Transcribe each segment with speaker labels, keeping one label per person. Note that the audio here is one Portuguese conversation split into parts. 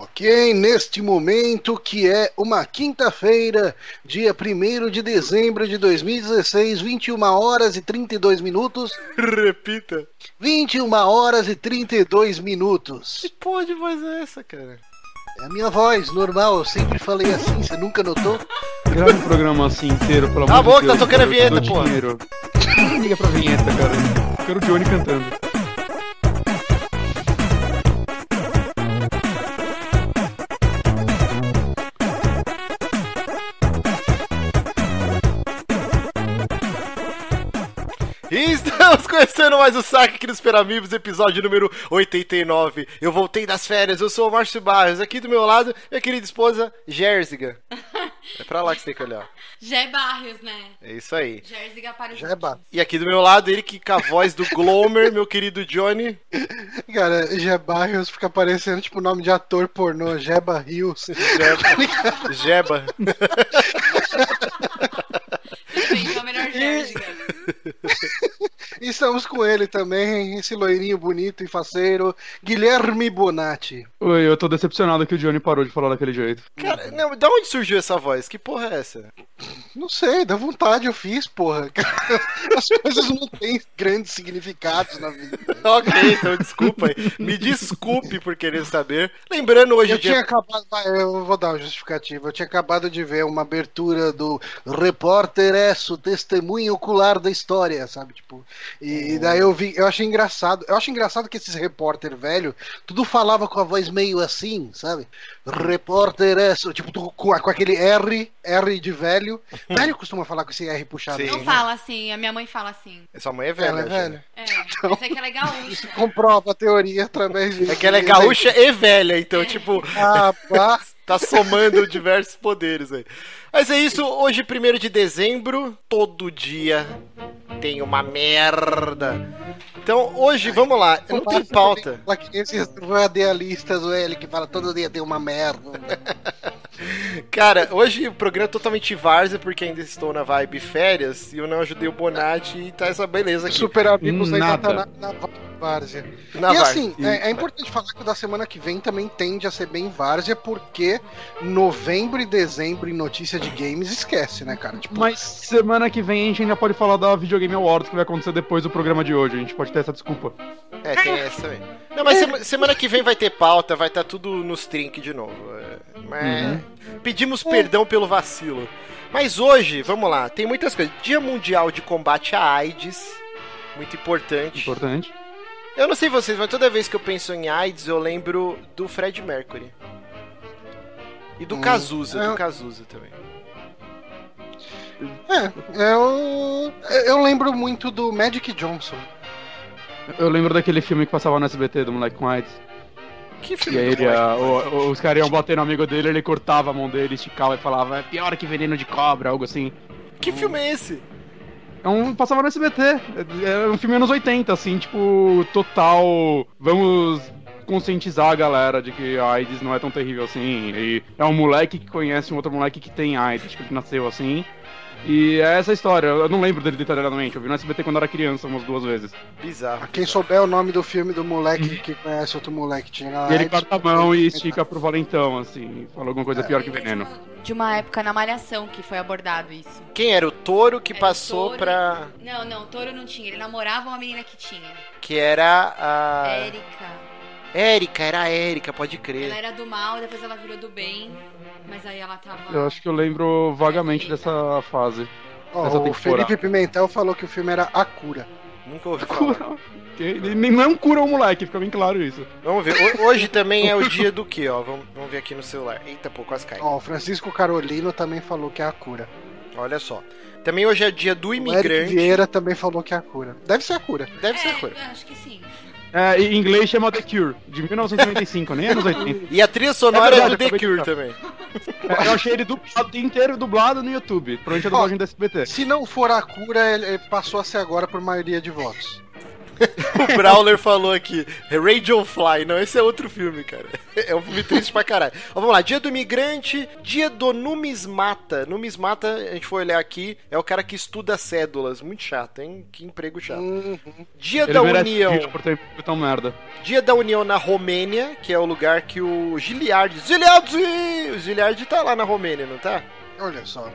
Speaker 1: Ok, neste momento que é uma quinta-feira, dia 1 de dezembro de 2016, 21 horas e 32 minutos.
Speaker 2: Repita.
Speaker 1: 21 horas e 32 minutos.
Speaker 2: Que porra de voz é essa, cara?
Speaker 1: É a minha voz, normal, eu sempre falei assim, você nunca notou?
Speaker 3: Grava um programa assim inteiro, pelo amor
Speaker 2: boca,
Speaker 3: de
Speaker 2: tá
Speaker 3: Deus.
Speaker 2: tocando a
Speaker 3: eu
Speaker 2: vinheta, porra.
Speaker 3: Liga pra vinheta, cara. Quero o Johnny cantando.
Speaker 2: Começando mais o Saque aqui nos Peramibos, episódio número 89. Eu voltei das férias, eu sou o Márcio Barros. Aqui do meu lado, minha querida esposa, Gérziga. É pra lá que você tem que olhar.
Speaker 4: Jé Barrios, né?
Speaker 2: É isso aí.
Speaker 4: Jerziga para os
Speaker 1: Jeba.
Speaker 2: E aqui do meu lado, ele que com a voz do Glomer, meu querido Johnny.
Speaker 1: Cara, Jeba Rios fica parecendo tipo nome de ator pornô, Jeba Rios.
Speaker 2: Jeba. Jeba.
Speaker 4: Perfeito, é o melhor Jerziga.
Speaker 1: E estamos com ele também, esse loirinho bonito e faceiro, Guilherme Bonatti.
Speaker 3: Oi, eu tô decepcionado que o Johnny parou de falar daquele jeito.
Speaker 2: Cara, não, da onde surgiu essa voz? Que porra é essa?
Speaker 1: Não sei, dá vontade, eu fiz, porra. As coisas não têm grandes significados na vida.
Speaker 2: ok, então desculpa aí. Me desculpe por querer saber. Lembrando hoje
Speaker 1: Eu
Speaker 2: dia.
Speaker 1: tinha acabado, eu vou dar uma justificativa. Eu tinha acabado de ver uma abertura do Repórter Esso, testemunho ocular da história, sabe? Tipo, e, e daí eu vi, eu achei engraçado. Eu acho engraçado que esses repórter velho, tudo falava com a voz meio assim, sabe? Repórter Esso, tipo, tu- com, com aquele R, R de velho. Velho costuma falar com esse R puxado.
Speaker 2: Sim.
Speaker 4: Não fala assim, a minha mãe fala assim.
Speaker 2: Sua mãe é velha,
Speaker 1: Ela é velha.
Speaker 4: É, mas é que ela é gaúcha.
Speaker 1: Comprova a teoria através disso.
Speaker 2: É que ela é gaúcha e velha, então, tipo,
Speaker 1: Ah, pá.
Speaker 2: tá somando diversos poderes aí. Mas é isso, hoje, 1 de dezembro, todo dia tem uma merda. Então, hoje, vamos lá, não tem pauta.
Speaker 1: Esses radialistas, o L, que fala todo dia tem uma merda.
Speaker 2: Cara, hoje o programa é totalmente várzea, porque ainda estou na vibe férias, e eu não ajudei o Bonatti e tá essa beleza aqui.
Speaker 1: Super amigos ainda
Speaker 3: Nada.
Speaker 1: tá na, na várzea.
Speaker 2: Na
Speaker 1: e
Speaker 2: várzea.
Speaker 1: assim, é, é importante falar que o da semana que vem também tende a ser bem várzea, porque novembro e dezembro em notícia de games esquece, né, cara? Tipo,
Speaker 3: Mas semana que vem a gente ainda pode falar da Videogame Awards que vai acontecer depois do programa de hoje. A gente pode ter essa desculpa.
Speaker 2: É, tem essa também. Não, mas sema- semana que vem vai ter pauta, vai estar tudo nos trinks de novo. É, mas pedimos perdão pelo vacilo. Mas hoje, vamos lá, tem muitas coisas. Dia Mundial de Combate à AIDS, muito importante.
Speaker 3: Importante.
Speaker 2: Eu não sei vocês, mas toda vez que eu penso em AIDS, eu lembro do Fred Mercury. E do
Speaker 1: Hum,
Speaker 2: Cazuza,
Speaker 1: é-
Speaker 2: do Cazuza também.
Speaker 1: é, eu, eu lembro muito do Magic Johnson.
Speaker 3: Eu lembro daquele filme que passava no SBT do moleque com AIDS.
Speaker 2: Que
Speaker 3: E
Speaker 2: filme
Speaker 3: aí
Speaker 2: do
Speaker 3: ele, o- o- os caras iam bater no amigo dele, ele cortava a mão dele, esticava e falava, é pior que veneno de cobra, algo assim.
Speaker 2: Que filme é esse?
Speaker 3: É um, passava no SBT. É, é um filme anos 80, assim, tipo, total. Vamos conscientizar a galera de que a AIDS não é tão terrível assim. E é um moleque que conhece um outro moleque que tem AIDS, tipo, que nasceu assim. E é essa a história. Eu não lembro dele detalhadamente. Eu vi no SBT quando era criança umas duas vezes.
Speaker 2: Bizarro.
Speaker 1: Quem souber o nome do filme do moleque que conhece outro moleque tinha
Speaker 3: E ele corta a mão e estica pro valentão, assim. Fala alguma coisa pior que veneno.
Speaker 4: De uma época na Malhação que foi abordado isso.
Speaker 2: Quem era o touro que
Speaker 4: Era o
Speaker 2: passou
Speaker 4: Touro.
Speaker 2: pra.
Speaker 4: Não, não, Toro não tinha. Ele namorava uma menina que tinha.
Speaker 2: Que era a.
Speaker 4: Érica.
Speaker 2: Érica, era a Érica, pode crer.
Speaker 4: Ela era do mal, depois ela virou do bem. Mas aí ela tava.
Speaker 3: Eu acho que eu lembro vagamente dessa fase.
Speaker 1: Ó,
Speaker 3: Essa
Speaker 1: o. Felipe Pimentel falou que o filme era A Cura.
Speaker 2: Nunca ouvi falar.
Speaker 3: Ele nem- não cura o moleque, fica bem claro isso.
Speaker 2: Vamos ver. Ho- Hoje também é o dia do que, ó? Vamos, vamos ver aqui no celular. Eita, pô, quase cai.
Speaker 1: Ó, o Francisco Carolino também falou que é A Cura.
Speaker 2: Olha só. Também hoje é dia do
Speaker 1: O Eric
Speaker 2: imigrante.
Speaker 1: Vieira também falou que é A Cura. Deve ser A Cura.
Speaker 2: Deve ser
Speaker 4: É,
Speaker 2: a cor.
Speaker 4: acho que sim.
Speaker 3: É, em inglês chama The Cure, de 1995, nem anos 80.
Speaker 2: E a trilha sonora
Speaker 3: É
Speaker 2: é,
Speaker 3: verdade,
Speaker 2: do The Cure também.
Speaker 3: É, Eu achei ele dublado, inteiro dublado no YouTube. Provavelmente a dublagem da SBT.
Speaker 1: Se não for A Cura, ele passou a ser agora por maioria de votos.
Speaker 2: O Brawler falou aqui, Radio Fly. Não, esse é outro filme, cara. É um filme triste pra caralho. Ó, vamos lá, Dia do Imigrante, Dia do Numismata. Numismata, a gente for olhar aqui, é o cara que estuda cédulas. Muito chato, hein? Que emprego chato.
Speaker 1: Uhum.
Speaker 2: Dia
Speaker 3: Ele
Speaker 2: da União.
Speaker 3: por ter tão merda.
Speaker 2: Dia da União na Romênia, que é o lugar que o Giliardi. Giliardi! O Giliardi tá lá na Romênia, não tá?
Speaker 1: Olha só.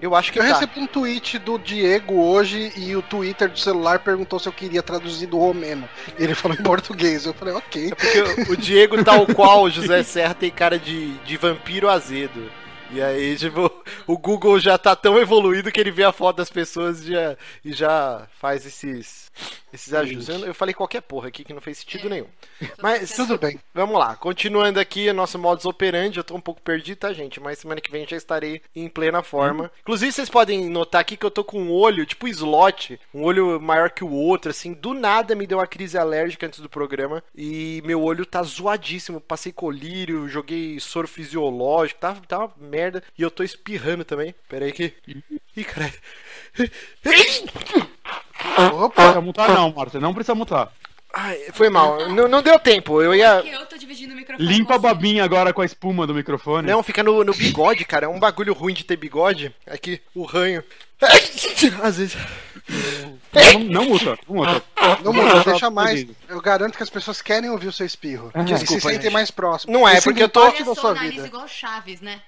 Speaker 2: Eu acho que
Speaker 1: Eu
Speaker 2: tá.
Speaker 1: recebi um tweet do Diego hoje e o Twitter do celular perguntou se eu queria traduzir do romeno. Ele falou em português. Eu falei, ok.
Speaker 2: Porque o- o Diego, tal qual o José Serra, tem cara de, de vampiro azedo. E aí, tipo, o Google já tá tão evoluído que ele vê a foto das pessoas e já, e já faz esses, esses ajustes. Eu, eu falei qualquer porra aqui que não fez sentido
Speaker 4: É.
Speaker 2: nenhum. Mas
Speaker 1: Tudo bem.
Speaker 2: Vamos lá, continuando aqui, nosso modus operandi, eu tô um pouco perdido, tá, gente? Mas semana que vem já estarei em plena forma. Inclusive, vocês podem notar aqui que eu tô com um olho, tipo slot, um olho maior que o outro, assim, do nada me deu uma crise alérgica antes do programa e meu olho tá zoadíssimo. Passei colírio, joguei soro fisiológico, tá, tá uma merda. E eu tô espirrando também. Pera aí que... Ih, caralho.
Speaker 3: Não
Speaker 1: Opa,
Speaker 3: precisa mutar, não, Marta. Não precisa mutar.
Speaker 2: Ai, foi mal, não, não deu tempo, eu ia...
Speaker 4: Porque eu tô dividindo o microfone.
Speaker 3: Limpa a babinha agora com a espuma do microfone.
Speaker 2: Não, fica no, no bigode, cara. É um bagulho ruim de ter bigode. Aqui, o ranho. Às vezes.
Speaker 3: Não, não muta, não muta.
Speaker 1: não
Speaker 3: Não,
Speaker 1: muda,
Speaker 3: tá
Speaker 1: deixa mais. Eu garanto que as pessoas querem ouvir o seu espirro.
Speaker 3: Ah,
Speaker 1: e se
Speaker 2: desculpa,
Speaker 1: sentem
Speaker 2: gente.
Speaker 1: mais próximos.
Speaker 2: Não é, porque eu tô-
Speaker 4: só
Speaker 1: sua
Speaker 4: o nariz
Speaker 1: vida.
Speaker 4: igual Chaves, né?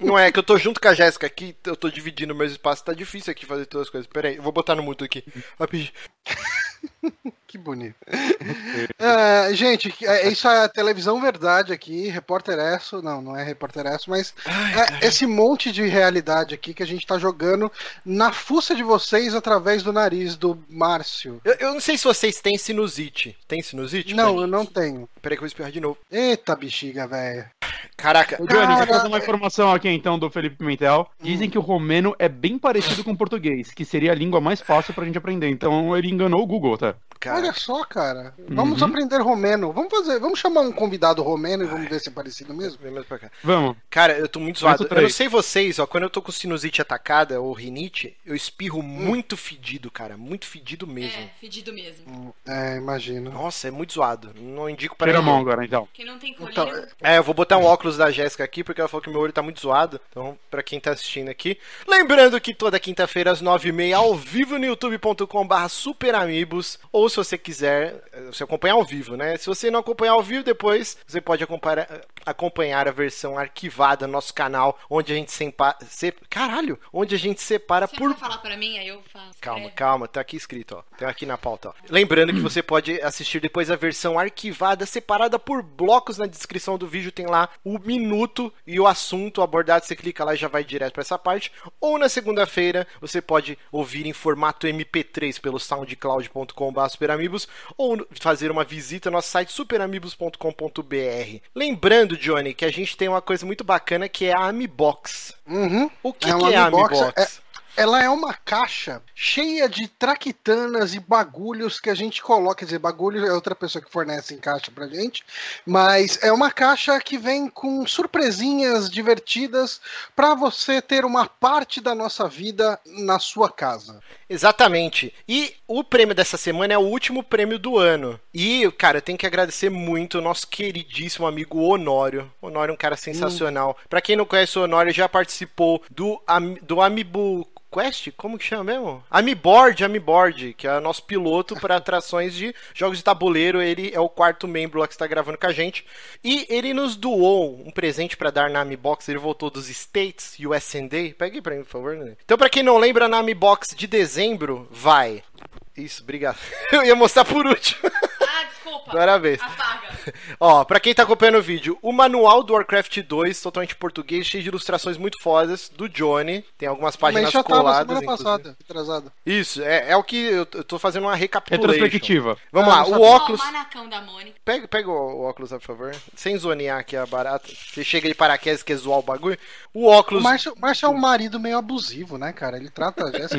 Speaker 2: Não é que eu tô junto com a Jéssica aqui, eu tô dividindo meus espaços. Tá difícil aqui fazer todas as coisas. Pera aí, eu vou botar no mudo aqui. Rapidinho.
Speaker 1: Que bonito. É, gente, é, isso é televisão verdade aqui, repórter Esso, não, não é repórter Esso, mas é esse monte de realidade aqui que a gente tá jogando na fuça de vocês através do nariz do Márcio.
Speaker 2: Eu, eu não sei se vocês têm sinusite. Tem sinusite?
Speaker 1: Não, eu não tenho.
Speaker 2: Peraí que eu vou espirrar de novo.
Speaker 1: Eita bexiga, velho.
Speaker 2: Caraca.
Speaker 3: Ô, Johnny, vou trazer uma informação aqui então do Felipe Pimentel. Dizem que o romeno é bem parecido com o português, que seria a língua mais fácil pra gente aprender. Então ele enganou o Google, tá?
Speaker 2: Cara,
Speaker 1: Olha só, cara. Vamos
Speaker 3: Uhum.
Speaker 1: aprender romeno. Vamos fazer, vamos chamar um convidado romeno e vamos ver se é parecido mesmo.
Speaker 2: vem mais pra cá.
Speaker 3: Vamos.
Speaker 2: Cara, eu tô muito zoado. Eu não sei vocês, ó, quando eu tô com sinusite atacada ou rinite, eu espirro muito fedido, cara. Muito fedido mesmo.
Speaker 4: É, fedido mesmo.
Speaker 1: É, imagino.
Speaker 2: Nossa, é muito zoado. Não indico pra
Speaker 3: Tira mão agora, então.
Speaker 4: Quem não tem
Speaker 1: Então,
Speaker 4: colírio...
Speaker 2: É, eu vou botar um óculos da Jéssica aqui, porque ela falou que meu olho tá muito zoado. Então, pra quem tá assistindo aqui. Lembrando que toda quinta-feira, às nove e meia, ao vivo no youtube.com/barra superamigos. Ou se você quiser, eh, você acompanhar ao vivo, né? Se você não acompanhar ao vivo, depois você pode acompanhar, acompanhar a versão arquivada no nosso canal, onde a gente separa. Se, caralho! Onde a gente separa
Speaker 4: Você
Speaker 2: por
Speaker 4: vai falar pra mim, aí eu faço.
Speaker 2: Calma,
Speaker 4: É.
Speaker 2: calma, tá aqui escrito, ó. Tem aqui na pauta, ó. Lembrando que você pode assistir depois a versão arquivada, separada por blocos na descrição do vídeo. Tem lá o minuto e o assunto abordado. Você clica lá e já vai direto pra essa parte. Ou na segunda-feira, você pode ouvir em formato MP3 pelo soundcloud.com.br superamigos ou fazer uma visita no nosso site superamigos.com.br. Lembrando, Johnny, que a gente tem uma coisa muito bacana que é a Amibox.
Speaker 1: Uhum.
Speaker 2: O que,
Speaker 1: É
Speaker 2: que é a
Speaker 1: Amibox,
Speaker 2: Amibox?
Speaker 1: Ela é uma caixa cheia de traquitanas e bagulhos que a gente coloca. Quer dizer, bagulho é outra pessoa que fornece em caixa pra gente. Mas é uma caixa que vem com surpresinhas divertidas pra você ter uma parte da nossa vida na sua casa.
Speaker 2: Exatamente. E o prêmio dessa semana é o último prêmio do ano. E, cara, eu tenho que agradecer muito o nosso queridíssimo amigo Honório. Honório é um cara sensacional. Pra quem não conhece o Honório, já participou do, do Amiibo Quest? Como que chama mesmo? Amiboard, Amiboard, que é o nosso piloto para atrações de jogos de tabuleiro. Ele é o quarto membro lá que está gravando com a gente. E ele nos doou um presente para dar na Amibox. Ele voltou dos States, USND. Pegue pra mim, por favor. Né? Então, pra quem não lembra, na Amibox de dezembro, vai. Isso, obrigado. Eu ia mostrar por último.
Speaker 4: Ah, desculpa.
Speaker 2: Parabéns.
Speaker 4: Apaga.
Speaker 2: Ó, pra quem tá acompanhando o vídeo, o manual do Warcraft 2, totalmente em português, cheio de ilustrações muito fodas, do Johnny. Tem algumas páginas
Speaker 1: Mas já tava
Speaker 2: coladas. inclusive.
Speaker 1: passada, atrasada.
Speaker 2: Isso, é, é o que eu, eu tô fazendo uma recapitulation.
Speaker 3: Retrospectiva.
Speaker 2: Vamos
Speaker 1: Ah,
Speaker 2: lá, o óculos.
Speaker 4: O.
Speaker 2: Pega, pega o, o óculos, por favor. Sem zonear aqui a barata. Você chega de paraquedas e quer zoar o bagulho. O
Speaker 1: O
Speaker 2: óculos.
Speaker 1: Márcio, Márcio é um marido meio abusivo, né, cara? Ele trata a Jéssica.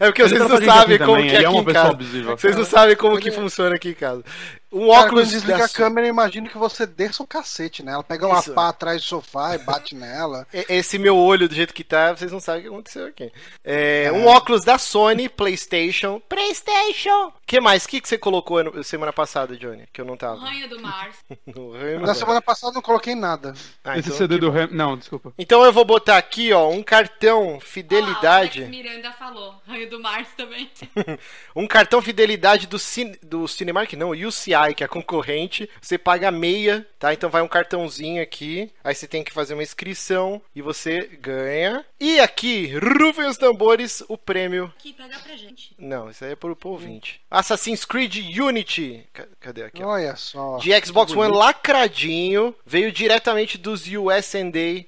Speaker 2: É porque
Speaker 3: Ele
Speaker 2: vocês
Speaker 3: trata
Speaker 2: não sabem como que é
Speaker 3: é
Speaker 2: aqui em casa. Vocês não sabem como que
Speaker 1: é-
Speaker 2: funciona aqui em casa. Um
Speaker 1: Cara,
Speaker 2: óculos
Speaker 1: quando desliga a câmera, eu imagino que você desça o cacete, né? Ela pega uma
Speaker 2: Isso.
Speaker 1: pá atrás do sofá e bate nela.
Speaker 2: Esse meu olho do jeito que tá, vocês não sabem o que aconteceu aqui. É, Um óculos da Sony, PlayStation. PlayStation! O que mais? O que, que você colocou ano- semana passada, Johnny? Que eu não tava.
Speaker 4: Ranho do Mars.
Speaker 1: Na semana passada eu não coloquei nada.
Speaker 2: Ah,
Speaker 3: Esse
Speaker 2: então,
Speaker 3: CD do. Ram... Não, desculpa.
Speaker 2: então eu vou botar aqui, ó, um cartão
Speaker 4: Ah, o
Speaker 2: fidelidade.
Speaker 4: Alex Miranda falou. Ranho do Mars também.
Speaker 2: um cartão fidelidade do, Cine, do Cinemark, não, UCI, que é a concorrente. Você paga meia, tá? Então vai um cartãozinho aqui. Aí você tem que fazer uma inscrição e você ganha. E aqui, rufem os tambores, o prêmio.
Speaker 4: Aqui, pega pra gente.
Speaker 2: Não, isso aí é pro, pro ouvinte. Assassin's Creed Unity. Ca- Cadê aqui? ó?
Speaker 1: Olha só.
Speaker 2: De Xbox One lacradinho, veio diretamente dos USA,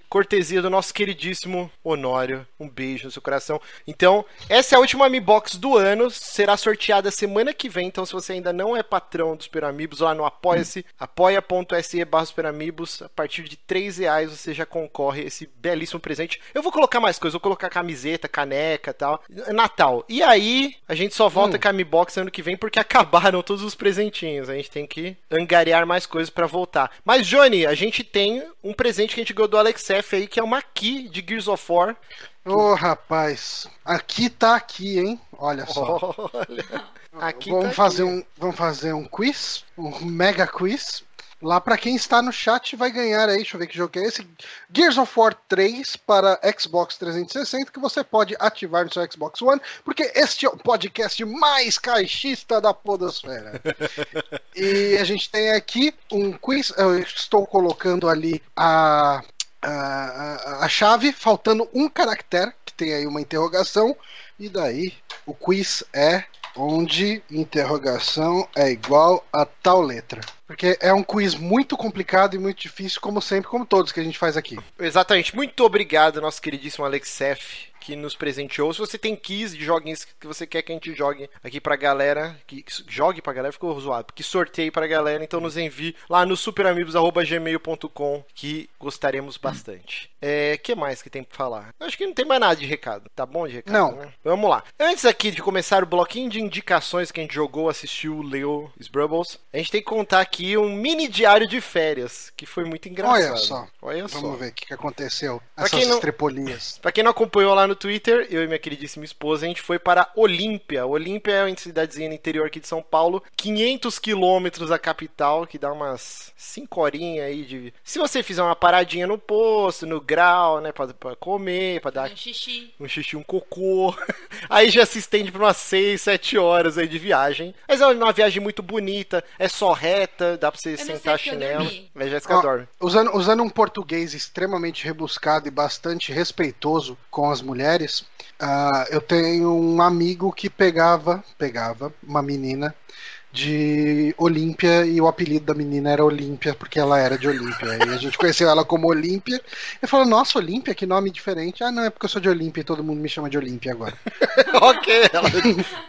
Speaker 2: cortesia do nosso queridíssimo Honório. Um beijo no seu coração. Então, essa é a última Mi Box do ano, será sorteada semana que vem. Então, se você ainda não é patrão do Super Amigos, lá no Apoia-se, apoia.se barra Super Amigos, a partir de 3 reais você já concorre a esse belíssimo presente. Eu vou colocar mais coisas, vou colocar camiseta, caneca e tal. Natal. E aí, a gente só volta com a Mi Box ano que vem porque acabaram todos os presentinhos. A gente tem que angariar mais coisas pra voltar. Mas, Johnny, a gente tem um presente que a gente ganhou do Alex F aí, que é uma key de Gears of War.
Speaker 1: Ô, rapaz. Aqui tá aqui, hein? Olha só.
Speaker 2: Olha. Aqui
Speaker 1: vamos
Speaker 2: tá
Speaker 1: fazer
Speaker 2: aqui.
Speaker 1: um, vamos fazer um quiz, um mega quiz. Lá pra quem está no chat vai ganhar aí, deixa eu ver que jogo que é esse. Gears of War 3 para Xbox 360 que você pode ativar no seu Xbox One, porque este é o podcast mais caixista da podosfera. e a gente tem aqui um quiz, eu estou colocando ali a a, a, a chave, faltando um caractere, que tem aí uma interrogação, e daí o quiz é onde interrogação é igual a tal letra. Porque é um quiz muito complicado e muito difícil, como sempre, como todos que a gente faz aqui.
Speaker 2: Exatamente. Muito obrigado, nosso queridíssimo Alex F, que nos presenteou. Se você tem keys de joguinhos que você quer que a gente jogue aqui pra galera, que, que jogue pra galera, ficou zoado, que sorteie pra galera, então nos envie lá no superamigos.gmail.com que gostaremos bastante. É, que mais que tem pra falar? Acho que não tem mais nada de recado. Tá bom de recado?
Speaker 1: Não.
Speaker 2: né? Vamos lá. Antes aqui de começar o bloquinho de indicações que a gente jogou, assistiu, leu, Sbrubbles, a gente tem que contar aqui um mini diário de férias, que foi muito engraçado.
Speaker 1: Olha só.
Speaker 2: Olha só.
Speaker 1: Vamos ver o que aconteceu.
Speaker 2: Pra
Speaker 1: Essas
Speaker 2: não-
Speaker 1: estrepolias.
Speaker 2: Pra quem não acompanhou lá no Twitter, eu e minha queridíssima esposa, a gente foi para Olímpia. Olímpia é uma cidadezinha no interior aqui de São Paulo, 500 quilômetros da capital, que dá umas 5 horinhas aí de... Se você fizer uma paradinha no posto, no grau, né, pra, pra comer, pra dar
Speaker 4: Um xixi.
Speaker 2: um xixi, um cocô. Aí já se estende para umas 6, 7 horas aí de viagem. Mas é uma viagem muito bonita, é só reta, dá pra você
Speaker 4: sei
Speaker 2: sentar
Speaker 4: eu
Speaker 2: chinelo.
Speaker 4: dormi.
Speaker 2: A Jéssica
Speaker 1: Ó,
Speaker 2: dorme.
Speaker 1: Usando, usando um português extremamente rebuscado e bastante respeitoso com as mulheres, ah, eu tenho um amigo que pegava, pegava uma menina de Olímpia e o apelido da menina era Olímpia porque ela era de Olímpia. E a gente conheceu ela como Olímpia e falou: Nossa, Olímpia, que nome diferente. Ah, não, é porque eu sou de Olímpia e todo mundo me chama de Olímpia agora.
Speaker 2: ok, ela,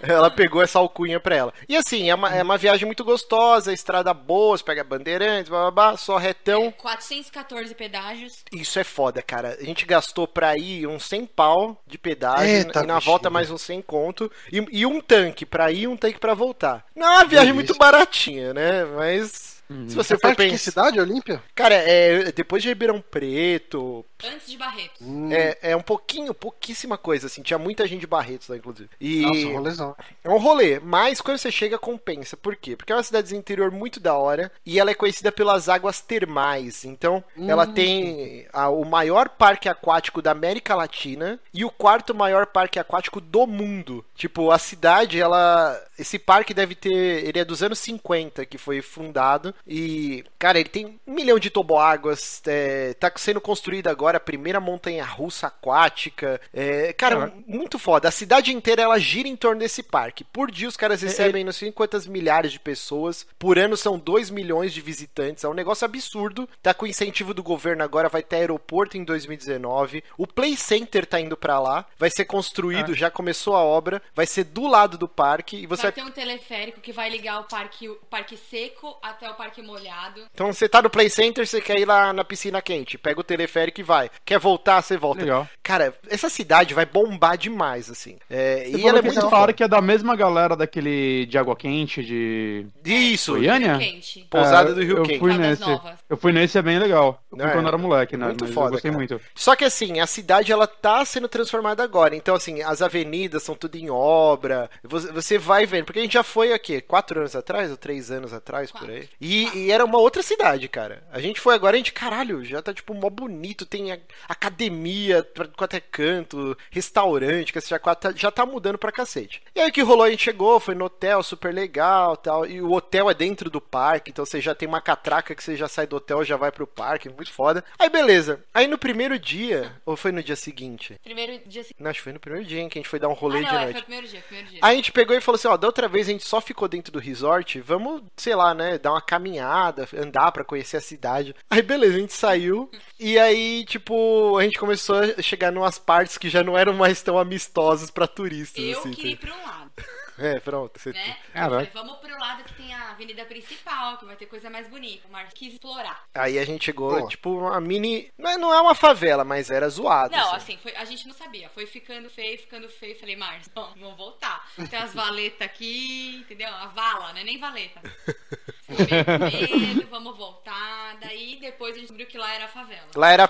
Speaker 2: ela pegou essa alcunha pra ela. E assim, é uma, é uma viagem muito gostosa, estrada boa, você pega bandeirantes, blá, blá, blá, só retão.
Speaker 4: 414 pedágios.
Speaker 2: Isso é foda, cara. A gente gastou pra ir uns 100 pau de pedágio
Speaker 1: Eita,
Speaker 2: e na
Speaker 1: bexiga.
Speaker 2: volta mais uns 100 conto. E, e um tanque pra ir e um tanque pra voltar. Não é viagem muito baratinha, né? Mas. Se você
Speaker 1: Você
Speaker 2: for
Speaker 1: de que
Speaker 2: pensar.
Speaker 1: cidade, Olímpia?
Speaker 2: Cara, é depois de Ribeirão Preto.
Speaker 4: Antes de Barretos.
Speaker 1: Hum.
Speaker 2: É, é um pouquinho, pouquíssima coisa, assim. Tinha muita gente de Barretos lá, inclusive. E
Speaker 1: Nossa, rolezão.
Speaker 2: é um rolê, mas quando você chega, compensa. Por quê? Porque é uma cidade interior muito da hora e ela é conhecida pelas águas termais. Então, ela tem a- o maior parque aquático da América Latina e o quarto maior parque aquático do mundo. Tipo, a cidade, ela. Esse parque deve ter. Ele é dos anos 50 que foi fundado. E, cara, ele tem um milhão de toboáguas. É, tá sendo construída agora a primeira montanha russa aquática. É, cara, muito foda. A cidade inteira ela gira em torno desse parque. Por dia os caras recebem não sei quantas milhares de pessoas. Por ano são 2 milhões de visitantes. É um negócio absurdo. Tá com incentivo do governo agora, vai ter aeroporto em 2019. O Play Center tá indo pra lá. Vai ser construído, já começou a obra. Vai ser do lado do parque. E você
Speaker 4: Vai
Speaker 2: vai
Speaker 4: ter um teleférico que vai ligar o parque, o parque seco até o parque molhado.
Speaker 2: Então você tá no Play Center, você quer ir lá na piscina quente, pega o teleférico e vai. Vai. Quer voltar, você volta.
Speaker 3: Legal.
Speaker 2: Cara, essa cidade vai bombar demais, assim. É,
Speaker 3: Você
Speaker 2: e ela é muito
Speaker 3: falaram que é da mesma galera daquele de água quente, de
Speaker 2: Isso,
Speaker 3: Goiânia?
Speaker 4: Quente.
Speaker 2: Pousada
Speaker 3: É,
Speaker 2: do Rio
Speaker 3: eu
Speaker 2: Quente.
Speaker 3: Fui nesse. Eu fui nesse, é bem legal. Eu fui
Speaker 2: É,
Speaker 3: quando era moleque, né?
Speaker 2: muito
Speaker 3: mas
Speaker 2: foda,
Speaker 3: eu gostei
Speaker 2: cara.
Speaker 3: muito.
Speaker 2: Só que assim, a cidade ela tá sendo transformada agora. Então, assim, as avenidas são tudo em obra. Você, vai vendo. Porque a gente já foi aqui, quatro anos atrás, ou três anos atrás, por aí. E, e era uma outra cidade, cara. A gente foi agora, a gente, caralho, já tá tipo mó bonito. Tem academia, pra quanto é canto, restaurante, que já, tá- já tá mudando pra cacete. E aí o que rolou? A gente chegou, foi no hotel, super legal tal. E o hotel é dentro do parque, então você já tem uma catraca que você já sai do hotel já vai pro parque, muito foda. Aí beleza. Aí no primeiro dia, ou foi no dia seguinte?
Speaker 4: Primeiro dia seguinte.
Speaker 2: Não, acho que foi no primeiro dia, hein, que a gente foi dar um
Speaker 4: Ah,
Speaker 2: rolê
Speaker 4: não,
Speaker 2: de
Speaker 4: é,
Speaker 2: noite.
Speaker 4: foi o primeiro dia, primeiro dia.
Speaker 2: Aí a gente pegou e falou assim, ó, da outra vez a gente só ficou dentro do resort, vamos, sei lá, né, dar uma caminhada, andar pra conhecer a cidade. Aí beleza, a gente saiu e aí, tipo, a gente começou a chegar numas partes que já não eram mais tão amistosas pra turistas,
Speaker 4: Eu
Speaker 2: assim.
Speaker 4: queria ir pra um lado,
Speaker 2: É, pronto. Você...
Speaker 4: né? Falei, vamos pro lado que tem a avenida principal, que vai ter coisa mais bonita. O Marcos quis explorar.
Speaker 2: Aí a gente chegou,
Speaker 1: Pô.
Speaker 2: tipo, uma mini... Não é- não é uma favela, mas era zoado.
Speaker 4: Não,
Speaker 2: assim.
Speaker 4: assim, foi, a gente não sabia. Foi ficando feio, ficando feio. Falei, Marcos, não, vamos voltar. Tem as valetas aqui, entendeu? A vala, né? Nem valeta. Medo, vamos voltar. Daí depois a gente descobriu que lá era a favela.
Speaker 2: Lá era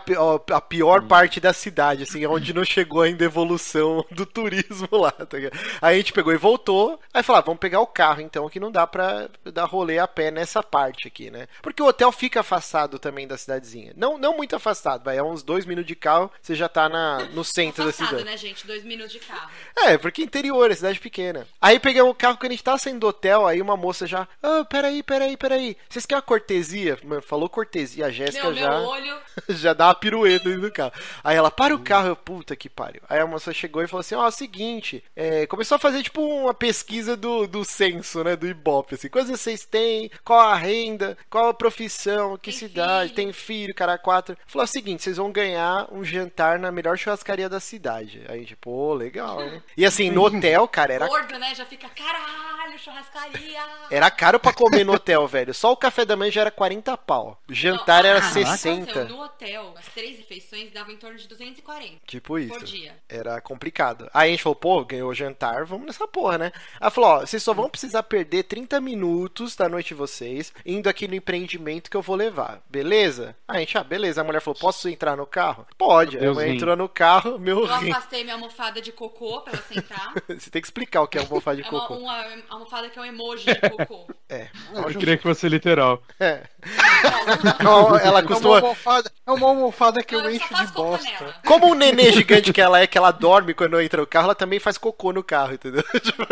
Speaker 2: a pior parte da cidade, assim, onde não chegou ainda a evolução do turismo lá, tá? Aí a gente pegou e voltou, aí falou, ah, vamos pegar o carro então, que não dá pra dar rolê a pé nessa parte aqui, né? Porque o hotel fica afastado também da cidadezinha. Não, não muito afastado, vai, é uns dois minutos de carro, você já tá na, no centro da
Speaker 4: Afastado,
Speaker 2: cidade.
Speaker 4: né, gente? Dois minutos de carro.
Speaker 2: É, porque interior, é cidade pequena. Aí pegamos o carro, quando a gente tava saindo do hotel, aí uma moça já, ah, peraí, peraí, peraí, vocês querem uma cortesia? Mano, falou cortesia, a Jéssica já... já dá uma pirueta dentro do carro. Aí ela, para o carro, eu, puta que pariu. Aí a moça chegou e falou assim, ó, é o seguinte, é, começou a fazer tipo uma pesquisa do, do censo, né, do Ibope, assim, quantas vocês têm, qual a renda, qual a profissão, que
Speaker 4: Tem
Speaker 2: cidade,
Speaker 4: filho.
Speaker 2: tem filho, cara, quatro. Falou o seguinte, vocês vão ganhar um jantar na melhor churrascaria da cidade. Aí, tipo, pô, legal, hein? E assim, no hotel, cara, era
Speaker 4: Gordo, né? Já fica, caralho, churrascaria.
Speaker 2: era caro pra comer no hotel, velho. Só o café da manhã já era 40 pau. O jantar
Speaker 4: Não,
Speaker 2: era
Speaker 4: ah,
Speaker 2: 60.
Speaker 4: nossa, No hotel, as três refeições davam em torno de 240
Speaker 2: Tipo isso.
Speaker 4: por dia.
Speaker 2: Era complicado. Aí a gente falou, pô, ganhou o jantar, vamos nessa porra, né? Ela falou, ó, vocês só vão precisar perder 30 minutos da noite de vocês indo aqui no empreendimento que eu vou levar. Beleza? Aí a gente, ah, beleza. A mulher falou, posso entrar no carro? Pode. Aí a mulher
Speaker 3: rim.
Speaker 2: entrou no carro, meu
Speaker 4: Eu
Speaker 2: rim.
Speaker 4: afastei minha almofada de cocô pra ela sentar.
Speaker 2: Você tem que explicar o que é almofada de
Speaker 4: É uma,
Speaker 2: cocô.
Speaker 4: uma almofada que é um emoji de cocô.
Speaker 2: É.
Speaker 3: Eu queria que fosse literal.
Speaker 2: é. Então, ela
Speaker 1: É uma
Speaker 2: costuma...
Speaker 1: almofada, é uma almofada que
Speaker 4: Não,
Speaker 1: eu
Speaker 4: eu
Speaker 1: encho de bosta.
Speaker 4: nela.
Speaker 2: Como um nenê gigante que ela é, que ela dorme quando entra no carro, ela também faz cocô no carro, entendeu? Tipo,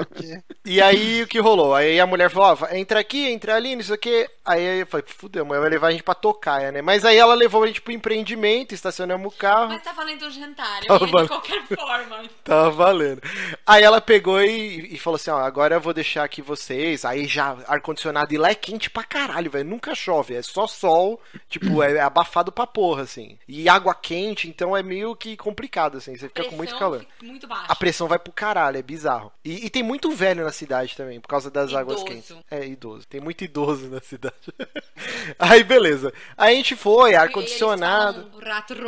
Speaker 1: Ok.
Speaker 2: E aí o que rolou? Aí a mulher falou, ó, entra aqui, entra ali, não sei o que. Aí eu falei, fudeu, a mulher vai levar a gente pra tocar, né? Mas aí ela levou a gente pro empreendimento, estacionamos o carro,
Speaker 4: Mas tá valendo um jantar,
Speaker 2: Tá
Speaker 4: eu
Speaker 2: valendo.
Speaker 4: de qualquer forma.
Speaker 2: tava valendo. Aí ela pegou e, e falou assim, ó, agora eu vou deixar aqui vocês. Aí já ar-condicionado, e lá é quente pra caralho, velho, nunca chove, é só sol, tipo, é abafado pra porra, assim. E água quente, então é meio que complicado, assim, você fica com muito calor.
Speaker 4: Muito.
Speaker 2: A pressão vai pro caralho, é bizarro. E, e tem muito velho na cidade também, por causa das águas
Speaker 4: Idoso.
Speaker 2: quentes. É, idoso. Tem muito idoso na cidade. Aí, beleza. Aí a gente foi, ar-condicionado.
Speaker 4: Rato.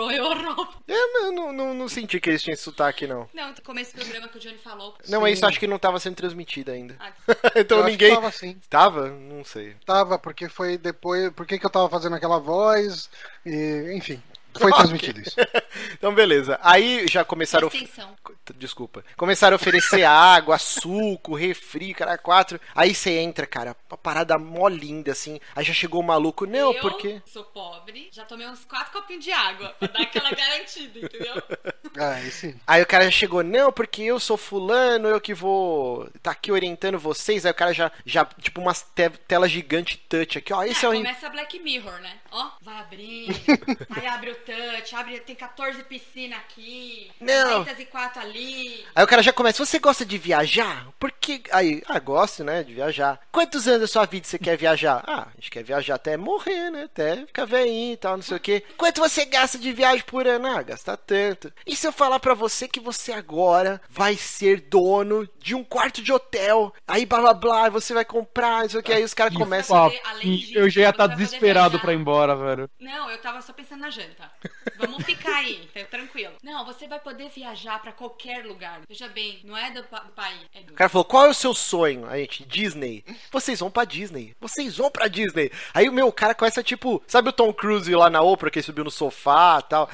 Speaker 2: Eu não, não, não, não senti que eles tinham esse sotaque, não.
Speaker 4: Não, começo do programa que o Johnny falou.
Speaker 2: Não, isso acho que não tava sendo transmitido ainda.
Speaker 4: Ah,
Speaker 2: então ninguém.
Speaker 1: Tava assim.
Speaker 2: Tava? Não sei.
Speaker 1: Tava, porque foi depois. Por que, que eu tava fazendo aquela voz? E, enfim, foi transmitido isso.
Speaker 2: Então, beleza. Aí já começaram.
Speaker 4: extensão.
Speaker 2: Desculpa. Começaram a oferecer água, suco, refri, cara, quatro. Aí você entra, cara, uma parada mó linda, assim. Aí já chegou o maluco. Não,
Speaker 4: eu
Speaker 2: porque.
Speaker 4: sou pobre, já tomei uns quatro copinhos de água pra dar aquela garantida, entendeu?
Speaker 1: Ah, aí sim.
Speaker 2: Aí o cara já chegou, não, porque eu sou fulano, eu que vou tá aqui orientando vocês. Aí o cara já, já tipo, umas te tela gigante touch aqui, ó. Esse é,
Speaker 4: É,
Speaker 2: o.
Speaker 4: começa Black Mirror, né? Ó, vai abrir, aí abre o touch, abre, tem 14 piscinas aqui,
Speaker 2: Não.
Speaker 4: 204 ali.
Speaker 2: Aí o cara já começa, você gosta de viajar? Por que. Aí, ah, gosto, né? De viajar. Quantos anos da sua vida você quer viajar? Ah, a gente quer viajar até morrer, né? Até ficar velhinho e tal, não sei o quê. Quanto você gasta de viagem por ano? Ah, gasta tanto. E se eu falar para você que você agora vai ser dono de um quarto de hotel? Aí blá blá blá, você vai comprar, não sei o que. Aí os caras começam.
Speaker 3: eu já ia estar tá desesperado pra ir embora, velho.
Speaker 4: Não, eu tava só pensando na janta. Vamos ficar aí, tá tranquilo. Não, você vai poder viajar para qualquer lugar. Veja bem, não é do, pa do país. É do...
Speaker 2: O cara falou: qual é o seu sonho? A gente, Disney. Vocês vão pra Disney. Vocês vão pra Disney. Aí o meu cara começa, tipo, sabe o Tom Cruise lá na Oprah que subiu no sofá e tal?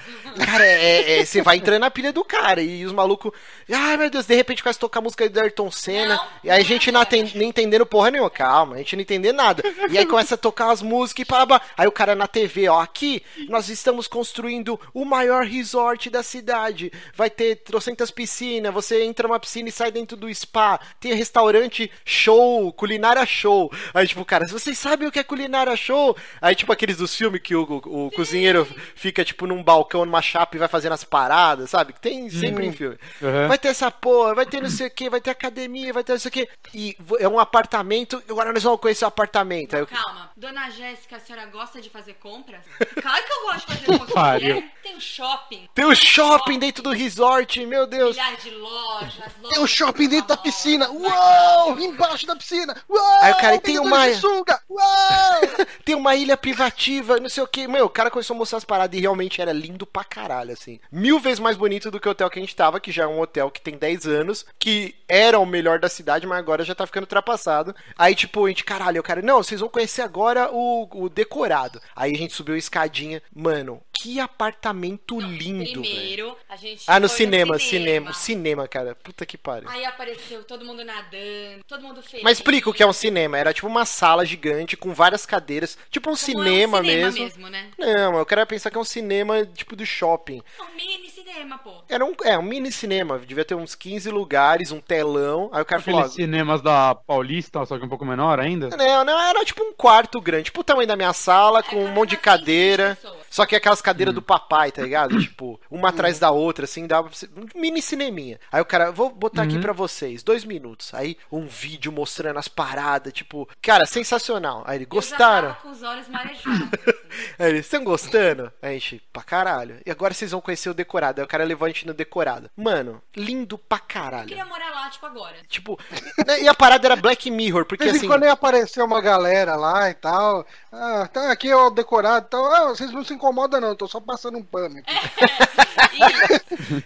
Speaker 2: Cara, é, é, você vai entrando na pilha do cara. E os malucos. Ai meu Deus, de repente começa a tocar a música do Ayrton Senna. Não, e aí a gente não, não, não entendendo porra nenhuma. Calma, a gente não entender nada. E aí começa a tocar as músicas e pá. Aí o cara na TV, ó, aqui nós estamos construindo o maior resort da cidade. Vai ter trocentas piscinas, você entra numa piscina e sai dentro do spa. Tem restaurante show, culinária show. Aí, tipo, cara, vocês sabem o que é culinária show? Aí, tipo, aqueles dos filmes que o, o, o cozinheiro fica, tipo, num balcão, numa chapa e vai fazendo as paradas, sabe? Que tem sempre em filme. Uhum. Vai ter essa porra, vai ter não sei o que, vai ter academia, vai ter não sei o que. E é um apartamento, agora nós vamos conhecer o apartamento. Aí,
Speaker 4: Calma, dona Jéssica, a senhora gosta de fazer compras? Claro que eu gosto de fazer compras. Tem um shopping.
Speaker 2: Tem um shopping dentro do resort, meu Deus.
Speaker 4: Milhares de lojas, lojas.
Speaker 1: Tem um shopping dentro da piscina. Uau! Embaixo da piscina. Uau!
Speaker 2: Aí o cara tem uma. Uau! tem uma ilha privativa, não sei o que. Meu, o cara começou a mostrar as paradas e realmente era lindo pra caralho, assim. Mil vezes mais bonito do que o hotel que a gente tava, que já é um hotel que tem 10 anos, que era o melhor da cidade, mas agora já tá ficando ultrapassado. Aí, tipo, a gente, caralho, o cara, não, vocês vão conhecer agora o, o decorado. Aí a gente subiu a escadinha. Mano, que apartamento não, lindo,
Speaker 4: Primeiro, véio. a gente
Speaker 2: Ah, no cinema, no cinema, cinema, cinema, cara. Puta que pariu.
Speaker 4: Aí apareceu todo mundo nadando, todo mundo feliz.
Speaker 2: Mas explica o que é um cinema. Era tipo uma sala gigante com várias cadeiras, tipo um cinema, é um cinema mesmo. mesmo né? Não, eu quero pensar que é um cinema tipo do shopping.
Speaker 4: É um mini cinema, pô.
Speaker 2: Era um, é, um mini cinema, devia ter uns 15 lugares, um telão. Aí o cara
Speaker 3: Aqueles falou, cinemas da Paulista, só que um pouco menor ainda?
Speaker 2: Não, não, era tipo um quarto grande, tipo o tamanho da minha sala, é, com um monte de cadeira. Só que aquelas cadeiras hum. do papai, tá ligado? tipo, uma atrás da outra, assim, dava um mini cineminha. Aí o cara, vou botar uhum. aqui para vocês, dois minutos. Aí um vídeo mostrando as paradas, tipo, cara, sensacional. Aí ele, gostaram? Eu
Speaker 4: já tava com os olhos marejados.
Speaker 2: Aí eles, estão gostando? Aí a gente, pra caralho. E agora vocês vão conhecer o decorado. Aí o cara levou a gente no decorado. Mano, lindo pra caralho. Eu
Speaker 4: queria morar lá, tipo, agora.
Speaker 2: Tipo, né, e a parada era Black Mirror, porque assim.
Speaker 1: quando ia aparecer uma galera lá e tal. Ah, tá aqui é o decorado e tal. Ah, vocês não se incomodam, não, tô só passando um pano aqui.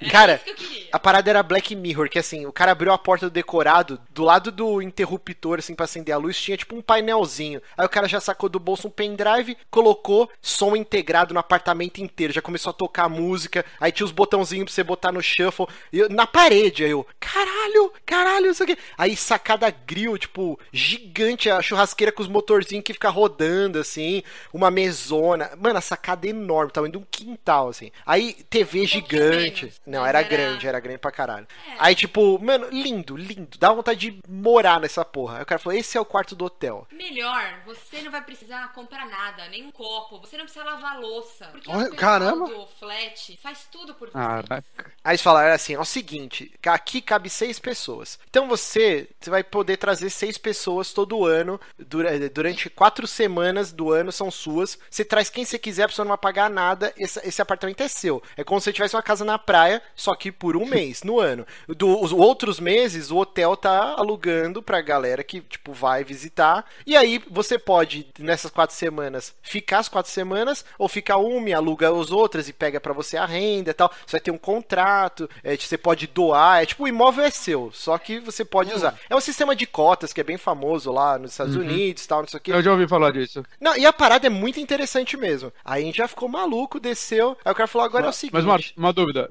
Speaker 2: É, cara, a parada era Black Mirror, que assim, o cara abriu a porta do decorado, do lado do interruptor, assim, pra acender a luz, tinha tipo um painelzinho. Aí o cara já sacou do bolso um pendrive, colocou som integrado no apartamento inteiro, já começou a tocar música, aí tinha os botãozinhos pra você botar no shuffle, eu, na parede, aí eu, caralho, caralho, isso aqui. Aí sacada grill, tipo, gigante, a churrasqueira com os motorzinhos que fica rodando, assim, uma mesona. Mano, a sacada é enorme, tamanho de um quintal, assim. Aí, TV um gigante. Menos, Não, era, era, grande, era grande pra caralho. É. Aí, tipo, mano, lindo, lindo. Dá vontade de morar nessa porra. Aí o cara falou: esse é o quarto do hotel.
Speaker 4: Melhor, você não vai precisar comprar nada, nem um copo. Você não precisa lavar louça. Porque
Speaker 1: Olha, o caramba.
Speaker 4: do flat faz tudo por você.
Speaker 2: Aí eles falaram assim: é o seguinte, aqui cabe seis pessoas. Então você, você vai poder trazer seis pessoas todo ano, durante quatro semanas do ano são suas. Você traz quem você quiser, a pessoa não vai pagar nada. Esse, esse apartamento é seu. É como se você tivesse uma casa na praia, só que por um mês no ano. Do, os outros meses, o hotel tá alugando pra galera que, tipo, vai visitar. E aí você pode, nessas quatro semanas, ficar as quatro semanas, ou ficar uma e aluga as outras e pega para você a renda e tal. Você vai ter um contrato, é, você pode doar. É tipo, o imóvel é seu, só que você pode usar. É um sistema de cotas que é bem famoso lá nos Estados uhum. Unidos tal, não sei o que.
Speaker 3: Eu já ouvi falar disso.
Speaker 2: Não, e a parada é muito interessante mesmo. Aí a gente já ficou maluco, desceu. Aí o cara falou: agora mas, é o seguinte.
Speaker 3: Mas, Marcos, uma dúvida: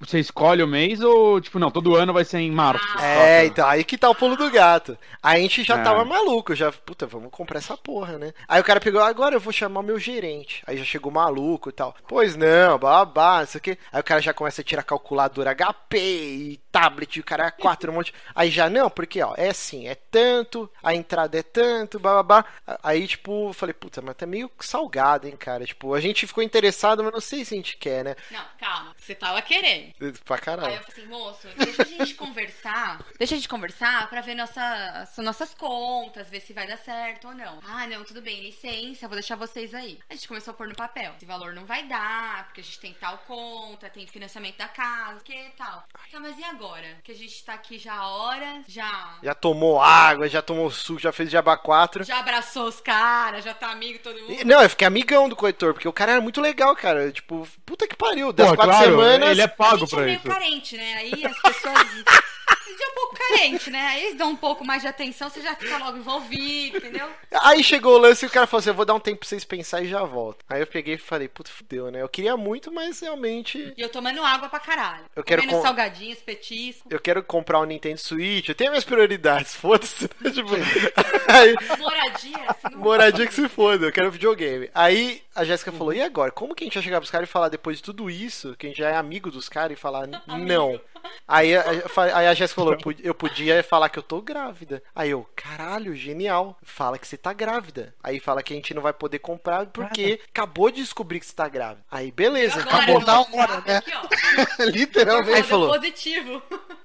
Speaker 3: você escolhe o mês ou, tipo, não, todo ano vai ser em março?
Speaker 2: É, então, aí que tá o pulo do gato. Aí a gente já é. tava maluco, já, puta, vamos comprar essa porra, né? Aí o cara pegou: agora eu vou chamar o meu gerente. Aí já chegou maluco e tal. Pois não, babá, isso aqui. Aí o cara já começa a tirar calculadora HP e tablet, o cara é quatro, um monte. Aí já, não, porque, ó, é assim, é tanto, a entrada é tanto, bababá. Aí, tipo, eu falei, puta, mas tá meio salgado, hein, cara. Tipo, a gente ficou interessado, mas não sei se a gente quer, né?
Speaker 4: Não, calma. Você tava querendo.
Speaker 2: Pra
Speaker 4: Aí
Speaker 2: caralho.
Speaker 4: eu falei assim, moço, deixa a gente conversar. Deixa a gente conversar pra ver nossa, as nossas contas, ver se vai dar certo ou não. Ah, não, tudo bem, licença, vou deixar vocês aí. A gente começou a pôr no papel. Esse valor não vai dar, porque a gente tem tal conta, tem financiamento da casa, que tal. Tá, mas e agora? Que a gente tá aqui já há horas, já.
Speaker 2: Já tomou água, já tomou suco, já fez diaba 4.
Speaker 4: Já abraçou os caras, já tá amigo todo mundo.
Speaker 2: E- Não, eu fiquei amigão do corretor, porque o cara era muito legal, cara. Tipo, puta que pariu. Das
Speaker 3: Pô,
Speaker 2: quatro
Speaker 3: claro,
Speaker 2: semanas.
Speaker 3: ele é
Speaker 4: a
Speaker 3: pago
Speaker 4: gente é
Speaker 3: pra
Speaker 4: meio
Speaker 3: isso.
Speaker 4: carente, né? Aí as pessoas. É um pouco carente, né? Aí eles dão um pouco mais de atenção, você já fica logo envolvido, entendeu?
Speaker 2: Aí chegou o lance e o cara falou assim: eu vou dar um tempo pra vocês pensar e já volto. Aí eu peguei e falei, puta, fudeu, né? Eu queria muito, mas realmente.
Speaker 4: E eu tomando água pra caralho.
Speaker 2: Eu quero
Speaker 4: Comendo
Speaker 2: com-
Speaker 4: salgadinhos, petisco.
Speaker 2: Eu quero comprar um Nintendo Switch, eu tenho minhas prioridades, foda-se. né? tipo, aí,
Speaker 4: Moradia, assim,
Speaker 2: moradia que se foda, eu quero videogame. Aí a Jéssica falou: e agora? Como que a gente vai chegar pros caras e falar depois de tudo isso, que a gente já é amigo dos caras, e falar não? Aí a, aí a Jéssica falou: eu pod- eu podia falar que eu tô grávida. Aí eu, caralho, genial. Fala que você tá grávida. Aí fala que a gente não vai poder comprar porque acabou de descobrir que você tá grávida. Aí, beleza.
Speaker 4: Agora,
Speaker 1: acabou na hora, né?
Speaker 4: Aqui, ó.
Speaker 1: Literalmente.
Speaker 2: Aí falou.
Speaker 4: positivo.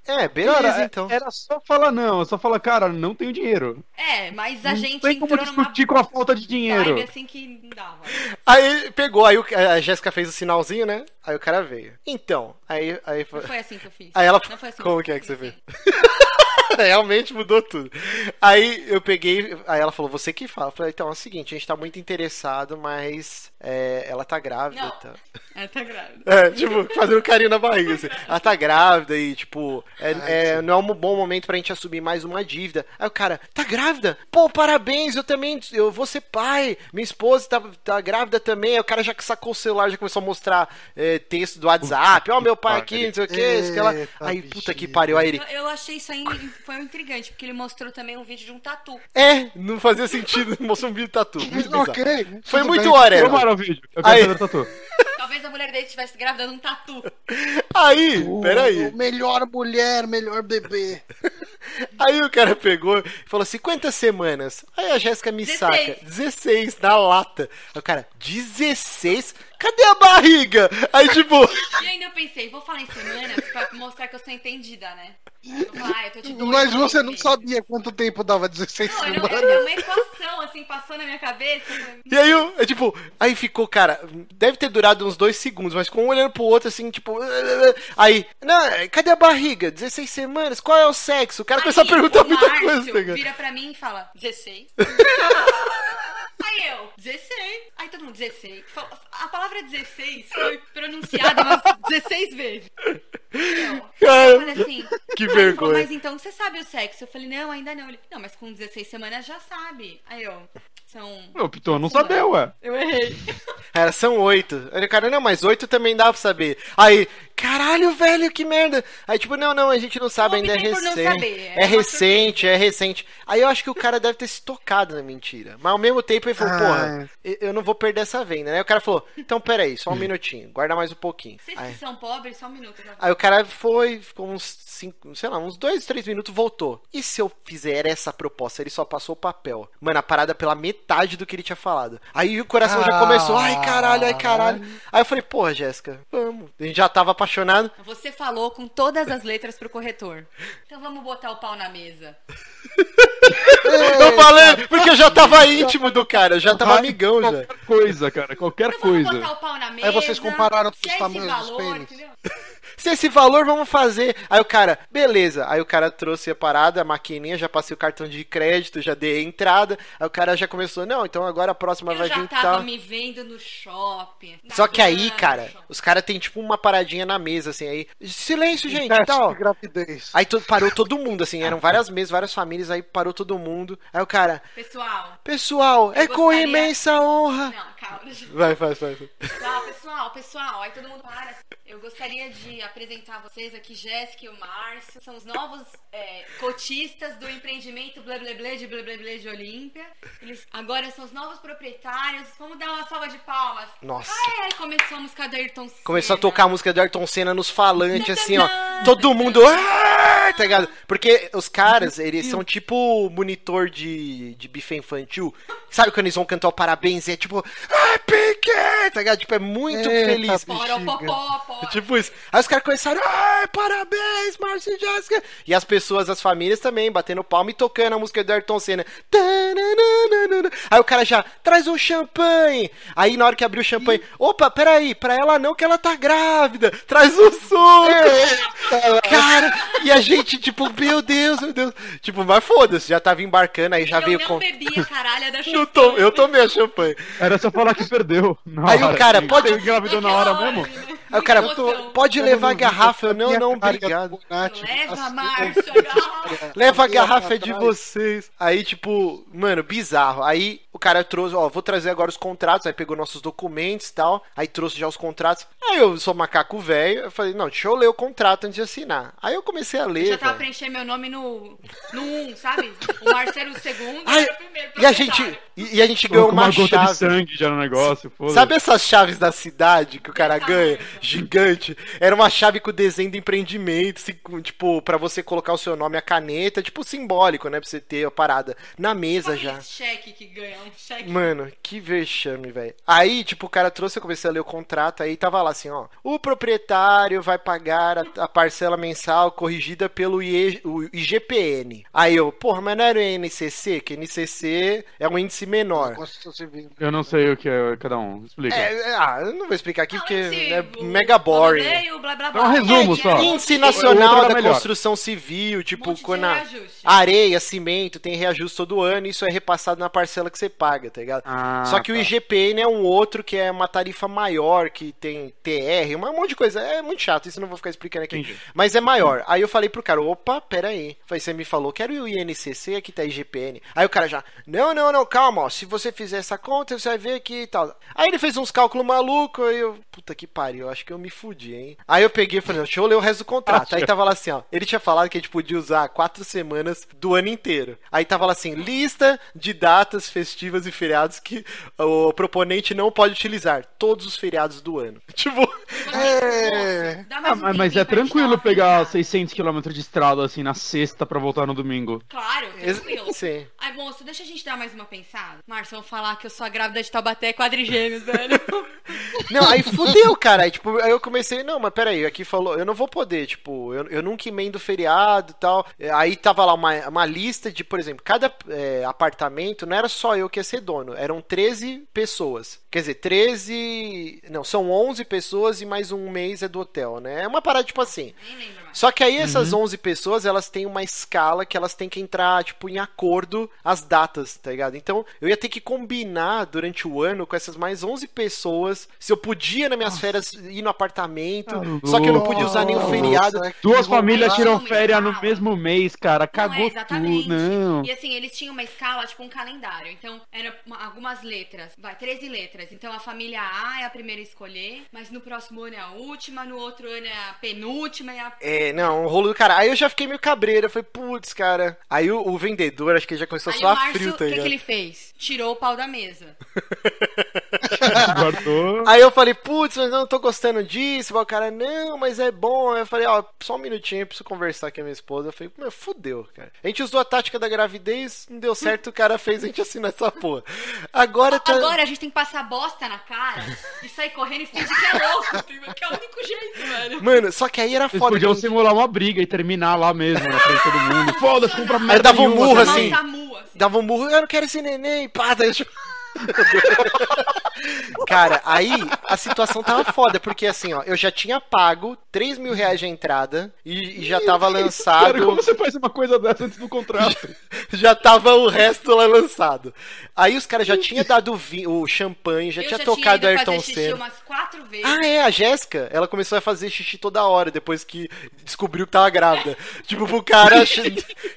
Speaker 2: É, beleza,
Speaker 3: Cara,
Speaker 2: então.
Speaker 3: era só falar não, é só falar, cara, não tenho dinheiro.
Speaker 4: É, mas a
Speaker 3: não
Speaker 4: gente
Speaker 3: tem como
Speaker 4: entrou numa
Speaker 3: discutir com a falta de dinheiro.
Speaker 4: assim que dava.
Speaker 2: Aí pegou, aí o- a Jéssica fez o sinalzinho, né? Aí o cara veio. Então, aí. aí
Speaker 4: Não foi assim que eu fiz.
Speaker 2: Aí ela.
Speaker 4: Não foi assim
Speaker 2: Como que é que você fez? Realmente mudou tudo. Aí eu peguei. Aí ela falou, você que fala. Eu falei, então é o seguinte, a gente tá muito interessado, mas é, ela tá grávida.
Speaker 4: Não.
Speaker 2: Tá.
Speaker 4: Ela tá grávida.
Speaker 2: É, tipo, fazendo carinho na barriga. Assim. Ela tá grávida e, tipo, é, é, não é um bom momento pra gente assumir mais uma dívida. Aí o cara, tá grávida? Pô, parabéns, eu também, eu vou ser pai. Minha esposa tá, tá grávida também. Aí o cara já sacou o celular, já começou a mostrar é, texto do WhatsApp. Ó, meu pai aqui, não sei o que, isso que ela. Aí, puta que pariu. Aí ele,
Speaker 4: Eu, eu achei isso aí foi um intrigante, porque ele mostrou também um vídeo de um tatu.
Speaker 2: é, não fazia sentido, mostrou um vídeo de tatu. Muito bizarro.
Speaker 1: Ok,
Speaker 2: Foi muito hora.
Speaker 3: Tomaram o vídeo. Eu quero
Speaker 2: Aí-
Speaker 3: saber tatu.
Speaker 4: Talvez a mulher dele estivesse grávida de um tatu.
Speaker 2: Aí,
Speaker 1: O-
Speaker 2: peraí.
Speaker 1: o Melhor mulher, melhor bebê.
Speaker 2: Aí o cara pegou e falou 50 semanas. Aí a Jéssica me
Speaker 4: 16.
Speaker 2: saca. 16 na lata. Aí o cara, 16? Cadê a barriga? Aí tipo,
Speaker 4: E ainda eu pensei, vou falar em semanas pra mostrar que eu sou entendida, né? Falar, ah, eu tô de dois
Speaker 1: Mas você não sabia quanto tempo dava 16
Speaker 4: Não,
Speaker 1: semanas.
Speaker 4: eu, uma equação, assim, passou na minha cabeça.
Speaker 2: e aí eu, é tipo, aí ficou, cara, deve ter durado uns dois segundos, mas ficou um olhando pro outro assim, tipo, aí, não, cadê a barriga? 16 semanas? Qual é o sexo? O cara começou a
Speaker 4: Aí,
Speaker 2: perguntar muita
Speaker 4: Márcio
Speaker 2: coisa, cara.
Speaker 4: vira pra mim e fala, 16. Aí eu, 16. Aí todo mundo, 16. Fala- A palavra 16 foi pronunciada umas 16 vezes. Eu,
Speaker 2: Cara,
Speaker 4: eu falei assim,
Speaker 2: que
Speaker 4: ele
Speaker 2: vergonha.
Speaker 4: falou, mas então você sabe o sexo? Eu falei, não, ainda não. Ele, não, mas com 16 semanas já sabe. Aí eu, são.
Speaker 3: Ô, Piton, não sabia, ué.
Speaker 4: Eu errei.
Speaker 2: Era, são oito. Aí o cara, não, mas oito também dá pra saber. Aí, caralho, velho, que merda. Aí, tipo, não, não, a gente não sabe, ainda é recente. É
Speaker 4: uma
Speaker 2: recente, é recente. Aí eu acho que o cara deve ter se tocado na mentira. Mas ao mesmo tempo ele falou,
Speaker 1: Ah.
Speaker 2: porra, eu não vou perder essa venda, né? Aí o cara falou, então peraí, só um minutinho, guarda mais um pouquinho.
Speaker 4: Vocês
Speaker 2: Aí,
Speaker 4: que são pobres, só um minuto. Já.
Speaker 2: aí o cara foi, ficou uns cinco, sei lá, uns dois, três minutos, voltou. E se eu fizer essa proposta? Ele só passou o papel. Mano, a parada pela metade do que ele tinha falado. Aí o coração já começou, ai caralho, ai caralho. Aí eu falei, porra, Jéssica, vamos. A gente já tava apaixonado.
Speaker 4: Você falou com todas as letras pro corretor. Então vamos botar o pau na mesa.
Speaker 2: Eu falei, porque eu já tava íntimo do cara, eu já tava amigão já.
Speaker 3: Qualquer coisa, cara, qualquer
Speaker 4: Então vamos
Speaker 3: coisa.
Speaker 4: botar o pau na mesa.
Speaker 1: Aí vocês compararam os tamanhos dos
Speaker 4: valor,
Speaker 1: pênis.
Speaker 4: entendeu?
Speaker 2: Se esse valor, vamos fazer. Aí o cara, beleza. Aí o cara trouxe a parada, a maquininha, já passei o cartão de crédito, já dei a entrada. Aí o cara já começou, não, então agora a próxima
Speaker 4: Eu
Speaker 2: vai
Speaker 4: já
Speaker 2: vir
Speaker 4: tava
Speaker 2: tal.
Speaker 4: me vendo no shopping.
Speaker 2: Só que aí, cara, os caras tem tipo uma paradinha na mesa, assim, aí. Silêncio, gente,
Speaker 1: Teste
Speaker 2: tal.
Speaker 1: de gravidez.
Speaker 2: Aí to- parou todo mundo, assim, eram várias mesas, várias famílias, aí parou todo mundo. Aí o cara,
Speaker 4: Pessoal,
Speaker 2: pessoal, é
Speaker 4: Eu
Speaker 2: com
Speaker 4: gostaria-
Speaker 2: imensa honra.
Speaker 4: não, calma.
Speaker 2: Vai, faz, faz.
Speaker 4: Pessoal, pessoal, pessoal. Aí todo mundo para. Eu gostaria de apresentar vocês aqui, Jéssica e o Márcio. São os novos é, cotistas do empreendimento Blé Blé Blé de Blé Blé Blé de Olímpia. Eles agora são os novos proprietários. Vamos dar uma salva de palmas.
Speaker 2: Nossa.
Speaker 4: É, começou a música do Ayrton Senna.
Speaker 2: Começou a tocar a música do Ayrton Senna nos falantes, assim, ó. Todo mundo. "Ah!" Tá ligado? Porque os caras, eles são tipo monitor de, de bife infantil. Sabe quando eles vão cantar o parabéns e é tipo. Ah, Piquet! Tá ligado? Tipo, é muito
Speaker 1: Eita,
Speaker 2: feliz.
Speaker 4: Poró-popó, poró.
Speaker 2: Tipo isso. Aí os caras começaram, ai, parabéns, Márcio e Jéssica. E as pessoas, as famílias também, batendo palma e tocando a música do Ayrton Senna. Aí o cara já, traz um champanhe. Aí na hora que abriu o champanhe, opa, peraí, pra ela não que ela tá grávida. Traz um suco. Cara, e a gente, tipo, meu Deus, meu Deus. Tipo, mas foda-se, já tava embarcando, aí já
Speaker 4: eu
Speaker 2: veio
Speaker 4: não
Speaker 2: com...
Speaker 4: bebi a caralha da
Speaker 2: Eu,
Speaker 4: champanhe.
Speaker 2: to- eu tomei a champanhe.
Speaker 3: Era só falar que perdeu.
Speaker 2: Aí o
Speaker 3: hora.
Speaker 2: cara, pode-
Speaker 3: Você engravidou na hora
Speaker 4: Naquela
Speaker 3: mesmo?
Speaker 4: né?
Speaker 2: Aí o cara, Pode levar a garrafa. Eu, não, não, obrigado.
Speaker 4: Leva,
Speaker 1: assim,
Speaker 4: Márcio, a garrafa.
Speaker 2: Leva a garrafa é de vocês. Aí, tipo, mano, bizarro. Aí o cara trouxe, ó, vou trazer agora os contratos. Aí pegou nossos documentos e tal. Aí trouxe já os contratos. Aí eu sou macaco velho. Eu falei, não, deixa eu ler o contrato antes de assinar. Aí eu comecei a
Speaker 4: Eu
Speaker 2: ler.
Speaker 4: já tava
Speaker 2: velho.
Speaker 4: preenchendo meu nome no, no 1, sabe? O Marcelo o segundo
Speaker 2: Ai,
Speaker 4: era o primeiro.
Speaker 2: E a gente, e, e a gente ganhou uma,
Speaker 3: uma gota de
Speaker 2: chave.
Speaker 3: sangue já no negócio, foda
Speaker 2: Sabe essas chaves da cidade que o cara ganha? Gigante. Era uma chave com desenho do empreendimento, assim, tipo, pra você colocar o seu nome, a caneta, tipo, simbólico, né? Pra você ter a parada na mesa
Speaker 4: Sabe
Speaker 2: já.
Speaker 4: aqueles cheque que ganha um cheque.
Speaker 2: Mano, que vexame, velho. Aí, tipo, o cara trouxe, eu comecei a ler o contrato, aí tava lá assim, ó. O proprietário vai pagar a, a parcela mensal corrigida pelo IE o IGPN. Aí eu, porra, mas não era o INCC? Que NCC é um índice menor.
Speaker 3: Eu não sei o que é cada um. Explica.
Speaker 2: É, é, ah, eu não vou explicar aqui
Speaker 4: Não,
Speaker 2: porque
Speaker 4: esse,
Speaker 2: é mega boring.
Speaker 4: o blá, blá,
Speaker 3: É um
Speaker 4: blá.
Speaker 3: resumo
Speaker 4: que
Speaker 3: só.
Speaker 4: é
Speaker 2: Índice Nacional da
Speaker 3: melhor.
Speaker 2: Construção Civil, tipo,
Speaker 4: de
Speaker 2: quando areia, cimento, tem reajuste todo ano, isso é repassado na parcela que você paga, tá ligado?
Speaker 3: Ah,
Speaker 2: Só que o
Speaker 3: tá.
Speaker 2: IGPN é um outro que é uma tarifa maior, que tem TR, um monte de coisa. É muito chato, isso não vou ficar explicando aqui.
Speaker 3: Entendi.
Speaker 2: Mas é maior. Aí eu falei pro cara, opa, pera aí. Falei, você me falou, quero o INCC, aqui tá IGPN. Aí o cara já, não, não, não, calma, ó, se você fizer essa conta, você vai ver aqui e tal. Aí ele fez uns cálculos malucos, aí eu, puta que pariu, acho que eu me fudi, hein. Aí eu peguei e falei, deixa eu ler o resto do contrato. Aí tava lá assim, ó, ele tinha falado que a gente podia usar quatro semanas do ano inteiro. Aí tava lá assim, lista de datas festivas e feriados que o proponente não pode utilizar. Todos os feriados do ano. Tipo,
Speaker 1: É.
Speaker 4: Mais
Speaker 3: Ah,
Speaker 4: um
Speaker 3: mas, é tranquilo pegar
Speaker 4: pensada.
Speaker 3: 600 km de estrada assim na sexta pra voltar no domingo.
Speaker 4: Claro, tranquilo.
Speaker 2: sim.
Speaker 4: Ai, moço, deixa a gente dar mais uma pensada. Márcio, vamos falar que eu sou a grávida de Taubaté quadrigêmeos, velho.
Speaker 2: Não, aí fudeu, cara. Aí, tipo, aí eu comecei, não, mas peraí, aqui falou, eu não vou poder, tipo, eu, eu nunca emendo feriado e tal. É, Aí tava lá uma, uma lista de, por exemplo, cada é, apartamento, não era só eu que ia ser dono, eram 13 pessoas. Quer dizer, 13. Não, são 11 pessoas e mais um mês é do hotel, né? É uma parada tipo assim.
Speaker 4: Nem lembro mais.
Speaker 2: Só que aí essas 11 pessoas, elas têm uma escala que elas têm que entrar, tipo, em acordo as datas, tá ligado? Então, eu ia ter que combinar durante o ano com essas mais 11 pessoas se eu podia nas minhas férias ir no apartamento,
Speaker 3: Tá
Speaker 2: só que eu não podia usar nenhum
Speaker 1: Nossa,
Speaker 2: feriado.
Speaker 1: que
Speaker 3: Duas famílias tiram férias no mesmo mês, cara.
Speaker 4: Não,
Speaker 3: Cagou
Speaker 4: é exatamente.
Speaker 3: tudo. Não.
Speaker 4: E assim, eles tinham uma escala, tipo um calendário. Então, eram uma- algumas letras. Vai, 13 letras. Então, a família A é a primeira a escolher, mas no próximo ano é a última, no outro ano é a penúltima e a.
Speaker 2: É, não, um rolo do cara. Aí eu já fiquei meio cabreiro, eu falei, putz, cara. Aí o, o vendedor, acho que ele já começou a
Speaker 4: Aí o
Speaker 2: suar
Speaker 4: Márcio,
Speaker 2: frio,
Speaker 4: o
Speaker 2: tá
Speaker 4: que, que
Speaker 2: ligado?
Speaker 4: ele fez? Tirou o pau da mesa.
Speaker 3: Guardou.
Speaker 2: Aí eu falei, putz, mas eu não tô gostando disso. Aí O cara, não, mas é bom. Aí eu falei, ó, só um minutinho, eu preciso conversar com a minha esposa. Eu falei, meu, fudeu, cara. A gente usou a tática da gravidez, não deu certo, o cara fez a gente assinar essa porra. Agora tá.
Speaker 4: Agora a gente tem que passar bosta na cara e sair correndo e fingir que é louco, que é o único jeito, velho.
Speaker 2: Mano, só que aí era
Speaker 3: Eles
Speaker 2: foda.
Speaker 3: podiam
Speaker 2: que-
Speaker 3: simular uma briga e terminar lá mesmo, na frente de todo mundo. Foda-se, compra merda
Speaker 2: dava um murro,
Speaker 3: tá
Speaker 2: assim.
Speaker 4: Samu, assim.
Speaker 2: Dava um burro, eu não quero esse neném, pá, deixa... Cara, aí a situação tava foda, porque assim, ó, eu já tinha pago 3 mil reais de entrada e, e já tava
Speaker 3: Cara,
Speaker 2: lançado.
Speaker 3: como você faz uma coisa dessa antes do contrato?
Speaker 2: já tava o resto lá lançado. Aí os caras já tinham dado o, champanhe, já
Speaker 4: Eu
Speaker 2: tinha
Speaker 4: já
Speaker 2: tocado
Speaker 4: tinha ido
Speaker 2: Ayrton
Speaker 4: fazer xixi
Speaker 2: Senna.
Speaker 4: umas quatro vezes.
Speaker 2: Ah, é, a Jéssica, ela começou a fazer xixi toda hora, depois que descobriu que tava grávida. tipo, pro cara.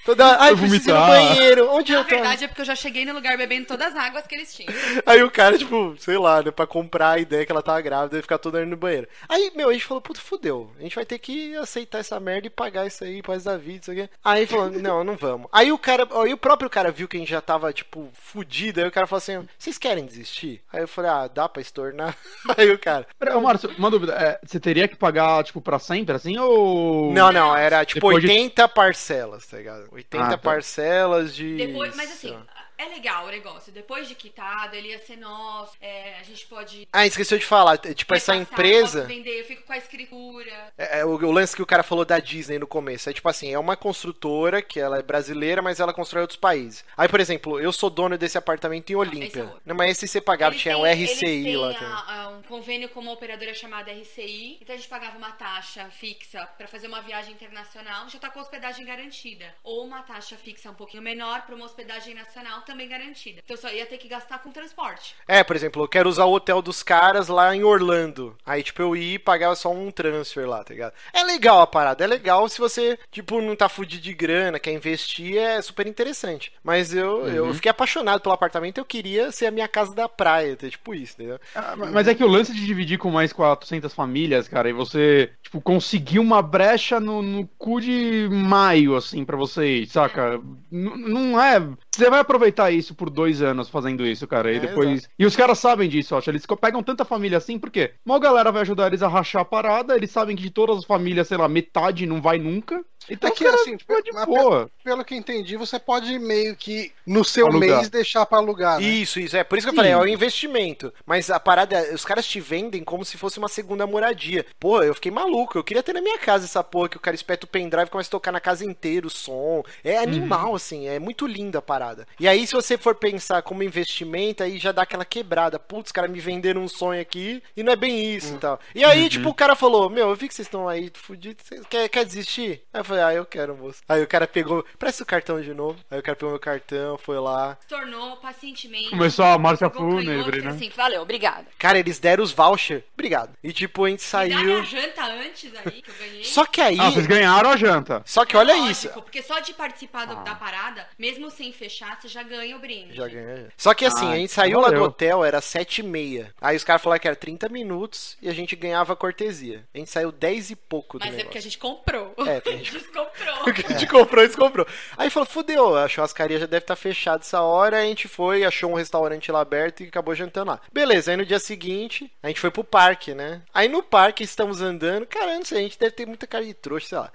Speaker 2: Toda. Ai, preciso ir no banheiro. Onde
Speaker 4: Na
Speaker 2: eu tô?
Speaker 4: verdade é porque eu já cheguei no lugar bebendo todas as águas que eles tinham.
Speaker 2: Aí o cara, tipo, sei lá, né, pra comprar a ideia que ela tava grávida e ficar toda indo no banheiro. Aí, meu, a gente falou, puta, fudeu. A gente vai ter que aceitar essa merda e pagar isso aí, paz da vida, isso aqui. Aí falou, não, não vamos. Aí o cara, aí o próprio cara viu que a gente já tava, tipo, fudido. Aí o cara falou assim, vocês querem desistir? Aí eu falei, ah, dá pra estornar. Aí o cara,
Speaker 3: Pera, ô, Márcio, uma dúvida. é, você teria que pagar, tipo, pra sempre, assim, ou...
Speaker 2: não, não, era tipo
Speaker 3: Depois de-
Speaker 2: 80 parcelas, tá ligado? 80
Speaker 3: Ah, tá.
Speaker 2: parcelas de.
Speaker 4: Depois, mas assim, é legal o negócio. Depois de quitado, ele ia ser nosso. é, a gente pode.
Speaker 2: Ah, esqueceu de falar, tipo, essa empresa.
Speaker 4: vender, eu fico com a escritura.
Speaker 2: É, é o, o lance que o cara falou da Disney no começo. É tipo assim, é uma construtora que ela é brasileira, mas ela constrói outros países. Aí, por exemplo, eu sou dono desse apartamento em
Speaker 4: é
Speaker 2: Olímpia.
Speaker 4: outro.
Speaker 2: Não, mas esse você pagava, tinha
Speaker 4: têm-
Speaker 2: um RCI lá
Speaker 4: a- a- um convênio com uma operadora chamada RCI. Então a gente pagava uma taxa fixa pra fazer uma viagem internacional, já tá com hospedagem garantida. Ou uma taxa fixa um pouquinho menor pra uma hospedagem nacional também garantida. Então eu só ia ter que gastar com transporte.
Speaker 2: É, por exemplo, eu quero usar o hotel dos caras lá em Orlando. Aí, tipo, eu ia e pagava só um transfer lá, tá ligado? É legal a parada, é legal se você, tipo, não tá fudido de grana, quer investir, é super interessante. Mas eu, eu fiquei apaixonado pelo apartamento, eu queria ser a minha casa da praia, ter tipo isso, entendeu?
Speaker 3: Ah, Mas é que o lance de dividir com mais 400 famílias, cara, e você, tipo, conseguir uma brecha no, no cu de maio, assim, pra você ir, saca? N- não é. Você vai aproveitar isso por dois anos fazendo isso, cara, e
Speaker 2: É,
Speaker 3: depois. E os caras sabem disso, eu acho. Eles pegam tanta família assim, porque uma galera vai ajudar eles a rachar a parada, eles sabem que de todas as famílias, sei lá, metade não vai nunca. Então,
Speaker 1: É que,
Speaker 3: caras
Speaker 1: assim,
Speaker 3: ficam de boa.
Speaker 1: Pelo que entendi, você pode meio que no seu
Speaker 3: Alugar.
Speaker 1: mês deixar pra alugar. né?
Speaker 2: Isso, isso. É por isso que eu
Speaker 3: Sim.
Speaker 2: falei, é o investimento. Mas a parada, é, os caras te vendem como se fosse uma segunda moradia. Pô, eu fiquei maluco. Eu queria ter na minha casa essa porra que o cara espeta o pendrive e começa a tocar na casa inteira o som. É animal, assim. É muito linda a parada. E aí, se você for pensar como investimento, aí já dá aquela quebrada. Putz, os caras me venderam um sonho aqui e não é bem isso e tal. E aí, tipo, o cara falou: Meu, eu vi que vocês estão aí fudidos. Quer, quer desistir? Aí eu falei: Ah, eu quero, moço. Aí o cara pegou, presta o cartão de novo. Aí o cara pegou meu cartão, foi lá.
Speaker 4: Tornou pacientemente.
Speaker 3: Começou a marcha fúnebre,
Speaker 4: fez
Speaker 3: né?
Speaker 4: Assim, valeu, obrigada.
Speaker 2: Cara, eles deram os voucher. Obrigado. E tipo, a gente
Speaker 4: Me
Speaker 2: saiu.
Speaker 4: minha janta antes aí, que eu ganhei.
Speaker 2: Só que aí.
Speaker 3: Ah, vocês ganharam a janta.
Speaker 2: Só que olha
Speaker 4: Lógico,
Speaker 2: isso.
Speaker 4: Porque só de participar do- da parada, mesmo sem fechar, você já ganha o brinde.
Speaker 2: Já ganhei. Só que assim,
Speaker 3: Ah,
Speaker 2: a gente saiu lá do
Speaker 3: valeu.
Speaker 2: hotel, era 7 e meia. Aí os caras falaram que era 30 minutos e a gente ganhava cortesia. A gente saiu 10 e pouco do
Speaker 4: Mas é
Speaker 2: negócio.
Speaker 4: porque a gente comprou.
Speaker 2: É, porque a gente-
Speaker 4: Descomprou.
Speaker 2: Porque a gente comprou e descomprou. Aí falou, fudeu, a churrascaria já deve estar fechada essa hora. Aí a gente foi, achou um restaurante lá aberto e acabou jantando lá. Beleza, aí no dia seguinte, a gente foi pro parque, né? Aí no parque estamos andando, cara, não sei, a gente deve ter muita cara de trouxa, sei lá.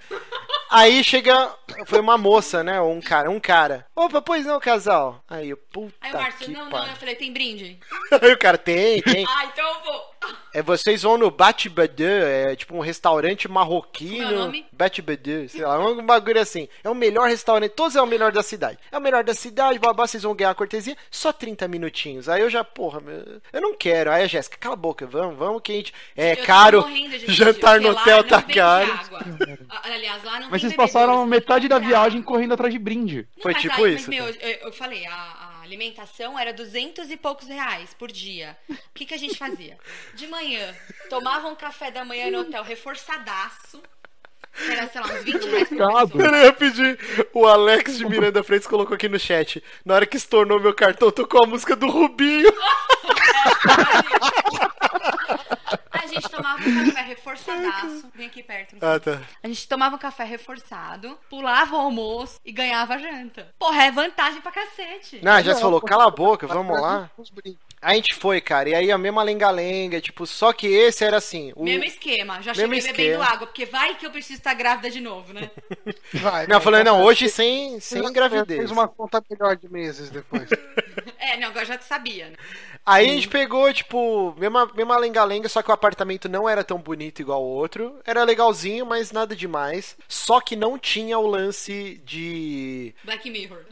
Speaker 2: Aí chega, foi uma moça, né? Ou um cara, um cara. Opa, pois não, casal. Aí eu, puta
Speaker 4: Aí o Márcio, não, não, eu falei, tem brinde?
Speaker 2: Aí o cara, tem, tem.
Speaker 4: Ah, então eu vou.
Speaker 2: É, vocês vão no Bate Bedê, é tipo um restaurante
Speaker 4: é
Speaker 2: marroquino.
Speaker 4: nome?
Speaker 2: Bate Bedê, sei lá, um bagulho assim. É o melhor restaurante, todos é o melhor da cidade. É o melhor da cidade, babá, vocês vão ganhar a cortesia, só 30 minutinhos. Aí eu já, porra, meu, eu não quero. Aí a Jéssica, cala a boca, vamos, vamos que a gente. É
Speaker 4: Eu
Speaker 2: caro,
Speaker 4: morrendo
Speaker 2: jantar no hotel tá caro.
Speaker 4: Ah, Aliás, lá não
Speaker 3: Mas
Speaker 4: tem
Speaker 3: vocês passaram metade da
Speaker 4: não
Speaker 3: viagem correndo atrás de brinde.
Speaker 4: Não,
Speaker 2: Foi
Speaker 4: mas
Speaker 2: tipo isso,
Speaker 4: meu, eu, eu falei, a, a alimentação era 200 e poucos reais por dia. O que, que a gente fazia? De manhã, tomava um café da manhã no hotel reforçadaço. Era, sei lá, uns 20 reais por.
Speaker 2: Peraí, rapidinho. O Alex de Miranda Freitas colocou aqui no chat. Na hora que estornou meu cartão, tocou a música do Rubinho.
Speaker 4: A gente tomava um café reforçadaço. Vem aqui perto.
Speaker 2: Ah, tá.
Speaker 4: A gente tomava um café reforçado, pulava o almoço e ganhava a janta. Porra, é vantagem pra cacete.
Speaker 2: Não, já falou, cala a boca, vamos lá. A gente foi, cara, e aí a mesma lenga-lenga, tipo, só que esse era assim. O...
Speaker 4: Mesmo esquema. Já
Speaker 2: Mesmo
Speaker 4: cheguei bebendo
Speaker 2: esquema.
Speaker 4: água, porque vai que eu preciso estar grávida de novo, né?
Speaker 1: Vai,
Speaker 2: Não,
Speaker 1: vai,
Speaker 2: falando, não, hoje sem, sem gravidez.
Speaker 1: Fez uma conta melhor de meses depois.
Speaker 4: É, não, agora já te sabia, né?
Speaker 2: Aí a gente pegou, tipo, mesma, mesma lenga-lenga, só que o apartamento não era tão bonito igual o outro. Era legalzinho, mas nada demais. Só que não tinha o lance de.
Speaker 4: Black Mirror.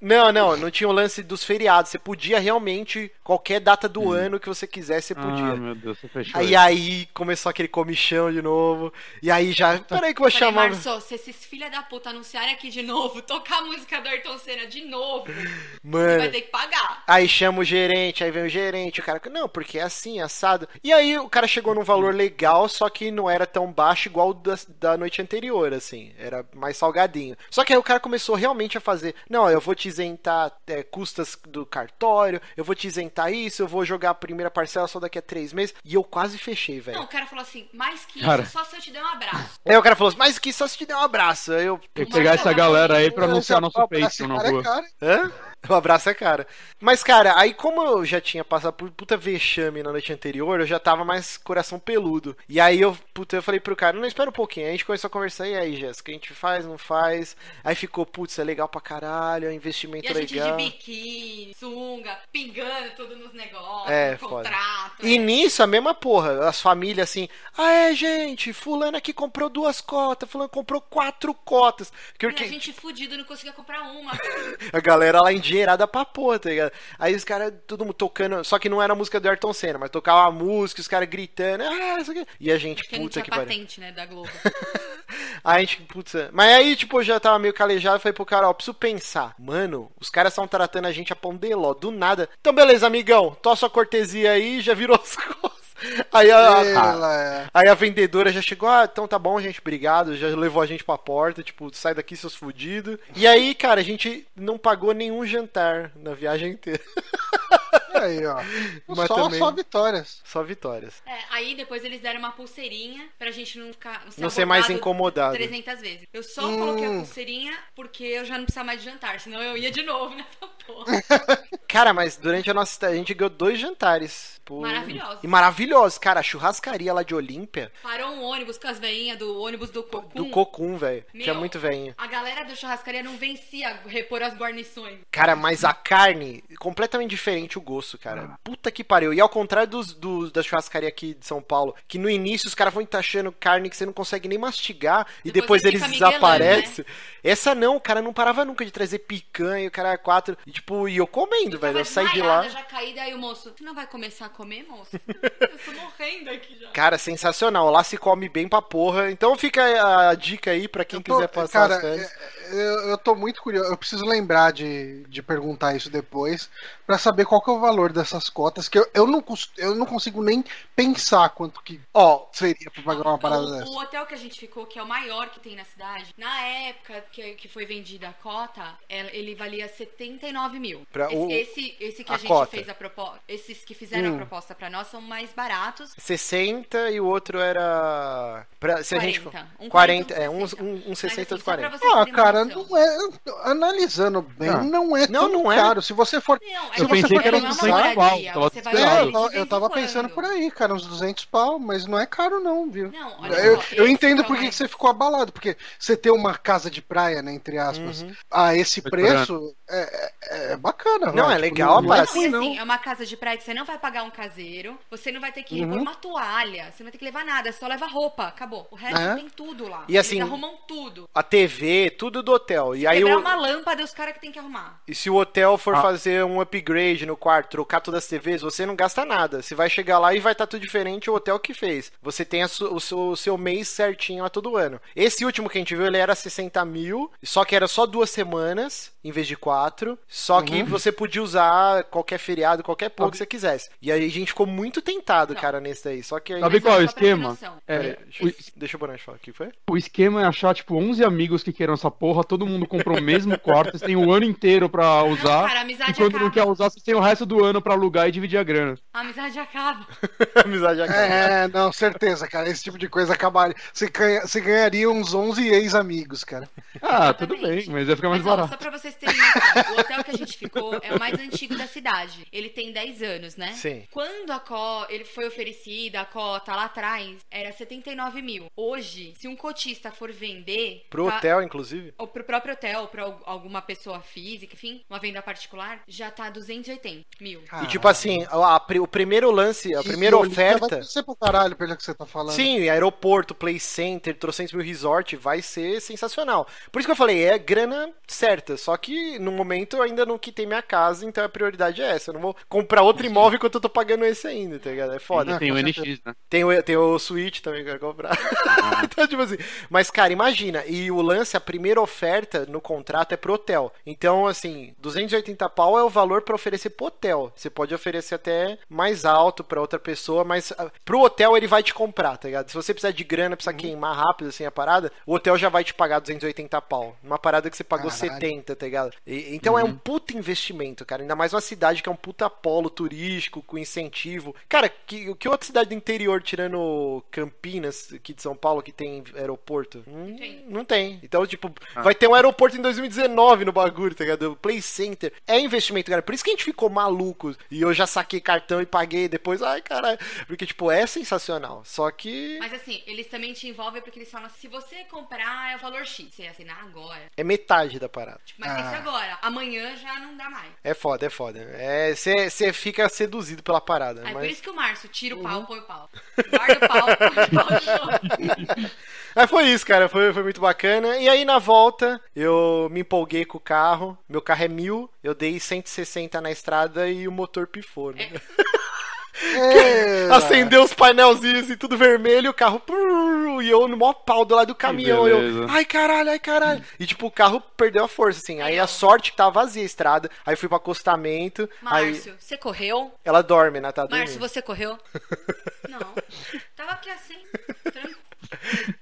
Speaker 2: Não, não, não tinha o lance dos feriados. Você podia realmente, qualquer data do ano que você quisesse, você podia.
Speaker 3: Ah, meu Deus, você fechou.
Speaker 2: Aí aí começou aquele comichão de novo. E aí já. Peraí que eu vou
Speaker 4: Falei,
Speaker 2: chamar.
Speaker 4: Março, se esses filha da puta anunciarem aqui de novo, tocar a música do Ayrton Senna de novo, você vai
Speaker 2: Mano.
Speaker 4: ter que pagar.
Speaker 2: Aí chama o gerente, aí vem o gerente, o cara, não, porque é assim, assado. E aí o cara chegou num valor legal, só que não era tão baixo igual o da, da noite anterior, assim. Era mais salgadinho. Só que aí o cara começou realmente a fazer, não, eu vou te isentar é, custas do cartório, eu vou te isentar isso, eu vou jogar a primeira parcela só daqui a três meses. E eu quase fechei, velho.
Speaker 4: Não, o cara falou assim, mais que
Speaker 3: Cara.
Speaker 4: isso, só se eu te der um abraço.
Speaker 2: Aí o cara falou assim, mas que só se te der um abraço. Aí eu,
Speaker 3: Tem que pegar essa galera aí pra anunciar nosso Patreon na
Speaker 1: cara é
Speaker 3: rua.
Speaker 1: cara.
Speaker 2: Hã? O abraço é cara. Mas, cara, aí como eu já tinha passado por puta vexame na noite anterior, eu já tava mais coração peludo. E aí eu, puta, eu falei pro cara, não, espera um pouquinho. Aí a gente começou a conversar, e aí, Jéssica, a gente faz, não faz? Aí ficou, putz, é legal pra caralho, é um investimento
Speaker 4: E a gente
Speaker 2: legal.
Speaker 4: de biquíni, sunga, pingando tudo nos negócios,
Speaker 2: É,
Speaker 4: no contrato.
Speaker 2: E
Speaker 4: é.
Speaker 2: nisso, a mesma porra, as famílias assim, ah é, gente, fulano aqui comprou duas cotas, fulano comprou quatro cotas.
Speaker 4: E
Speaker 2: Porque
Speaker 4: a gente fudido não conseguia comprar uma.
Speaker 2: a galera lá endinheirada pra porra, tá ligado? Aí os caras, todo mundo tocando, só que não era a música do Ayrton Senna, mas tocava a música, os caras gritando, ah, isso aqui. E a gente,
Speaker 4: Porque não
Speaker 2: puta
Speaker 4: tinha
Speaker 2: que pariu.
Speaker 4: patente, né, da Globo.
Speaker 2: Aí a gente, putz. Mas aí, tipo, eu já tava meio calejado e falei pro cara, ó, preciso pensar. Mano, os caras estão tratando a gente a pão de ló, do nada. Então, beleza, amigão, tô a sua cortesia aí, já virou as costas. Aí a,
Speaker 1: Ela
Speaker 2: aí a vendedora já chegou, ah, então tá bom, gente, obrigado. Já levou a gente pra porta, tipo, sai daqui, seus fudidos. E aí, cara, a gente não pagou nenhum jantar na viagem inteira.
Speaker 1: Aí, ó.
Speaker 2: Mas
Speaker 1: Só,
Speaker 2: também-
Speaker 1: só vitórias.
Speaker 2: Só vitórias.
Speaker 4: É, aí depois eles deram uma pulseirinha pra gente não ficar.
Speaker 2: Não ser mais
Speaker 4: abordado
Speaker 2: incomodado.
Speaker 4: 300 vezes. Eu só
Speaker 1: Hum.
Speaker 4: coloquei a pulseirinha porque eu já não precisava mais de jantar, senão eu ia de novo nessa porra.
Speaker 2: Cara, mas durante a nossa a gente ganhou dois jantares. Pô.
Speaker 4: Maravilhosos.
Speaker 2: E maravilhosos. Cara, a churrascaria lá de Olímpia,
Speaker 4: Parou um ônibus com as veinhas do ônibus do Cocum.
Speaker 2: do Cocum, velho.
Speaker 4: Meu,
Speaker 2: Tinha muito veinho.
Speaker 4: A galera da churrascaria não vencia repor as guarnições.
Speaker 2: Cara, mas a carne, completamente diferente o gosto, cara. Puta que pariu. E ao contrário dos, dos- da churrascaria aqui de São Paulo, que no início os caras vão taxando carne que você não consegue nem mastigar e depois,
Speaker 4: Depois ele
Speaker 2: eles desaparecem. Essa não, o cara não parava nunca de trazer picanha, o cara é quatro. E tipo, e eu comendo, velho. Eu saí de lá.
Speaker 4: já caída, aí o moço, você não vai começar a comer, moço? eu tô morrendo aqui já.
Speaker 2: Cara, sensacional. Lá se come bem pra porra. Então fica a dica aí pra quem
Speaker 1: tô-
Speaker 2: quiser passar
Speaker 1: cara,
Speaker 2: as férias.
Speaker 1: é- eu, eu tô muito curioso. Eu preciso lembrar de, de perguntar isso depois pra saber qual que é o valor dessas cotas. Que eu, eu, não, eu não consigo nem pensar quanto que
Speaker 2: Ó,
Speaker 1: seria pra pagar uma parada
Speaker 4: o,
Speaker 1: dessa.
Speaker 4: o hotel que a gente ficou, que é o maior que tem na cidade, na época que, que foi vendida a cota, ela- ele valia 79 mil.
Speaker 2: Pra
Speaker 4: esse,
Speaker 2: o-
Speaker 4: esse, esse que a,
Speaker 2: a
Speaker 4: gente
Speaker 2: cota.
Speaker 4: fez a proposta. Esses que fizeram
Speaker 1: Hum.
Speaker 4: a proposta pra nós são mais baratos.
Speaker 2: 60 e o outro era. Pra, se a gente.
Speaker 4: 40. Um
Speaker 2: 40,
Speaker 4: 40,
Speaker 2: é,
Speaker 4: um
Speaker 2: uns
Speaker 4: 60.
Speaker 2: um, um
Speaker 4: Mas,
Speaker 2: 60
Speaker 4: assim,
Speaker 2: dos
Speaker 4: só pra
Speaker 2: 40.
Speaker 4: vocês
Speaker 1: Ah, cara, não é. Analisando bem,
Speaker 3: Ah.
Speaker 1: não é
Speaker 2: Não,
Speaker 1: tão
Speaker 2: não é.
Speaker 1: caro. Se você for.
Speaker 4: Não, é
Speaker 3: Eu pensei
Speaker 1: for
Speaker 3: que era 200 pau, tava
Speaker 4: você vai
Speaker 1: É, eu, eu tava
Speaker 4: quando.
Speaker 1: pensando por aí, cara, uns 200 pau, mas não é caro não, viu?
Speaker 4: Não, olha
Speaker 1: Eu,
Speaker 4: só,
Speaker 1: eu entendo por que você ficou abalado, porque você ter uma casa de praia, né, entre aspas,
Speaker 2: Uhum.
Speaker 1: a esse
Speaker 3: Tô
Speaker 1: preço é, é- é bacana.
Speaker 2: Não,
Speaker 1: vai,
Speaker 2: é
Speaker 1: tipo,
Speaker 2: legal,
Speaker 1: não, não é
Speaker 4: E
Speaker 1: não.
Speaker 4: assim, é uma casa de praia que você não vai pagar um caseiro, você não vai ter que
Speaker 1: Uhum.
Speaker 4: repor uma toalha, você não vai ter que levar nada, só leva roupa, acabou. O resto
Speaker 1: É.
Speaker 4: tem tudo lá.
Speaker 2: E assim-
Speaker 4: Eles arrumam tudo.
Speaker 2: A TV, tudo do hotel. E aí
Speaker 4: Quebrar
Speaker 2: o,
Speaker 4: uma lâmpada, os caras que tem que arrumar.
Speaker 2: E se o hotel for
Speaker 3: Ah.
Speaker 2: fazer um upgrade no quarto, trocar todas as TVs, você não gasta nada. Você vai chegar lá e vai estar tudo diferente o hotel que fez. Você tem o, seu, o seu mês certinho lá todo ano. Esse último que a gente viu, ele era 60 mil, só que era só duas semanas, em vez de quatro. Só que você podia usar qualquer feriado, qualquer pouco que você quisesse. E aí a gente ficou muito tentado,
Speaker 4: Não.
Speaker 2: cara, nesse daí. Só que aí...
Speaker 3: Sabe qual é o esquema? É,
Speaker 2: deixa,
Speaker 3: o,
Speaker 2: eu- deixa o Bonatti falar. O que foi?
Speaker 3: o esquema é achar, tipo, 11 amigos que queiram essa porra, todo mundo comprou o mesmo quarto, vocês têm o ano inteiro pra usar.
Speaker 4: cara, a amizade
Speaker 3: e quando não
Speaker 4: acaba.
Speaker 3: quer usar, vocês têm o resto do ano pra alugar e dividir a grana.
Speaker 4: A amizade acaba.
Speaker 2: Amizade acaba.
Speaker 1: É, não, certeza, cara. Esse tipo de coisa acabaria. Você, ganha, você ganharia uns 11 ex-amigos, cara.
Speaker 3: Ah, tudo
Speaker 4: Exatamente.
Speaker 3: bem, mas vai ficar mais
Speaker 4: Mas, ó,
Speaker 3: barato.
Speaker 4: só pra vocês terem noção, o hotel que a gente ficou é o mais antigo da cidade. Ele tem 10 anos, né?
Speaker 2: Sim.
Speaker 4: Quando a co ele foi oferecida, a cota lá atrás, era 79 mil. Hoje, se um cotista for vender...
Speaker 2: Pro
Speaker 4: tá-
Speaker 2: hotel, inclusive.
Speaker 4: Ou pro próprio hotel, ou pra al- alguma pessoa física, enfim, uma venda particular, já tá 280 mil. Mil.
Speaker 2: E tipo assim, a- a o primeiro lance, a primeira
Speaker 1: Olinda
Speaker 2: oferta.
Speaker 1: Vai ser pro caralho pelo que você tá falando.
Speaker 2: Sim, aeroporto, play center, trocentos mil resort, vai ser sensacional. Por isso que eu falei, é grana certa. Só que no momento eu ainda não quitei minha casa, então a prioridade é essa. Eu não vou comprar outro imóvel enquanto eu tô pagando esse ainda, tá ligado? É foda.
Speaker 1: Ah,
Speaker 3: Tem o NX, né?
Speaker 2: Tem o, tem o Switch também que eu quero comprar. então, tipo assim. Mas, cara, imagina. E o lance, a primeira oferta no contrato é pro hotel. Então, assim, 280 pau é o valor pra oferecer pro hotel. Você pode oferecer até mais alto pra outra pessoa, mas ah, pro hotel ele vai te comprar, tá ligado? Se você precisar de grana, precisar queimar rápido, assim, a parada, o hotel já vai te pagar 280 pau. Uma parada que você pagou
Speaker 1: Caralho.
Speaker 2: 70, tá ligado? E- então é um puta investimento, cara. Ainda mais uma cidade que é um puta polo turístico, com incentivo. Cara, que, que outra cidade do interior, tirando Campinas, aqui de São Paulo, que tem aeroporto? Hum,
Speaker 4: tem.
Speaker 2: Não tem. Então, tipo, vai ter um aeroporto em 2019 no bagulho, tá ligado? O Play Center. É investimento, cara. Por isso que a gente ficou maluco. E eu já saquei cartão e paguei depois. Ai, caralho. Porque, tipo, é sensacional. Só que
Speaker 4: Mas assim, eles também te envolvem porque eles falam, se você comprar é o valor X, você assinar agora.
Speaker 2: é metade da parada.
Speaker 4: Mas tem que ser
Speaker 1: Ah.
Speaker 4: agora. Amanhã já não dá mais.
Speaker 2: É foda, é foda. É, você fica seduzido pela parada.
Speaker 4: Por
Speaker 2: mas...
Speaker 4: isso que o Márcio tira o pau, põe o pau. Guarda o pau, põe o pau de novo.
Speaker 2: Mas foi isso, cara. Foi, foi muito bacana. E aí, na volta, eu me empolguei com o carro. Meu carro é mil. Eu dei 160 na estrada e o motor pifou, né?
Speaker 1: É,
Speaker 2: Acendeu os painelzinhos e tudo vermelho, e o carro. prrr, E eu no maior pau do lado do caminhão. Eu, ai caralho, ai caralho. E tipo, o carro perdeu a força, assim. Aí a sorte que tava vazia a estrada. Aí fui pro acostamento. Aí
Speaker 4: Márcio, você correu?
Speaker 2: ela dorme, né? Tá
Speaker 4: Márcio, você correu? Não. Tava aqui assim, tranquilo.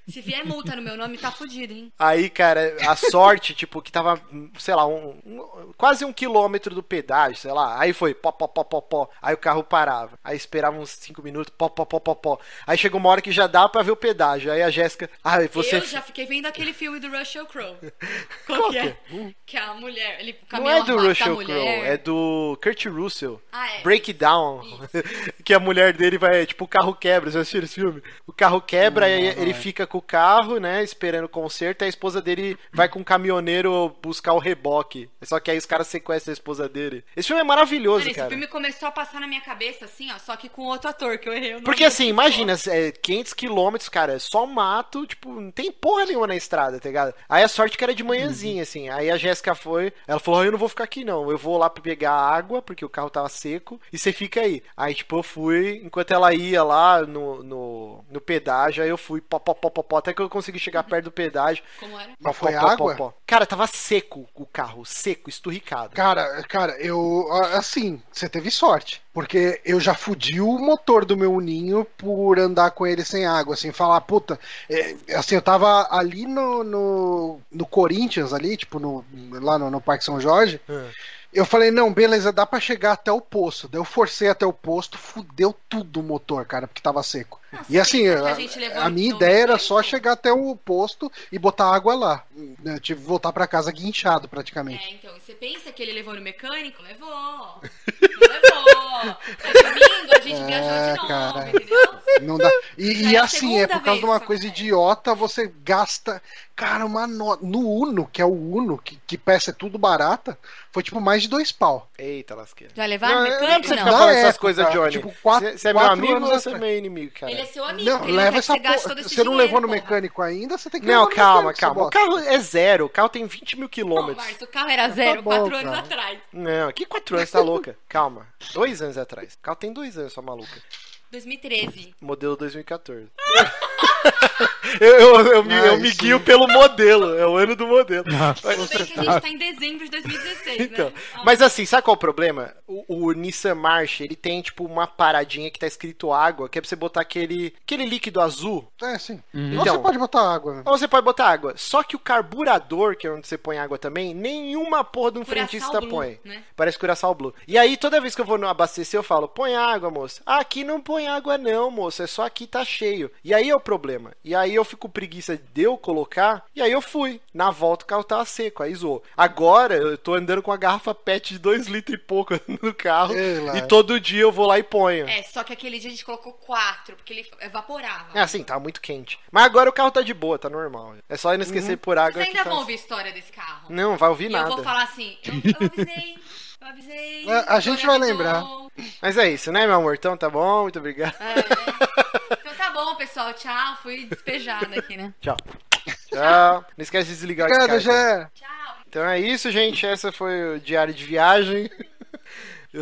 Speaker 4: Se vier multa no meu nome, tá fudido, hein?
Speaker 2: Aí, cara, a sorte, tipo, que tava, sei lá, um, um- quase um quilômetro do pedágio, sei lá. Aí foi pó, pó, pó, pó, pó. Aí o carro parava. Aí esperava uns cinco minutos, pó, pó, pó, pó, pó. Aí chegou uma hora que já dá pra ver o pedágio. Aí a Jéssica, ah, você.
Speaker 4: Eu já fiquei vendo aquele filme do Russell Crowe. Qual,
Speaker 2: Qual
Speaker 4: que
Speaker 2: que
Speaker 4: é? Que a mulher, ele o
Speaker 2: Não
Speaker 4: caminhão
Speaker 2: é do Russell
Speaker 4: mulher.
Speaker 2: Crowe, é do Kurt Russell.
Speaker 4: Ah, é.
Speaker 2: Breakdown. que a mulher dele vai, tipo, o carro quebra. Você assistiu esse filme? O carro quebra, ele fica com o carro, né, esperando o conserto, e a esposa dele vai com o caminhoneiro buscar o reboque. Só que aí os caras sequestram a esposa dele. Esse filme é maravilhoso,
Speaker 4: esse
Speaker 2: cara.
Speaker 4: filme começou a passar na minha cabeça, assim, ó, só que com outro ator que eu errei. o nome
Speaker 2: Porque assim,
Speaker 4: pessoa.
Speaker 2: imagina, é, 500 quilômetros, cara, é só mato, tipo, não tem porra nenhuma na estrada, tá ligado? Aí a sorte que era de manhãzinha, assim. Aí a Jéssica foi, ela falou: "Ah, Eu não vou ficar aqui não, eu vou lá pra pegar água, porque o carro tava seco, e você fica aí. Aí, tipo, eu fui, enquanto ela ia lá no, no, no pedágio, aí eu fui, pó, pó, pó, pó, pó, até que eu consegui chegar perto do pedágio.
Speaker 4: Como era?
Speaker 1: Mas foi
Speaker 2: Pó, pó, pó,
Speaker 1: água?
Speaker 2: pó. Cara, tava seco o carro, seco, esturricado.
Speaker 1: Cara, cara, eu. Assim, você teve sorte. Porque eu já fudi o motor do meu Uninho por andar com ele sem água, assim, falar, puta. é, assim, eu tava ali no, no, no Corinthians, ali, tipo, no, lá no, no Parque São Jorge.
Speaker 2: Ah.
Speaker 1: Eu falei, não, beleza, dá pra chegar até o posto. Daí eu forcei até o posto, fudeu tudo o motor, cara, porque tava seco. E assim,
Speaker 4: a
Speaker 1: a, a minha
Speaker 4: no
Speaker 1: ideia era
Speaker 4: mecânico?
Speaker 1: só chegar até o posto e botar água lá. Eu tive que voltar pra casa guinchado, praticamente.
Speaker 4: É, então, você pensa que ele levou no mecânico? Levou. Não levou. Aí domingo a gente viajou de novo,
Speaker 1: É, cara.
Speaker 4: entendeu?
Speaker 1: Não dá. E,
Speaker 4: Já
Speaker 1: e
Speaker 4: é
Speaker 1: assim, é por causa de uma coisa
Speaker 4: acontece.
Speaker 1: idiota, você gasta. Cara, uma nota. No Uno, que é o Uno, que, que peça é tudo barata, foi tipo mais de dois pau.
Speaker 2: Eita, lasqueira.
Speaker 4: Vai levar
Speaker 2: Não,
Speaker 4: no
Speaker 2: não é pra
Speaker 4: mecânico?
Speaker 2: você
Speaker 4: Não.
Speaker 2: ficar
Speaker 1: Na
Speaker 2: falando essas
Speaker 1: época,
Speaker 2: coisas, Johnny.
Speaker 1: tipo, quatro-
Speaker 2: Você você é meu
Speaker 1: quatro
Speaker 2: amigo
Speaker 1: anos
Speaker 2: ou você é
Speaker 1: atrás.
Speaker 2: meu inimigo, cara?
Speaker 4: Ele é seu amigo,
Speaker 1: Não,
Speaker 4: porque ele não quer
Speaker 1: leva
Speaker 4: que
Speaker 1: essa
Speaker 4: você gaste
Speaker 1: porra.
Speaker 4: todo esse
Speaker 1: Você não
Speaker 4: dinheiro,
Speaker 1: levou no
Speaker 4: porra.
Speaker 1: mecânico ainda, você tem que
Speaker 2: Não, calma, calma. O
Speaker 1: seu
Speaker 2: carro é zero. O carro tem 20 mil
Speaker 4: Não,
Speaker 2: quilômetros.
Speaker 4: Márcio, o carro era zero
Speaker 1: bom,
Speaker 4: quatro anos
Speaker 1: cara.
Speaker 4: atrás.
Speaker 2: Não, que 4 anos, tá louca? Calma. Dois anos atrás. O carro tem dois anos, sua maluca.
Speaker 4: 2013.
Speaker 2: Modelo 2014. eu, eu, eu, me,
Speaker 1: Ah,
Speaker 2: eu me guio pelo modelo. É o ano do modelo.
Speaker 4: Tudo bem que a gente tá em dezembro de 2016,
Speaker 2: Então,
Speaker 4: né?
Speaker 2: Mas assim, sabe qual é o problema? O, o Nissan March, ele tem tipo uma paradinha que tá escrito água, que é pra você botar aquele, aquele líquido azul.
Speaker 1: É, sim.
Speaker 2: Então-
Speaker 1: Você pode botar água.
Speaker 2: Ou você pode botar água. Só que o carburador, que é onde você põe água também, nenhuma porra de um
Speaker 4: Curaçao
Speaker 2: frentista
Speaker 4: Blue,
Speaker 2: põe.
Speaker 4: né?
Speaker 2: Parece Curaçao Blue. E aí, toda vez que eu vou no abastecer, eu falo, põe água, moça. Ah, aqui não põe água não, moça. É só aqui tá cheio. E aí é o problema. E aí eu fico preguiça de eu colocar. E aí eu fui. Na volta o carro tava seco. Aí zoou. Agora eu tô andando com a garrafa PET de 2 litros e pouco no carro. E todo dia eu vou lá e ponho.
Speaker 4: É, só que aquele dia a gente colocou quatro, porque ele evaporava.
Speaker 2: É assim, tá muito quente. Mas agora o carro tá de boa, tá normal. É só não esquecer por água.
Speaker 4: Vocês ainda
Speaker 2: tá-
Speaker 4: vão ouvir história desse carro.
Speaker 2: Não, vai ouvir
Speaker 4: e
Speaker 2: nada.
Speaker 4: eu vou falar assim, eu, eu avisei, avisei.
Speaker 1: A- a gente vai lembrar.
Speaker 2: Mas é isso, né, meu amor? Então tá bom, muito obrigado.
Speaker 4: É. Então tá bom, pessoal. Tchau. Fui despejada aqui, né?
Speaker 2: Tchau. Tchau. Não esquece de desligar o
Speaker 1: Obrigado. Gé.
Speaker 4: Tchau.
Speaker 2: Então é isso, gente. Essa foi o diário de viagem.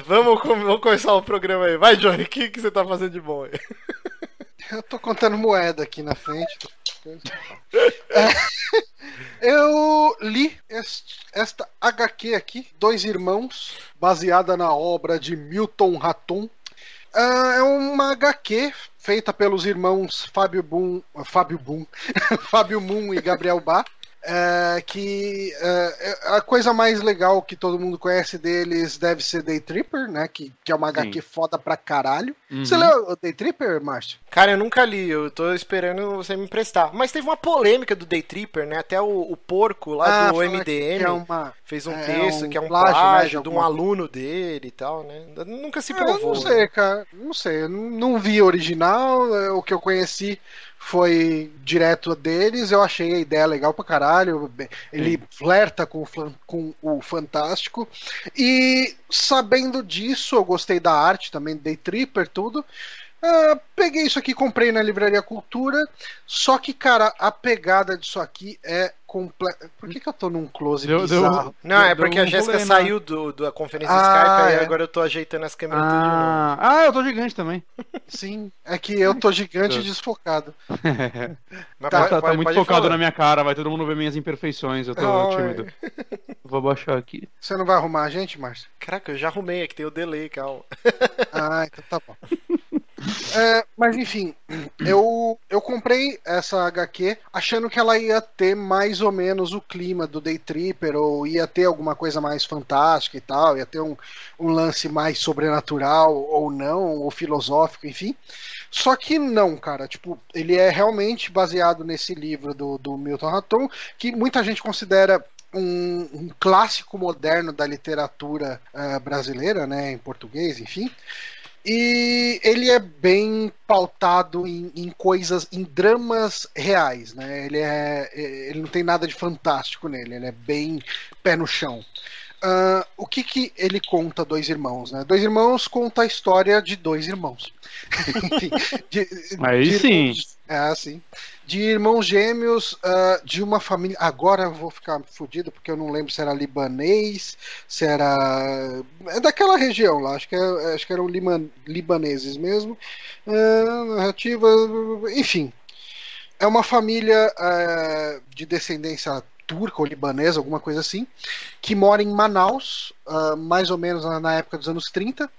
Speaker 2: Vamos, vamos começar o programa aí. Vai, Johnny, o que, que você tá fazendo de bom aí?
Speaker 1: Eu tô contando moeda aqui na frente. É, eu li est- esta HQ aqui, Dois Irmãos, baseada na obra de Milton Raton. Ah, é uma HQ feita pelos irmãos Fábio Boom, Fábio Boom, Fábio Moon e Gabriel Bá. É, que é, é a coisa mais legal que todo mundo conhece deles deve ser Day Tripper, né? Que, que é uma HQ foda pra caralho.
Speaker 3: Uhum.
Speaker 1: Você leu o Day Tripper, Márcio?
Speaker 2: Cara, eu nunca li, eu tô esperando você me emprestar. Mas teve uma polêmica do Day Tripper, né? Até o, o porco lá do
Speaker 1: fala
Speaker 2: MDM
Speaker 1: é uma-
Speaker 2: fez um
Speaker 1: é
Speaker 2: texto
Speaker 1: um
Speaker 2: que é um
Speaker 1: plágio,
Speaker 2: plágio,
Speaker 1: né, de
Speaker 2: de um
Speaker 1: alguma-
Speaker 2: aluno dele e tal, né? Nunca se
Speaker 1: Ah, eu
Speaker 2: provou.
Speaker 1: não sei,
Speaker 2: né?
Speaker 1: cara. Não sei. Eu não, não vi original. é, O que eu conheci foi direto deles. Eu achei a ideia legal pra caralho. Ele flerta com, o com o fantástico. E sabendo disso, eu gostei da arte também, Day Tripper, tudo. Ah, peguei isso aqui, comprei na Livraria Cultura. Só que, cara, a pegada disso aqui é Por que, que eu tô num close
Speaker 3: Deu- deu-
Speaker 1: bizarro?
Speaker 2: Não, é
Speaker 3: Deu
Speaker 2: porque a
Speaker 3: um
Speaker 2: Jéssica
Speaker 3: rolê, né?
Speaker 2: saiu do, da conferência
Speaker 1: Ah,
Speaker 2: Skype,
Speaker 1: é.
Speaker 2: agora eu tô ajeitando as câmeras tudo de novo.
Speaker 3: Ah, ah, eu tô gigante também.
Speaker 1: Sim, é que eu tô gigante e desfocado.
Speaker 2: Mas
Speaker 3: Tá,
Speaker 2: pode-
Speaker 3: tá, tá
Speaker 2: pode-
Speaker 3: muito
Speaker 2: pode
Speaker 3: focado
Speaker 2: falar.
Speaker 3: na minha cara, vai todo mundo ver minhas imperfeições, eu tô
Speaker 2: Não,
Speaker 3: tímido. Vou baixar aqui.
Speaker 1: Você não vai arrumar a gente, Márcio?
Speaker 2: Caraca, eu já arrumei aqui, tem o delay, calma.
Speaker 1: Ah, então tá bom. É, mas enfim, eu, eu comprei essa HQ achando que ela ia ter mais ou menos o clima do Day Tripper, ou ia ter alguma coisa mais fantástica e tal, ia ter um, um lance mais sobrenatural ou não, ou filosófico, enfim. Só que não, cara. Tipo, ele é realmente baseado nesse livro do, do Milton Raton, que muita gente considera um, um clássico moderno da literatura eh, brasileira, né, em português, enfim. E ele é bem pautado em, em coisas, em dramas reais, né? Ele, é, ele não tem nada de fantástico nele, ele é bem pé no chão. Ah, o que, que ele conta Dois Irmãos, né? Dois Irmãos conta a história de dois irmãos. De-
Speaker 3: Aí
Speaker 1: de
Speaker 3: sim.
Speaker 1: É, sim. De irmãos gêmeos ah, de uma família. Agora eu vou ficar fudido porque eu não lembro se era libanês, se era. É daquela região lá, acho que, é- acho que eram liman- libaneses mesmo. Ah, narrativa. Enfim. É uma família ah, de descendência turca ou libanesa, alguma coisa assim, que mora em Manaus, ah, mais ou menos na- época dos anos 30.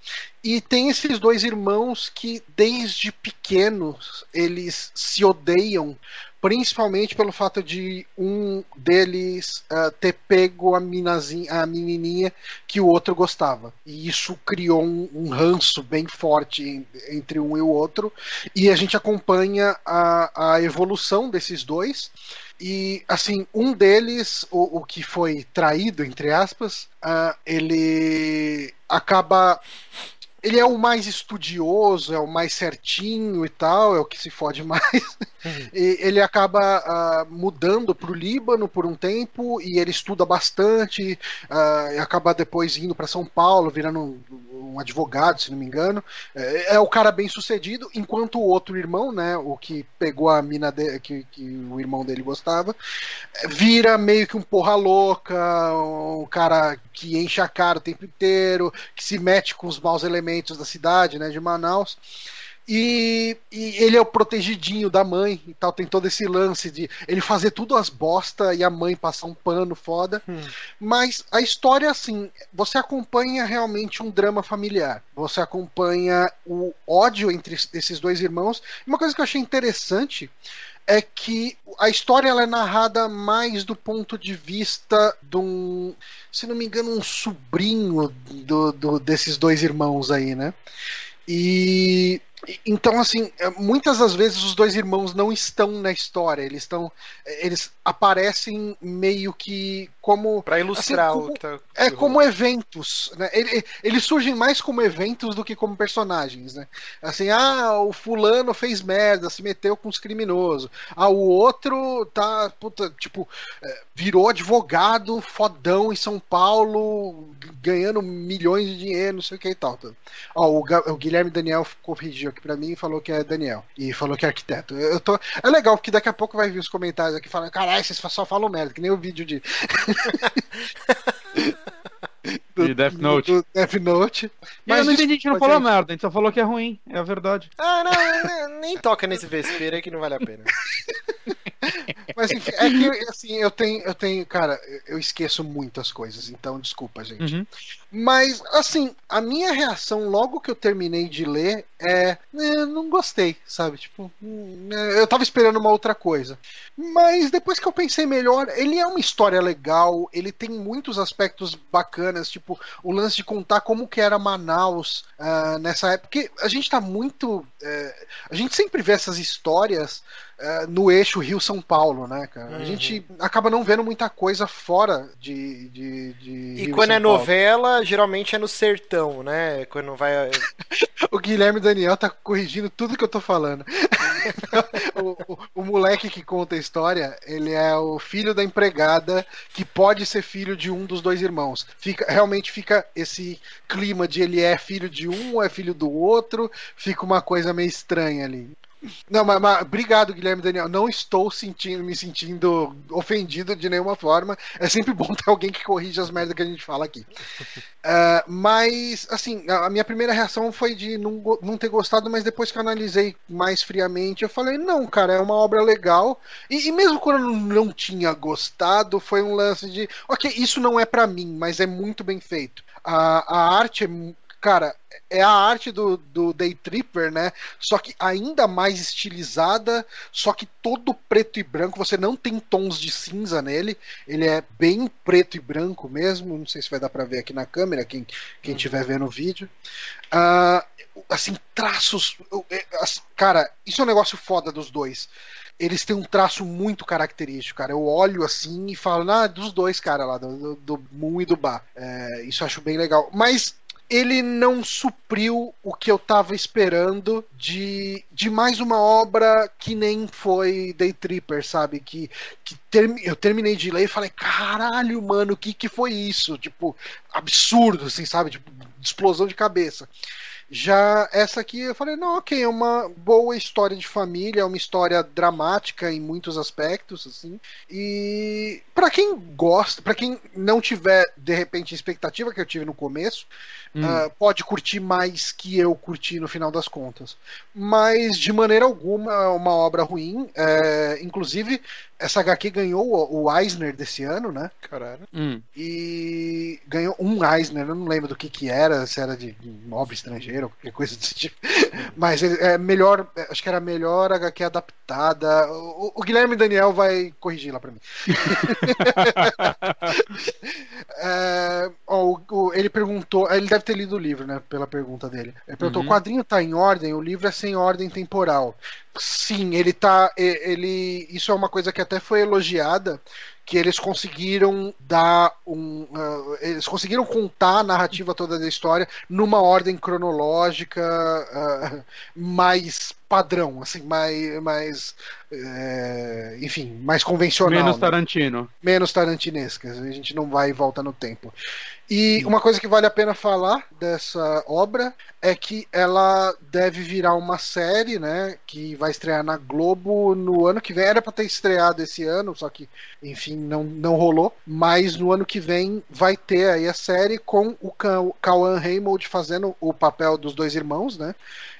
Speaker 1: E tem esses dois irmãos que, desde pequenos, eles se odeiam, principalmente pelo fato de um deles ah, ter pego a, minazinha, a menininha que o outro gostava. E isso criou um, um ranço bem forte en- entre um e o outro. E a gente acompanha a, a evolução desses dois. E, assim, um deles, o, o que foi traído, entre aspas, ah, ele acaba. Ele é o mais estudioso, é o mais certinho e tal, é o que se fode mais. E ele acaba ah, mudando para o Líbano por um tempo e ele estuda bastante e acaba depois indo para São Paulo, virando um, um advogado, se não me engano. É, é o cara bem sucedido, enquanto o outro irmão, né, o que pegou a mina de, que, que o irmão dele gostava, vira meio que um porra louca, um cara que enche a cara o tempo inteiro, que se mete com os maus elementos da cidade, né, de Manaus. E, e ele é o protegidinho da mãe e tal, tem todo esse lance de ele fazer tudo as bosta e a mãe passar um pano foda. Mas a história, assim, você acompanha realmente um drama familiar. Você acompanha o ódio entre es- esses dois irmãos. Uma coisa que eu achei interessante é que a história ela é narrada mais do ponto de vista de um, se não me engano, um sobrinho do, do- desses dois irmãos aí, né? E Então, assim, é, muitas das vezes os dois irmãos não estão na história, eles estão. Eles aparecem meio que como.
Speaker 2: Pra ilustrar
Speaker 1: assim,
Speaker 2: como, o que tá.
Speaker 1: É como eventos, né? Eles surgem mais como eventos do que como personagens, né? Assim, ah, o fulano fez merda, se meteu com os criminosos. Ah, o outro tá, puta, tipo, é, virou advogado fodão em São Paulo, ganhando milhões de dinheiro, não sei o que e tal. Ó, o, o Guilherme Daniel corrigiu aqui pra mim e falou que é Daniel. E falou que é arquiteto. Eu tô... É legal, porque daqui a pouco vai vir os comentários aqui falando, caralho, vocês só falam merda, que nem o vídeo de.
Speaker 3: do, Death Note.
Speaker 1: Do Death Note.
Speaker 3: Mas eu não entendi, a gente não falou merda, a gente só falou que é ruim, é a verdade.
Speaker 2: Ah, não, nem toca nesse vespeiro aí que não vale a pena.
Speaker 1: Mas enfim, é que assim, eu tenho, eu tenho, cara, eu esqueço muitas coisas, então desculpa, gente. Uhum. Mas, assim, a minha reação logo que eu terminei de ler é. é não gostei, sabe? Tipo, hum, é, eu tava esperando uma outra coisa. Mas depois que eu pensei melhor, ele é uma história legal, ele tem muitos aspectos bacanas, tipo, o lance de contar como que era Manaus uh, nessa época. Porque a gente tá muito. Uh, a gente sempre vê essas histórias uh, no eixo Rio-São Paulo, né, cara? Uhum. A gente acaba não vendo muita coisa fora de. de, de
Speaker 2: e Rio quando é Paulo. novela, geralmente é no sertão, né? Quando vai.
Speaker 1: o Guilherme Daniel tá corrigindo tudo que eu tô falando. o, o, o, moleque que conta a história, ele é o filho da empregada que pode ser filho de um dos dois irmãos. Fica, realmente fica esse clima de ele é filho de um ou é filho do outro, fica uma coisa meio estranha ali. Não, mas, mas, obrigado, Guilherme Daniel. Não estou sentindo, me sentindo ofendido de nenhuma forma. É sempre bom ter alguém que corrija as merdas que a gente fala aqui. Uh, mas, assim, a minha primeira reação foi de não, não ter gostado, mas depois que eu analisei mais friamente, eu falei: não, cara, é uma obra legal. E, e mesmo quando eu não tinha gostado, foi um lance de: ok, isso não é para mim, mas é muito bem feito. A, a arte é cara, é a arte do, do Day Tripper, né? Só que ainda mais estilizada, só que todo preto e branco. Você não tem tons de cinza nele. Ele é bem preto e branco mesmo. Não sei se vai dar para ver aqui na câmera, quem quem estiver uhum. vendo o vídeo. Uh, assim, traços. É, cara, isso é um negócio foda dos dois eles têm um traço muito característico, cara. Eu olho assim e falo, ah, dos dois, cara, lá, do, do Moon e do Ba. É, isso eu acho bem legal. Mas ele não supriu o que eu tava esperando de, de mais uma obra que nem foi Day Tripper, sabe? Que, que term, eu terminei de ler e falei, caralho, mano, o que, que foi isso? Tipo, absurdo, assim, sabe? Tipo, explosão de cabeça. Já essa aqui eu falei, não, ok, é uma boa história de família, é uma história dramática em muitos aspectos, assim. E para quem gosta, para quem não tiver de repente a expectativa que eu tive no começo, hum. uh, pode curtir mais que eu curti no final das contas. Mas de maneira alguma é uma obra ruim. É, inclusive, essa HQ ganhou o Eisner desse ano, né?
Speaker 2: Caralho.
Speaker 1: Hum. E ganhou um Eisner, eu não lembro do que que era, se era de obra estrangeira ou qualquer coisa desse tipo. Mas é melhor, acho que era melhor HQ adaptada. O, o Guilherme Daniel vai corrigir lá pra mim. é, ó, o, o, ele perguntou, ele deve ter lido o livro, né? Pela pergunta dele. Ele perguntou: uhum. o quadrinho tá em ordem, o livro é sem ordem temporal. Sim, ele tá. Ele, isso é uma coisa que até foi elogiada que eles conseguiram dar um. Uh, eles conseguiram contar a narrativa toda da história numa ordem cronológica uh, mais padrão, assim, mais. mais é, enfim, mais convencional.
Speaker 3: Menos né? Tarantino. Né?
Speaker 1: Menos tarantinesca. A gente não vai e volta no tempo. E uma coisa que vale a pena falar dessa obra é que ela deve virar uma série, né? Que vai estrear na Globo no ano que vem. Era para ter estreado esse ano, só que, enfim, não, não rolou. Mas no ano que vem vai ter aí a série com o Cauan Raymond fazendo o papel dos dois irmãos, né?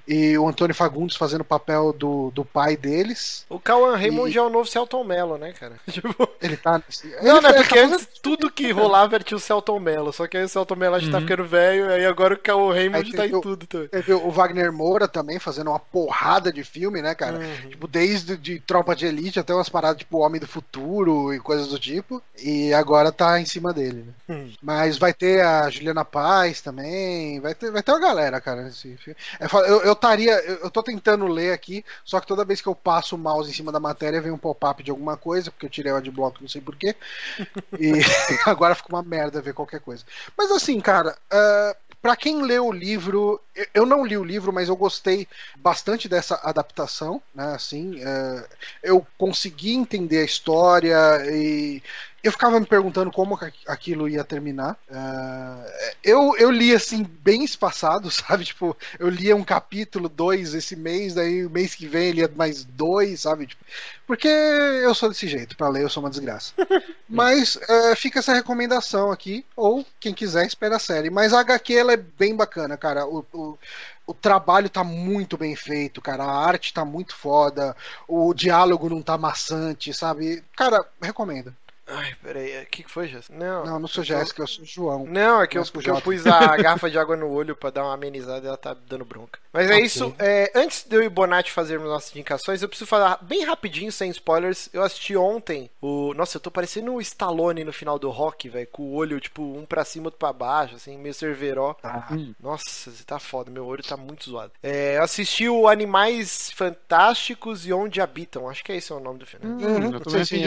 Speaker 1: E o Antônio Fagundes fazendo o papel do, do pai deles.
Speaker 2: O Cauan Raymond e... é o novo Celton Mello, né, cara?
Speaker 1: Tipo... Ele tá.
Speaker 2: Ele não, né? Porque tá antes tudo que rolava era tinha o Celton Mello. Só que aí o Celton Mello já tá uhum. tá ficando velho, aí agora o Cauan Raymond tá em o, tudo também.
Speaker 1: Teve o Wagner Moura também fazendo uma porrada de filme, né, cara? Uhum. Tipo, desde de Tropa de Elite até umas paradas tipo Homem do Futuro e coisas do tipo. E agora tá em cima dele, né? Uhum. Mas vai ter a Juliana Paz também. Vai ter, vai ter uma galera, cara, nesse filme. É, eu, eu estaria. Eu, eu tô tentando ler aqui, só que toda vez que eu passo o mouse em cima da matéria vem um pop-up de alguma coisa, porque eu tirei o adblock, não sei porquê. E agora fica uma merda ver qualquer coisa. Mas assim, cara. Uh, para quem leu o livro, eu não li o livro, mas eu gostei bastante dessa adaptação, né? Assim, é, eu consegui entender a história e eu ficava me perguntando como aquilo ia terminar. Uh, eu, eu li assim, bem espaçado, sabe? Tipo, eu lia um capítulo, dois esse mês, daí o mês que vem lia mais dois, sabe? Tipo, porque eu sou desse jeito, para ler eu sou uma desgraça. Mas uh, fica essa recomendação aqui, ou quem quiser, espera a série. Mas a HQ ela é bem bacana, cara. O, o, o trabalho tá muito bem feito, cara. A arte tá muito foda. O diálogo não tá maçante, sabe? Cara, recomendo.
Speaker 2: Ai, peraí, o que, que foi, Jéssica? Não,
Speaker 1: não, não sou Jéssica, eu sou João.
Speaker 2: Não, é que eu, que eu pus a garrafa de água no olho pra dar uma amenizada e ela tá dando bronca. Mas é okay. isso. É, antes de eu e Bonatti fazermos nossas indicações, eu preciso falar bem rapidinho, sem spoilers. Eu assisti ontem o. Nossa, eu tô parecendo o Stallone no final do rock, velho. Com o olho, tipo, um pra cima, outro pra baixo, assim, meio cerveró. Ah. Nossa, você tá foda, meu olho tá muito zoado. É, eu assisti o Animais Fantásticos e Onde Habitam. Acho que é esse é o nome do filme.
Speaker 1: Uhum, eu tô bem assim,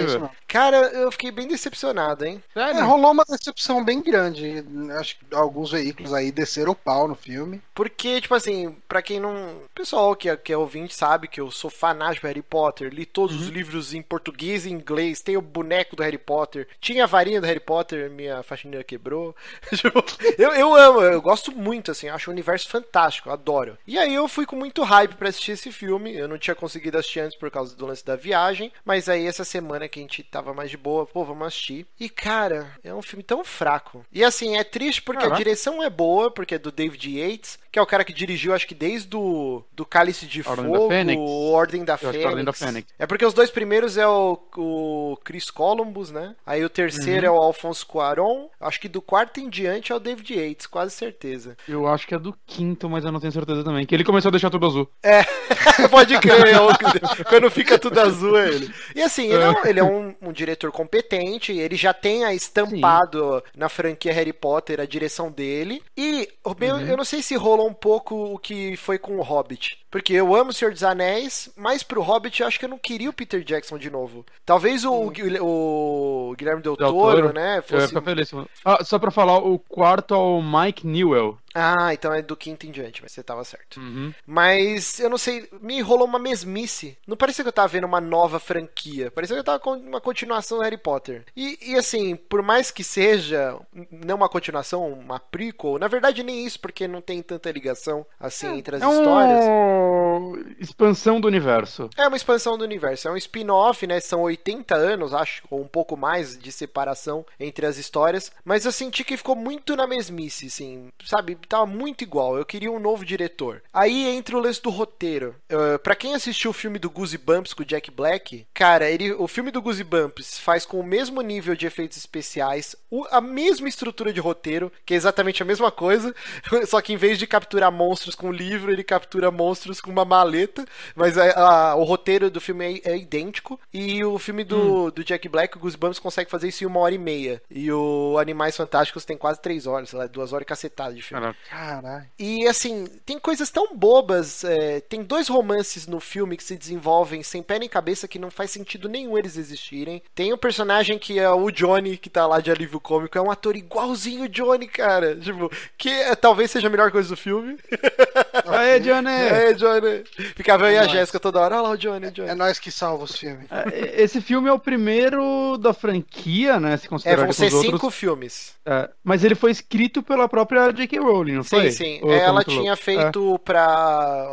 Speaker 2: Cara, eu fiquei bem decepcionado, hein?
Speaker 1: É, rolou uma decepção bem grande. Acho que alguns veículos aí desceram o pau no filme.
Speaker 2: Porque, tipo assim, pra quem não. Pessoal que é, que é ouvinte sabe que eu sou fanático do Harry Potter, li todos uhum. os livros em português e inglês, tenho o boneco do Harry Potter, tinha a varinha do Harry Potter, minha faxineira quebrou. Tipo, eu, eu amo, eu gosto muito, assim, acho o universo fantástico, adoro. E aí eu fui com muito hype pra assistir esse filme. Eu não tinha conseguido assistir antes por causa do lance da viagem, mas aí essa semana que a gente tava mais de boa, pô, vamos assistir. E cara, é um filme tão fraco. E assim, é triste porque a direção é boa, porque é do David Yates, que é o cara que dirigiu, acho que desde o do Cálice de Ordem Fogo, o Ordem da, Ordem da Fênix. É porque os dois primeiros é o, o Chris Columbus, né? Aí o terceiro uhum. é o Alfonso Cuaron. Acho que do quarto em diante é o David Yates, quase certeza.
Speaker 3: Eu acho que é do quinto, mas eu não tenho certeza também. Que ele começou a deixar tudo azul.
Speaker 2: É, pode crer. É quando fica tudo azul é ele. E assim, ele é, um, ele é um, um diretor competente, ele já tem a estampado Sim. na franquia Harry Potter a direção dele. E uhum. eu não sei se rolou um pouco o que foi com o Hobbit. Porque eu amo o Senhor dos Anéis, mas pro Hobbit eu acho que eu não queria o Peter Jackson de novo. Talvez o, hum. o Guilherme Del Toro, Toro, né?
Speaker 3: Fosse... Eu feliz. Ah, só pra falar, o quarto é o Mike Newell.
Speaker 2: Ah, então é do quinto em diante, mas você tava certo. Uhum. Mas eu não sei, me rolou uma mesmice. Não parecia que eu tava vendo uma nova franquia. Parecia que eu tava com uma continuação do Harry Potter. E, e assim, por mais que seja não uma continuação, uma prequel, na verdade nem isso, porque não tem tanta ligação assim é, entre as é histórias.
Speaker 3: Expansão do universo.
Speaker 2: É uma expansão do universo. É um spin-off, né? São 80 anos, acho, ou um pouco mais de separação entre as histórias. Mas eu senti que ficou muito na mesmice, assim, sabe? tava muito igual. Eu queria um novo diretor. Aí entra o lance do roteiro. Uh, para quem assistiu o filme do Goosebumps Bumps com o Jack Black, cara, ele, o filme do Goosebumps Bumps faz com o mesmo nível de efeitos especiais, o, a mesma estrutura de roteiro, que é exatamente a mesma coisa, só que em vez de capturar monstros com livro, ele captura monstros com uma maleta. Mas a, a, o roteiro do filme é, é, idêntico. E o filme do, hum. do Jack Black, o Goosebumps, Bumps, consegue fazer isso em uma hora e meia. E o Animais Fantásticos tem quase três horas, sei lá, duas horas e cacetada de filme.
Speaker 1: Caralho.
Speaker 2: E assim, tem coisas tão bobas. É, tem dois romances no filme que se desenvolvem sem pé nem cabeça que não faz sentido nenhum eles existirem. Tem um personagem que é o Johnny, que tá lá de alívio cômico, é um ator igualzinho o Johnny, cara. Tipo, que é, talvez seja a melhor coisa do filme.
Speaker 3: Aê, Johnny!
Speaker 2: Aê, Johnny! Ficava eu é e a Jéssica toda hora, olha lá o Johnny, o Johnny.
Speaker 1: É nós que salva os filmes.
Speaker 3: É, esse filme é o primeiro da franquia, né? Se
Speaker 2: considerar é, vão ser cinco outros... filmes.
Speaker 3: É, mas ele foi escrito pela própria J.K. Rowling, não
Speaker 2: sim,
Speaker 3: foi?
Speaker 2: Sim, sim. Ela tinha feito é. pra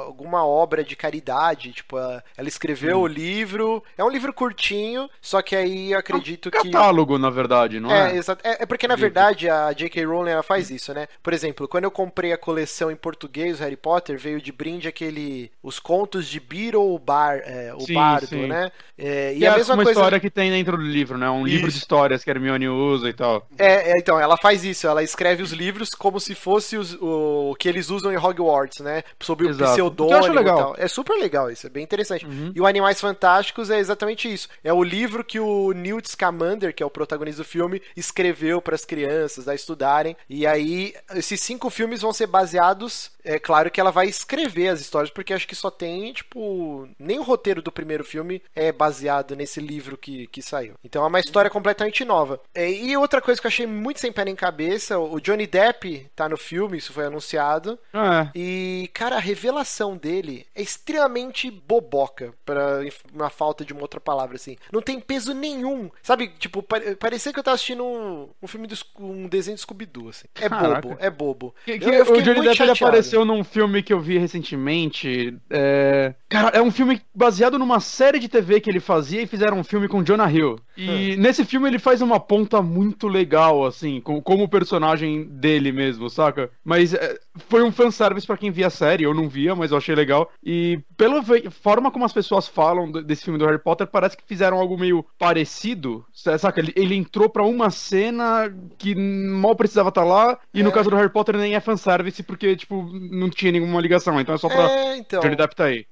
Speaker 2: alguma obra de caridade, tipo, ela escreveu hum. o livro. É um livro curtinho, só que aí eu acredito
Speaker 3: é um
Speaker 2: que.
Speaker 3: catálogo, na verdade, não é?
Speaker 2: É, exato. É, é porque, na verdade, a J.K. Rowling ela faz isso, né? Por exemplo, quando eu comprei a coleção em português, Harry Potter, veio de brinde aquele. Os contos de Beetle Bar, é, o sim, Bardo, sim. né?
Speaker 3: É, e, e a é mesma uma coisa. história que tem dentro do livro, né? Um isso. livro de histórias que a Hermione usa e tal.
Speaker 2: É, é, então, ela faz isso, ela escreve os livros como se fosse os, o que eles usam em Hogwarts, né? Sob o pseudônimo legal. É super legal isso, é bem interessante. Uhum. E o Animais Fantásticos é exatamente isso. É o livro que o Newt Scamander, que é o protagonista do filme, escreveu para as crianças a estudarem. E aí, esses cinco filmes vão ser baseados. É claro que ela vai escrever as histórias episódios, porque acho que só tem, tipo, nem o roteiro do primeiro filme é baseado nesse livro que, que saiu. Então é uma história completamente nova. É, e outra coisa que eu achei muito sem pé nem cabeça, o Johnny Depp tá no filme, isso foi anunciado.
Speaker 3: É.
Speaker 2: E, cara, a revelação dele é extremamente boboca, para uma falta de uma outra palavra, assim. Não tem peso nenhum. Sabe, tipo, pare- parecia que eu tava assistindo um, um filme, do, um desenho do Scooby-Doo, assim. É
Speaker 3: Caraca.
Speaker 2: bobo, é bobo.
Speaker 3: Que- que
Speaker 2: Eu- eu
Speaker 3: o Johnny Depp apareceu num filme que eu vi recentemente. É, Cara, é um filme baseado numa série de TV que ele fazia e fizeram um filme com Jonah Hill. E
Speaker 2: Hum.
Speaker 3: nesse filme ele faz uma ponta muito legal, assim, com, como o personagem dele mesmo, saca? Mas é, foi um fanservice pra quem via a série, eu não via, mas eu achei legal. E pela forma como as pessoas falam desse filme do Harry Potter, parece que fizeram algo meio parecido, saca? Ele, ele entrou pra uma cena que mal precisava estar lá, e no
Speaker 2: É.
Speaker 3: caso do Harry Potter nem é fanservice, porque, tipo, não tinha nenhuma ligação, então é só pra
Speaker 2: É, então.
Speaker 3: Johnny Depp tá aí.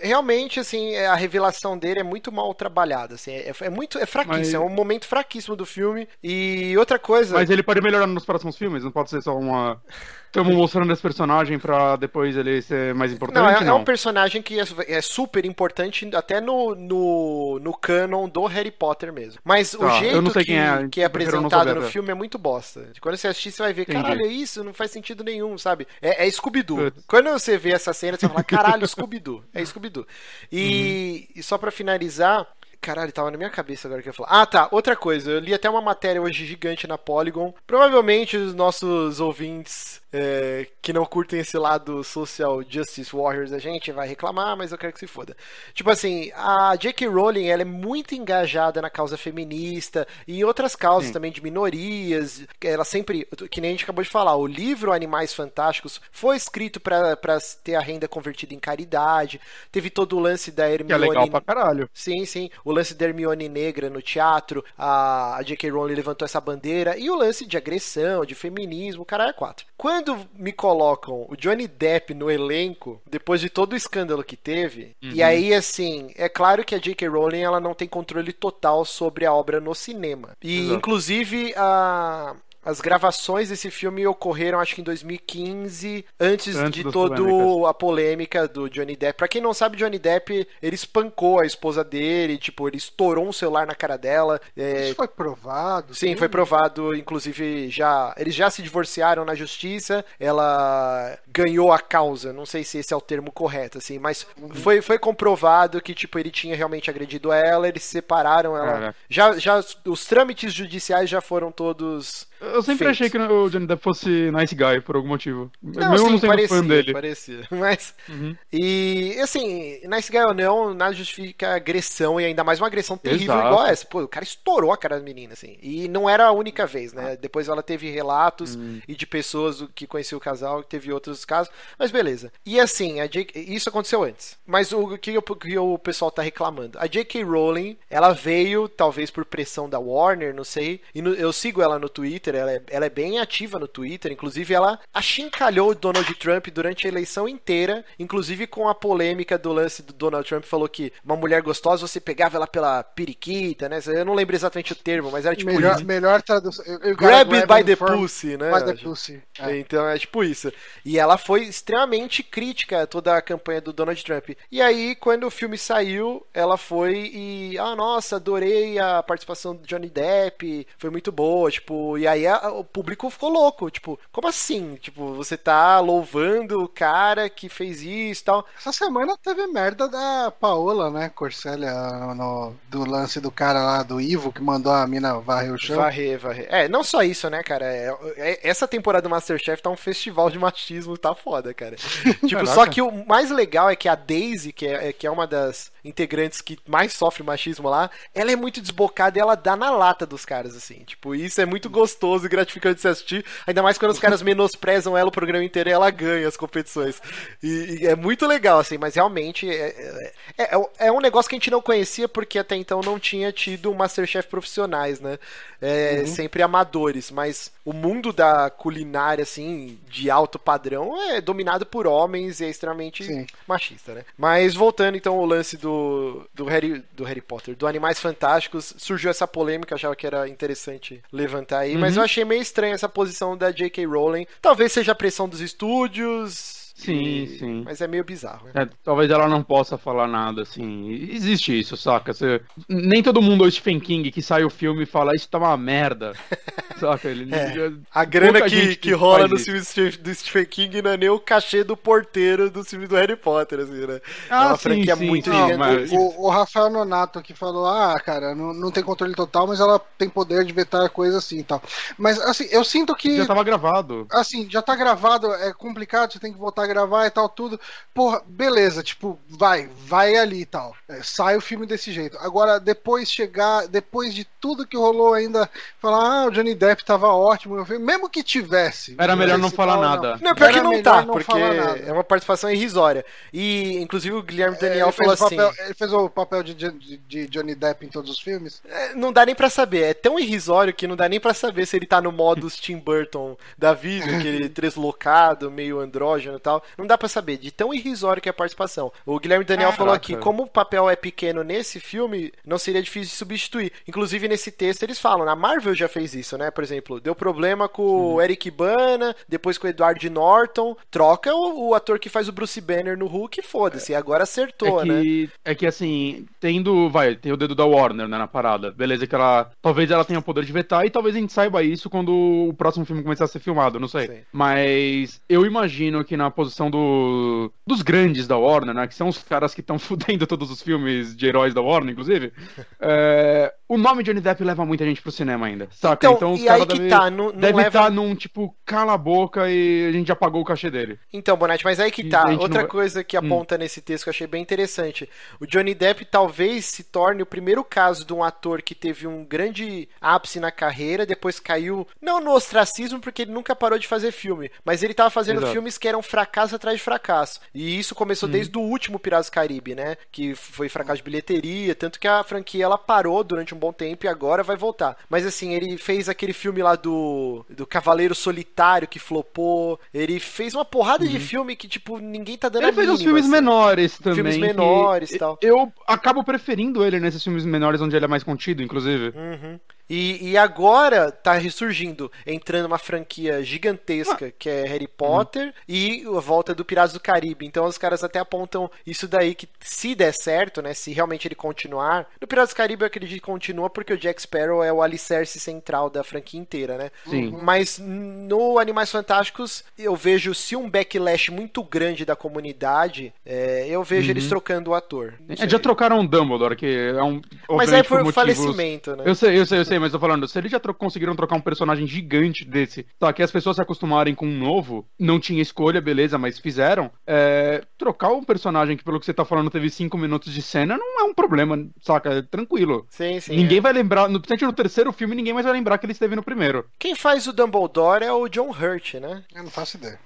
Speaker 2: Realmente, assim, é- a revelação dele é muito mal trabalhada, assim, é, é muito, é fraquíssimo,
Speaker 3: Mas-
Speaker 2: é um momento fraquíssimo do filme. E outra coisa,
Speaker 3: Mas ele pode melhorar nos próximos filmes, não pode ser só uma. Estamos mostrando esse personagem pra depois ele ser mais importante,
Speaker 2: não, é,
Speaker 3: não.
Speaker 2: é um personagem que é, é super importante até no, no, no canon do Harry Potter mesmo. Mas o
Speaker 3: Tá, eu
Speaker 2: jeito que,
Speaker 3: é,
Speaker 2: que é apresentado no filme é muito bosta. Quando você assistir, você vai ver,
Speaker 3: Entendi.
Speaker 2: caralho, é isso? Não faz sentido nenhum, sabe? É, é Scooby-Doo. Quando você vê essa cena, você fala, caralho, Scooby-Doo. É Scooby-Doo. E,
Speaker 3: Uhum.
Speaker 2: e só pra finalizar, Caralho, tava na minha cabeça agora que eu ia falar. Ah, tá. Outra coisa. Eu li até uma matéria hoje gigante na Polygon. Provavelmente os nossos ouvintes é, que não curtem esse lado social justice warriors da gente vai reclamar, mas eu quero que se foda. Tipo assim, a J.K. Rowling ela é muito engajada na causa feminista e em outras causas
Speaker 3: Sim.
Speaker 2: também de minorias. Ela sempre, que nem a gente acabou de falar, o livro Animais Fantásticos foi escrito pra pra ter a renda convertida em caridade. Teve todo o lance da Hermione.
Speaker 3: Que é legal pra caralho.
Speaker 2: Sim, sim. O lance da Hermione negra no teatro, a, a J.K. Rowling levantou essa bandeira, e o lance de agressão, de feminismo, cara é quatro. Quando me colocam o Johnny Depp no elenco, depois de todo o escândalo que teve, e aí, assim, é claro que a J.K. Rowling ela não tem controle total sobre a obra no cinema. E,
Speaker 3: Exato.
Speaker 2: inclusive, a... As gravações desse filme ocorreram, acho que em 2015, antes,
Speaker 3: Antes
Speaker 2: de
Speaker 3: polêmicas.
Speaker 2: a polêmica do Johnny Depp. Pra quem não sabe, Johnny Depp, ele espancou a esposa dele, tipo, ele estourou um celular na cara dela. é,
Speaker 1: Isso foi provado?
Speaker 2: Sim, foi provado, inclusive já eles já se divorciaram na justiça. Ela ganhou a causa, não sei se esse é o termo correto, assim, mas foi, foi comprovado que tipo ele tinha realmente agredido ela, eles se separaram, ela
Speaker 3: Caraca.
Speaker 2: já já os trâmites judiciais já foram todos
Speaker 3: Eu sempre achei que o Johnny Depp fosse nice guy, por algum motivo.
Speaker 2: Não,
Speaker 3: Mesmo
Speaker 2: sim,
Speaker 3: não sendo
Speaker 2: parecia,
Speaker 3: fã dele.
Speaker 2: parecia. Mas,
Speaker 3: Uhum.
Speaker 2: e assim, Nice Guy ou não, nada justifica agressão, e ainda mais uma agressão terrível
Speaker 3: Exato.
Speaker 2: igual essa. Pô, o cara estourou a cara da menina, assim. E não era a única vez, né? Depois ela teve relatos
Speaker 3: Hum.
Speaker 2: e de pessoas que conheciam o casal, que teve outros casos. Mas beleza. E assim, a J.K. isso aconteceu antes. Mas o que, o- que o pessoal tá reclamando? A J.K. Rowling, ela veio, talvez por pressão da Warner, não sei. E eu sigo ela no Twitter, ela é, ela é bem ativa no Twitter. Inclusive, ela achincalhou o Donald Trump durante a eleição inteira. Inclusive com a polêmica do lance do Donald Trump, falou que uma mulher gostosa você pegava ela pela periquita, né? Eu não lembro exatamente o termo, mas era tipo
Speaker 1: melhor,
Speaker 2: isso.
Speaker 1: melhor tradução.
Speaker 2: Grab it by the pussy, né?
Speaker 1: By the pussy. É.
Speaker 2: Então é tipo isso. E ela foi extremamente crítica a toda a campanha do Donald Trump. E aí, quando o filme saiu, ela foi e. Ah, nossa, adorei a participação do Johnny Depp. Foi muito boa. Tipo, e aí a- o público ficou louco. Tipo, como assim? Tipo, você tá louvando o cara que fez isso e tal.
Speaker 1: Essa semana teve merda da Paola, né? Corsélia, no- do lance do cara lá do Ivo que mandou a mina varrer o chão.
Speaker 2: Varrer, varrer. É, não só isso, né, cara? É- é- essa temporada do Masterchef tá um festival de machismo, tá foda, cara. tipo,
Speaker 3: Caraca.
Speaker 2: só que o mais legal é que a Daisy, que é, que é uma das integrantes que mais sofre machismo lá, ela é muito desbocada e ela dá na lata dos caras, assim. Tipo, isso é muito gostoso e gratificante de se assistir. Ainda mais quando os caras menosprezam ela o programa inteiro e ela ganha as competições. E, e é muito legal, assim, mas realmente é, é, é- é um negócio que a gente não conhecia porque até então não tinha tido Masterchef profissionais, né? É, Sempre amadores, mas o mundo da culinária, assim, de alto padrão é dominado por homens e é extremamente
Speaker 1: Sim.
Speaker 2: machista, né? Mas voltando então ao lance do, do, Harry, do Harry Potter, do Animais Fantásticos, surgiu essa polêmica, achava que era interessante levantar aí, mas eu achei meio estranha essa posição da J.K. Rowling. Talvez seja a pressão dos estúdios.
Speaker 3: Sim,
Speaker 2: E-
Speaker 3: sim.
Speaker 2: Mas é meio bizarro. né?
Speaker 3: É, talvez ela não possa falar nada, assim. Existe isso, saca? Você- Nem todo mundo é o Stephen King que sai o filme e fala isso tá uma merda. saca? Ele...
Speaker 2: É. A grana
Speaker 3: Pouca
Speaker 2: que, que rola no filme do Stephen- King não é nem o cachê do porteiro do filme do Harry Potter, assim, né?
Speaker 3: Ah,
Speaker 2: é uma
Speaker 3: sim,
Speaker 2: franquia
Speaker 3: sim,
Speaker 2: muito gigante.
Speaker 3: mas-
Speaker 1: O, o Rafael Nonato que falou: ah, cara, não, não tem controle total, mas ela tem poder de vetar coisa assim e tal. Mas assim, eu sinto que.
Speaker 3: Já tava gravado.
Speaker 1: Assim, já tá gravado, é complicado, você tem que voltar gravar e tal, tudo. Porra, beleza, tipo, vai, vai ali e tal. É, sai o filme desse jeito. Agora, depois chegar, depois de tudo que rolou ainda, falar, ah, o Johnny Depp tava ótimo no filme, mesmo que tivesse.
Speaker 3: Era melhor não falar
Speaker 1: tal,
Speaker 3: nada.
Speaker 2: Não, pior
Speaker 1: Era
Speaker 2: que não tá,
Speaker 1: não
Speaker 2: porque é uma participação irrisória. E, inclusive, o Guilherme
Speaker 1: É,
Speaker 2: Daniel
Speaker 1: ele,
Speaker 2: falou assim:
Speaker 1: papel, ele fez o papel de, de- de Johnny Depp em todos os filmes.
Speaker 2: é, não dá nem pra saber. É tão irrisório que não dá nem pra saber se ele tá no modo Tim Burton da vida, aquele deslocado, meio andrógeno e tal. Não dá pra saber, de tão irrisório que é a participação. O Guilherme Daniel falou
Speaker 3: Caraca.
Speaker 2: aqui: como o papel é pequeno nesse filme, não seria difícil de substituir. Inclusive, nesse texto eles falam: a Marvel já fez isso, né? Por exemplo, deu problema com
Speaker 3: Uhum.
Speaker 2: o Eric Bana, depois com o Edward Norton. Troca o, o ator que faz o Bruce Banner no Hulk e foda-se. Agora acertou,
Speaker 3: é
Speaker 2: né?
Speaker 3: que, é que assim, tendo, vai, tem o dedo da Warner, né, na parada. Beleza que ela, talvez ela tenha o poder de vetar e talvez a gente saiba isso quando o próximo filme começar a ser filmado, não sei.
Speaker 2: Sim.
Speaker 3: Mas eu imagino que na posição do, dos grandes da Warner, né, que são os caras que estão fudendo todos os filmes de heróis da Warner, inclusive, é, o nome Johnny Depp leva muita gente pro cinema ainda, saca?
Speaker 2: Então,
Speaker 3: os
Speaker 2: e aí
Speaker 3: caras
Speaker 2: que
Speaker 3: deve-
Speaker 2: tá, não, não
Speaker 3: Deve
Speaker 2: leva...
Speaker 3: estar num tipo, cala a boca e a gente já pagou o cachê dele.
Speaker 2: Então, Bonatti, mas aí que
Speaker 3: E
Speaker 2: tá. Outra
Speaker 3: não
Speaker 2: coisa que
Speaker 3: Hum.
Speaker 2: aponta nesse texto que eu achei bem interessante. O Johnny Depp talvez se torne o primeiro caso de um ator que teve um grande ápice na carreira, depois caiu, não no ostracismo, porque ele nunca parou de fazer filme, mas ele tava fazendo
Speaker 3: Exato.
Speaker 2: filmes que eram fracasso atrás de fracasso. E isso começou desde o último Piratas do Caribe, né? Que foi fracasso de bilheteria, tanto que a franquia ela parou durante um bom tempo e agora vai voltar. Mas assim, ele fez aquele filme lá do, do Cavaleiro Solitário que flopou. Ele fez uma porrada de filme que, tipo, ninguém tá dando
Speaker 3: Ele fez uns
Speaker 2: mínima,
Speaker 3: filmes
Speaker 2: assim.
Speaker 3: menores também.
Speaker 2: Filmes menores e tal.
Speaker 3: Eu acabo preferindo ele nesses filmes menores onde ele é mais contido, inclusive.
Speaker 2: Uhum. E, e agora tá ressurgindo, entrando uma franquia gigantesca que é Harry Potter e a volta do Piratas do Caribe. Então os caras até apontam isso daí que se der certo, né, se realmente ele continuar, no Piratas do Caribe eu acredito que continua porque o Jack Sparrow é o alicerce central da franquia inteira, né?
Speaker 3: Sim.
Speaker 2: Mas no Animais Fantásticos eu vejo se um backlash muito grande da comunidade, é, eu vejo eles trocando o ator.
Speaker 3: É, já trocaram o Dumbledore, que é um.
Speaker 2: Mas é por
Speaker 3: motivos-
Speaker 2: falecimento, né?
Speaker 3: Eu sei, eu sei, eu sei, mas tô falando, se eles já tro- conseguiram trocar um personagem gigante desse, tá, que as pessoas se acostumarem com um novo, não tinha escolha, beleza, mas fizeram, é, trocar um personagem que, pelo que você tá falando, teve cinco minutos de cena, não é um problema, saca? É tranquilo.
Speaker 2: Sim, sim.
Speaker 3: ninguém
Speaker 2: é.
Speaker 3: vai lembrar, no, no terceiro filme, ninguém mais vai lembrar que ele esteve no primeiro.
Speaker 2: Quem faz o Dumbledore é o John Hurt, né?
Speaker 1: Eu não faço ideia.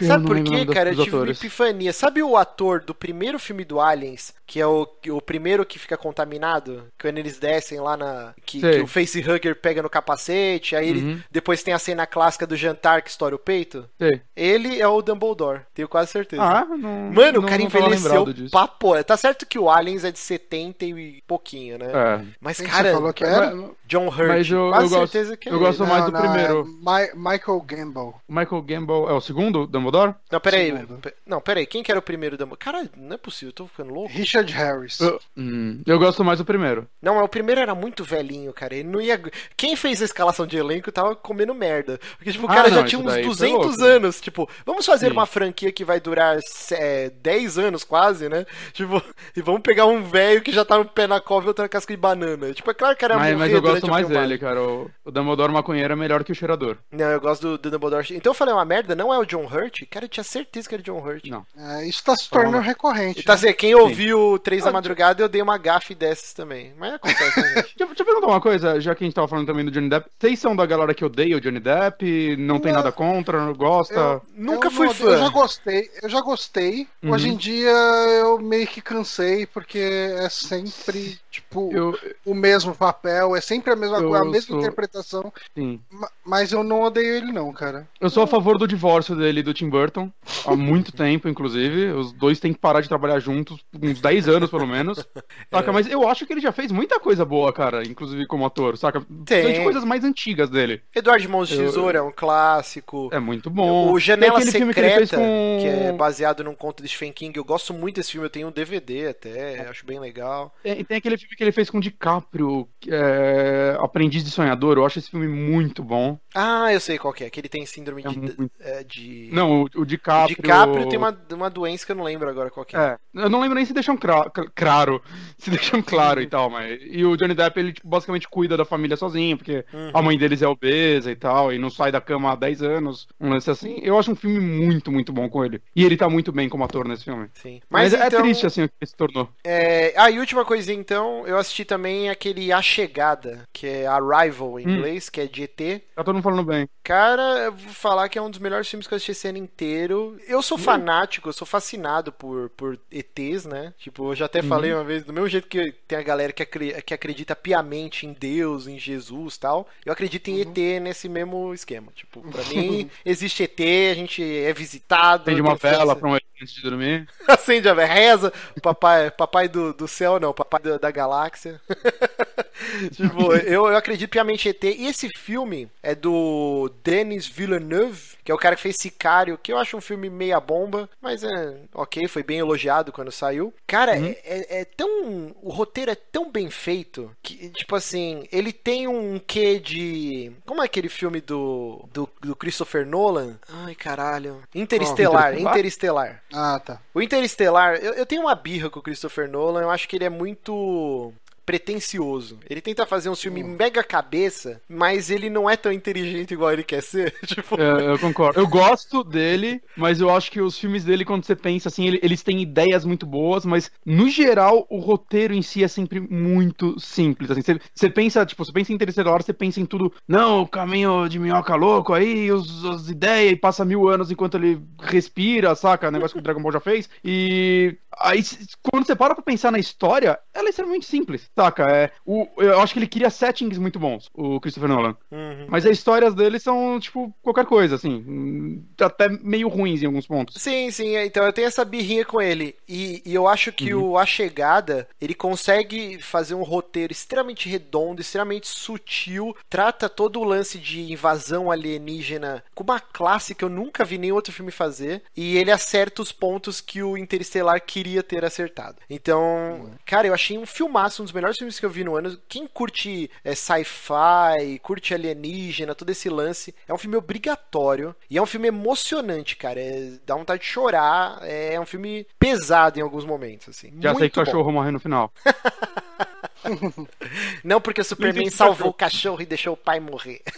Speaker 3: Eu
Speaker 2: Sabe por quê, cara? Eu tive uma epifania. Sabe o ator do primeiro filme do Aliens, que é o, o primeiro que fica contaminado? Quando eles descem lá na. Que, que o facehugger pega no capacete, aí ele,
Speaker 3: Uhum.
Speaker 2: depois tem a cena clássica do jantar que estoura o peito.
Speaker 3: Sei.
Speaker 2: Ele é o Dumbledore, tenho quase certeza.
Speaker 3: Ah, não.
Speaker 2: Mano,
Speaker 3: não,
Speaker 2: o cara
Speaker 3: não
Speaker 2: envelheceu papo. Tá certo que o Aliens é de 70 e pouquinho, né?
Speaker 3: É.
Speaker 2: Mas,
Speaker 1: que
Speaker 2: cara,
Speaker 1: você falou que era?
Speaker 2: John Hurt,
Speaker 3: Mas eu-
Speaker 2: quase
Speaker 3: eu gosto-
Speaker 2: certeza que é
Speaker 3: eu gosto
Speaker 2: ele.
Speaker 3: mais do primeiro.
Speaker 1: É Mi- Michael Gamble.
Speaker 3: Michael Gamble é o segundo Dumbledore?
Speaker 2: Não, peraí. Pe- Não, peraí. Quem que era o primeiro Dumbledore? Cara, não é possível, eu tô ficando louco.
Speaker 1: Richard Harris.
Speaker 3: Eu, hum, eu gosto mais do primeiro.
Speaker 2: Não, mas o primeiro era muito velhinho, cara. Ele não ia. Quem fez a escalação de elenco tava comendo merda. Porque, tipo, o
Speaker 3: Ah,
Speaker 2: cara
Speaker 3: não,
Speaker 2: já tinha uns
Speaker 3: daí foi
Speaker 2: 200
Speaker 3: louco.
Speaker 2: anos. Tipo, vamos fazer
Speaker 3: Sim.
Speaker 2: uma franquia que vai durar é, 10 anos quase, né? Tipo, e vamos pegar um velho que já tá no pé na cova e outro na casca de banana. Tipo, é claro que era
Speaker 3: Mas, mas eu gosto mais dele, cara. O, o Dumbledore maconheiro é melhor que o cheirador.
Speaker 2: Não, eu gosto do, do Dumbledore. Então eu falei uma merda, não é o John Hurt? Cara, eu tinha certeza que era o John Hurt.
Speaker 3: Não.
Speaker 1: É, isso tá se tornando recorrente.
Speaker 2: E tá
Speaker 1: né?
Speaker 2: assim, quem ouviu Três da Madrugada, eu dei uma gafe dessas também. Mas acontece, né, gente?
Speaker 3: Deixa, deixa eu perguntar uma coisa, já que a gente tava falando também do Johnny Depp. Vocês são da galera que odeia o Johnny Depp, não tem
Speaker 1: Não.
Speaker 3: nada contra, não gosta?
Speaker 1: Eu-
Speaker 2: Nunca
Speaker 1: eu
Speaker 2: fui
Speaker 1: não-
Speaker 2: fã.
Speaker 1: Eu já gostei, eu já gostei.
Speaker 3: Uhum.
Speaker 1: Hoje em dia eu meio que cansei, porque é sempre tipo,
Speaker 3: Eu,
Speaker 1: o mesmo papel, é sempre a mesma
Speaker 3: Eu
Speaker 1: coisa, a mesma
Speaker 3: sou-
Speaker 1: interpretação,
Speaker 3: sim.
Speaker 1: ma- mas eu não odeio ele não, cara.
Speaker 3: Eu sou a favor do divórcio dele e do Tim Burton, há muito tempo, inclusive. Os dois têm que parar de trabalhar juntos, uns 10 anos pelo menos. Saca? Mas eu acho que ele já fez muita coisa boa, cara, inclusive como ator, saca?
Speaker 2: Tem.
Speaker 3: De coisas mais antigas dele.
Speaker 2: Eduardo de Mãos de
Speaker 3: Eu-
Speaker 2: Tesoura é um clássico.
Speaker 3: É muito bom.
Speaker 2: O Janela
Speaker 3: Tem aquele filme que ele
Speaker 2: Secreta,
Speaker 3: fez com-
Speaker 2: que é baseado num conto de Stephen King, eu gosto muito desse filme, eu tenho um DVD até, acho bem legal.
Speaker 3: Tem, tem aquele filme que ele fez com o DiCaprio, é Aprendiz de Sonhador. Eu acho esse filme muito bom.
Speaker 2: Ah, eu sei qual que é, que ele tem síndrome
Speaker 3: É
Speaker 2: de...
Speaker 3: muito-
Speaker 2: é, de...
Speaker 3: Não, o, o
Speaker 2: o
Speaker 3: DiCaprio.
Speaker 2: DiCaprio tem uma, uma doença que eu não lembro agora qual que é.
Speaker 3: É, eu não lembro nem se deixam cra- claro, se deixam claro e tal, mas e o Johnny Depp ele tipo, basicamente cuida da família sozinho, porque
Speaker 2: Uhum.
Speaker 3: a mãe deles é obesa e tal, e não sai da cama há 10 anos, um lance assim. Eu acho um filme muito, muito bom com ele. E ele tá muito bem como ator nesse filme.
Speaker 2: Sim.
Speaker 3: Mas,
Speaker 2: Mas,
Speaker 3: é
Speaker 2: então,
Speaker 3: triste assim o que ele se tornou.
Speaker 2: É... Ah, e última coisinha então, eu assisti também aquele A Chegada, que é Arrival em
Speaker 3: Hum.
Speaker 2: inglês, que é de ET.
Speaker 3: Tá todo mundo falando bem.
Speaker 2: Cara, eu vou falar que é um dos melhores filmes que eu assisti esse ano inteiro. Eu sou fanático, eu sou fascinado por, por ETs, né? Tipo, eu já até falei uma vez, do mesmo jeito que tem a galera que, acre- que acredita piamente em Deus, em Jesus tal, eu acredito em ET nesse mesmo esquema. Tipo, pra mim, existe ET, a gente é visitado.
Speaker 3: Tem de uma vela pra um antes de dormir.
Speaker 2: Acende a vela, reza, papai, papai do, do céu, não, papai da, da galáxia. tipo, eu, eu acredito piamente ET. E esse filme é do Denis Villeneuve, que é o cara que fez Sicário, que eu acho um filme meia bomba, mas é ok, foi bem elogiado quando saiu. Cara, é, é- é tão. O roteiro é tão bem feito que, tipo assim, ele tem um quê de. Como é aquele filme do, do, do Christopher Nolan? Ai, caralho. Interestelar,
Speaker 3: Interestelar?
Speaker 2: Interestelar.
Speaker 1: Ah, tá.
Speaker 2: O Interestelar, eu, eu tenho uma birra com o Christopher Nolan, eu acho que ele é muito o pretencioso. Ele tenta fazer um filme mega cabeça, mas ele não é tão inteligente igual ele quer ser. tipo,
Speaker 3: É, eu concordo. Eu gosto dele, mas eu acho que os filmes dele, quando você pensa assim, ele- eles têm ideias muito boas, mas no geral o roteiro em si é sempre muito simples. Assim, você, você pensa, tipo, você pensa em Interestelar, você pensa em tudo, não, o caminho de minhoca louco aí, os, as ideias, e passa mil anos enquanto ele respira, saca? Negócio que o Dragon Ball já fez. E aí, quando você para pra pensar na história, ela é extremamente simples, saca? É, o, eu acho que ele cria settings muito bons, o Christopher Nolan.
Speaker 2: uhum.
Speaker 3: Mas as histórias dele são, tipo, qualquer coisa, assim. hum, Até meio ruins em alguns pontos.
Speaker 2: Sim, sim, é, então eu tenho essa birrinha com ele. E, e eu acho que o A Chegada, ele consegue fazer um roteiro extremamente redondo, extremamente sutil, trata todo o lance de invasão alienígena com uma classe que eu nunca vi nenhum outro filme fazer, e ele acerta os pontos que o Interestelar queria ter acertado. Então, cara, eu achei um filmaço, um dos melhores filmes que eu vi no ano. Quem curte é, sci-fi, curte alienígena, todo esse lance, é um filme obrigatório e é um filme emocionante, cara. É, dá vontade de chorar. É um filme pesado em alguns momentos, assim.
Speaker 3: Já
Speaker 2: Muito
Speaker 3: sei que o cachorro morre no final.
Speaker 2: Não porque o Superman salvou o cachorro e deixou o pai morrer.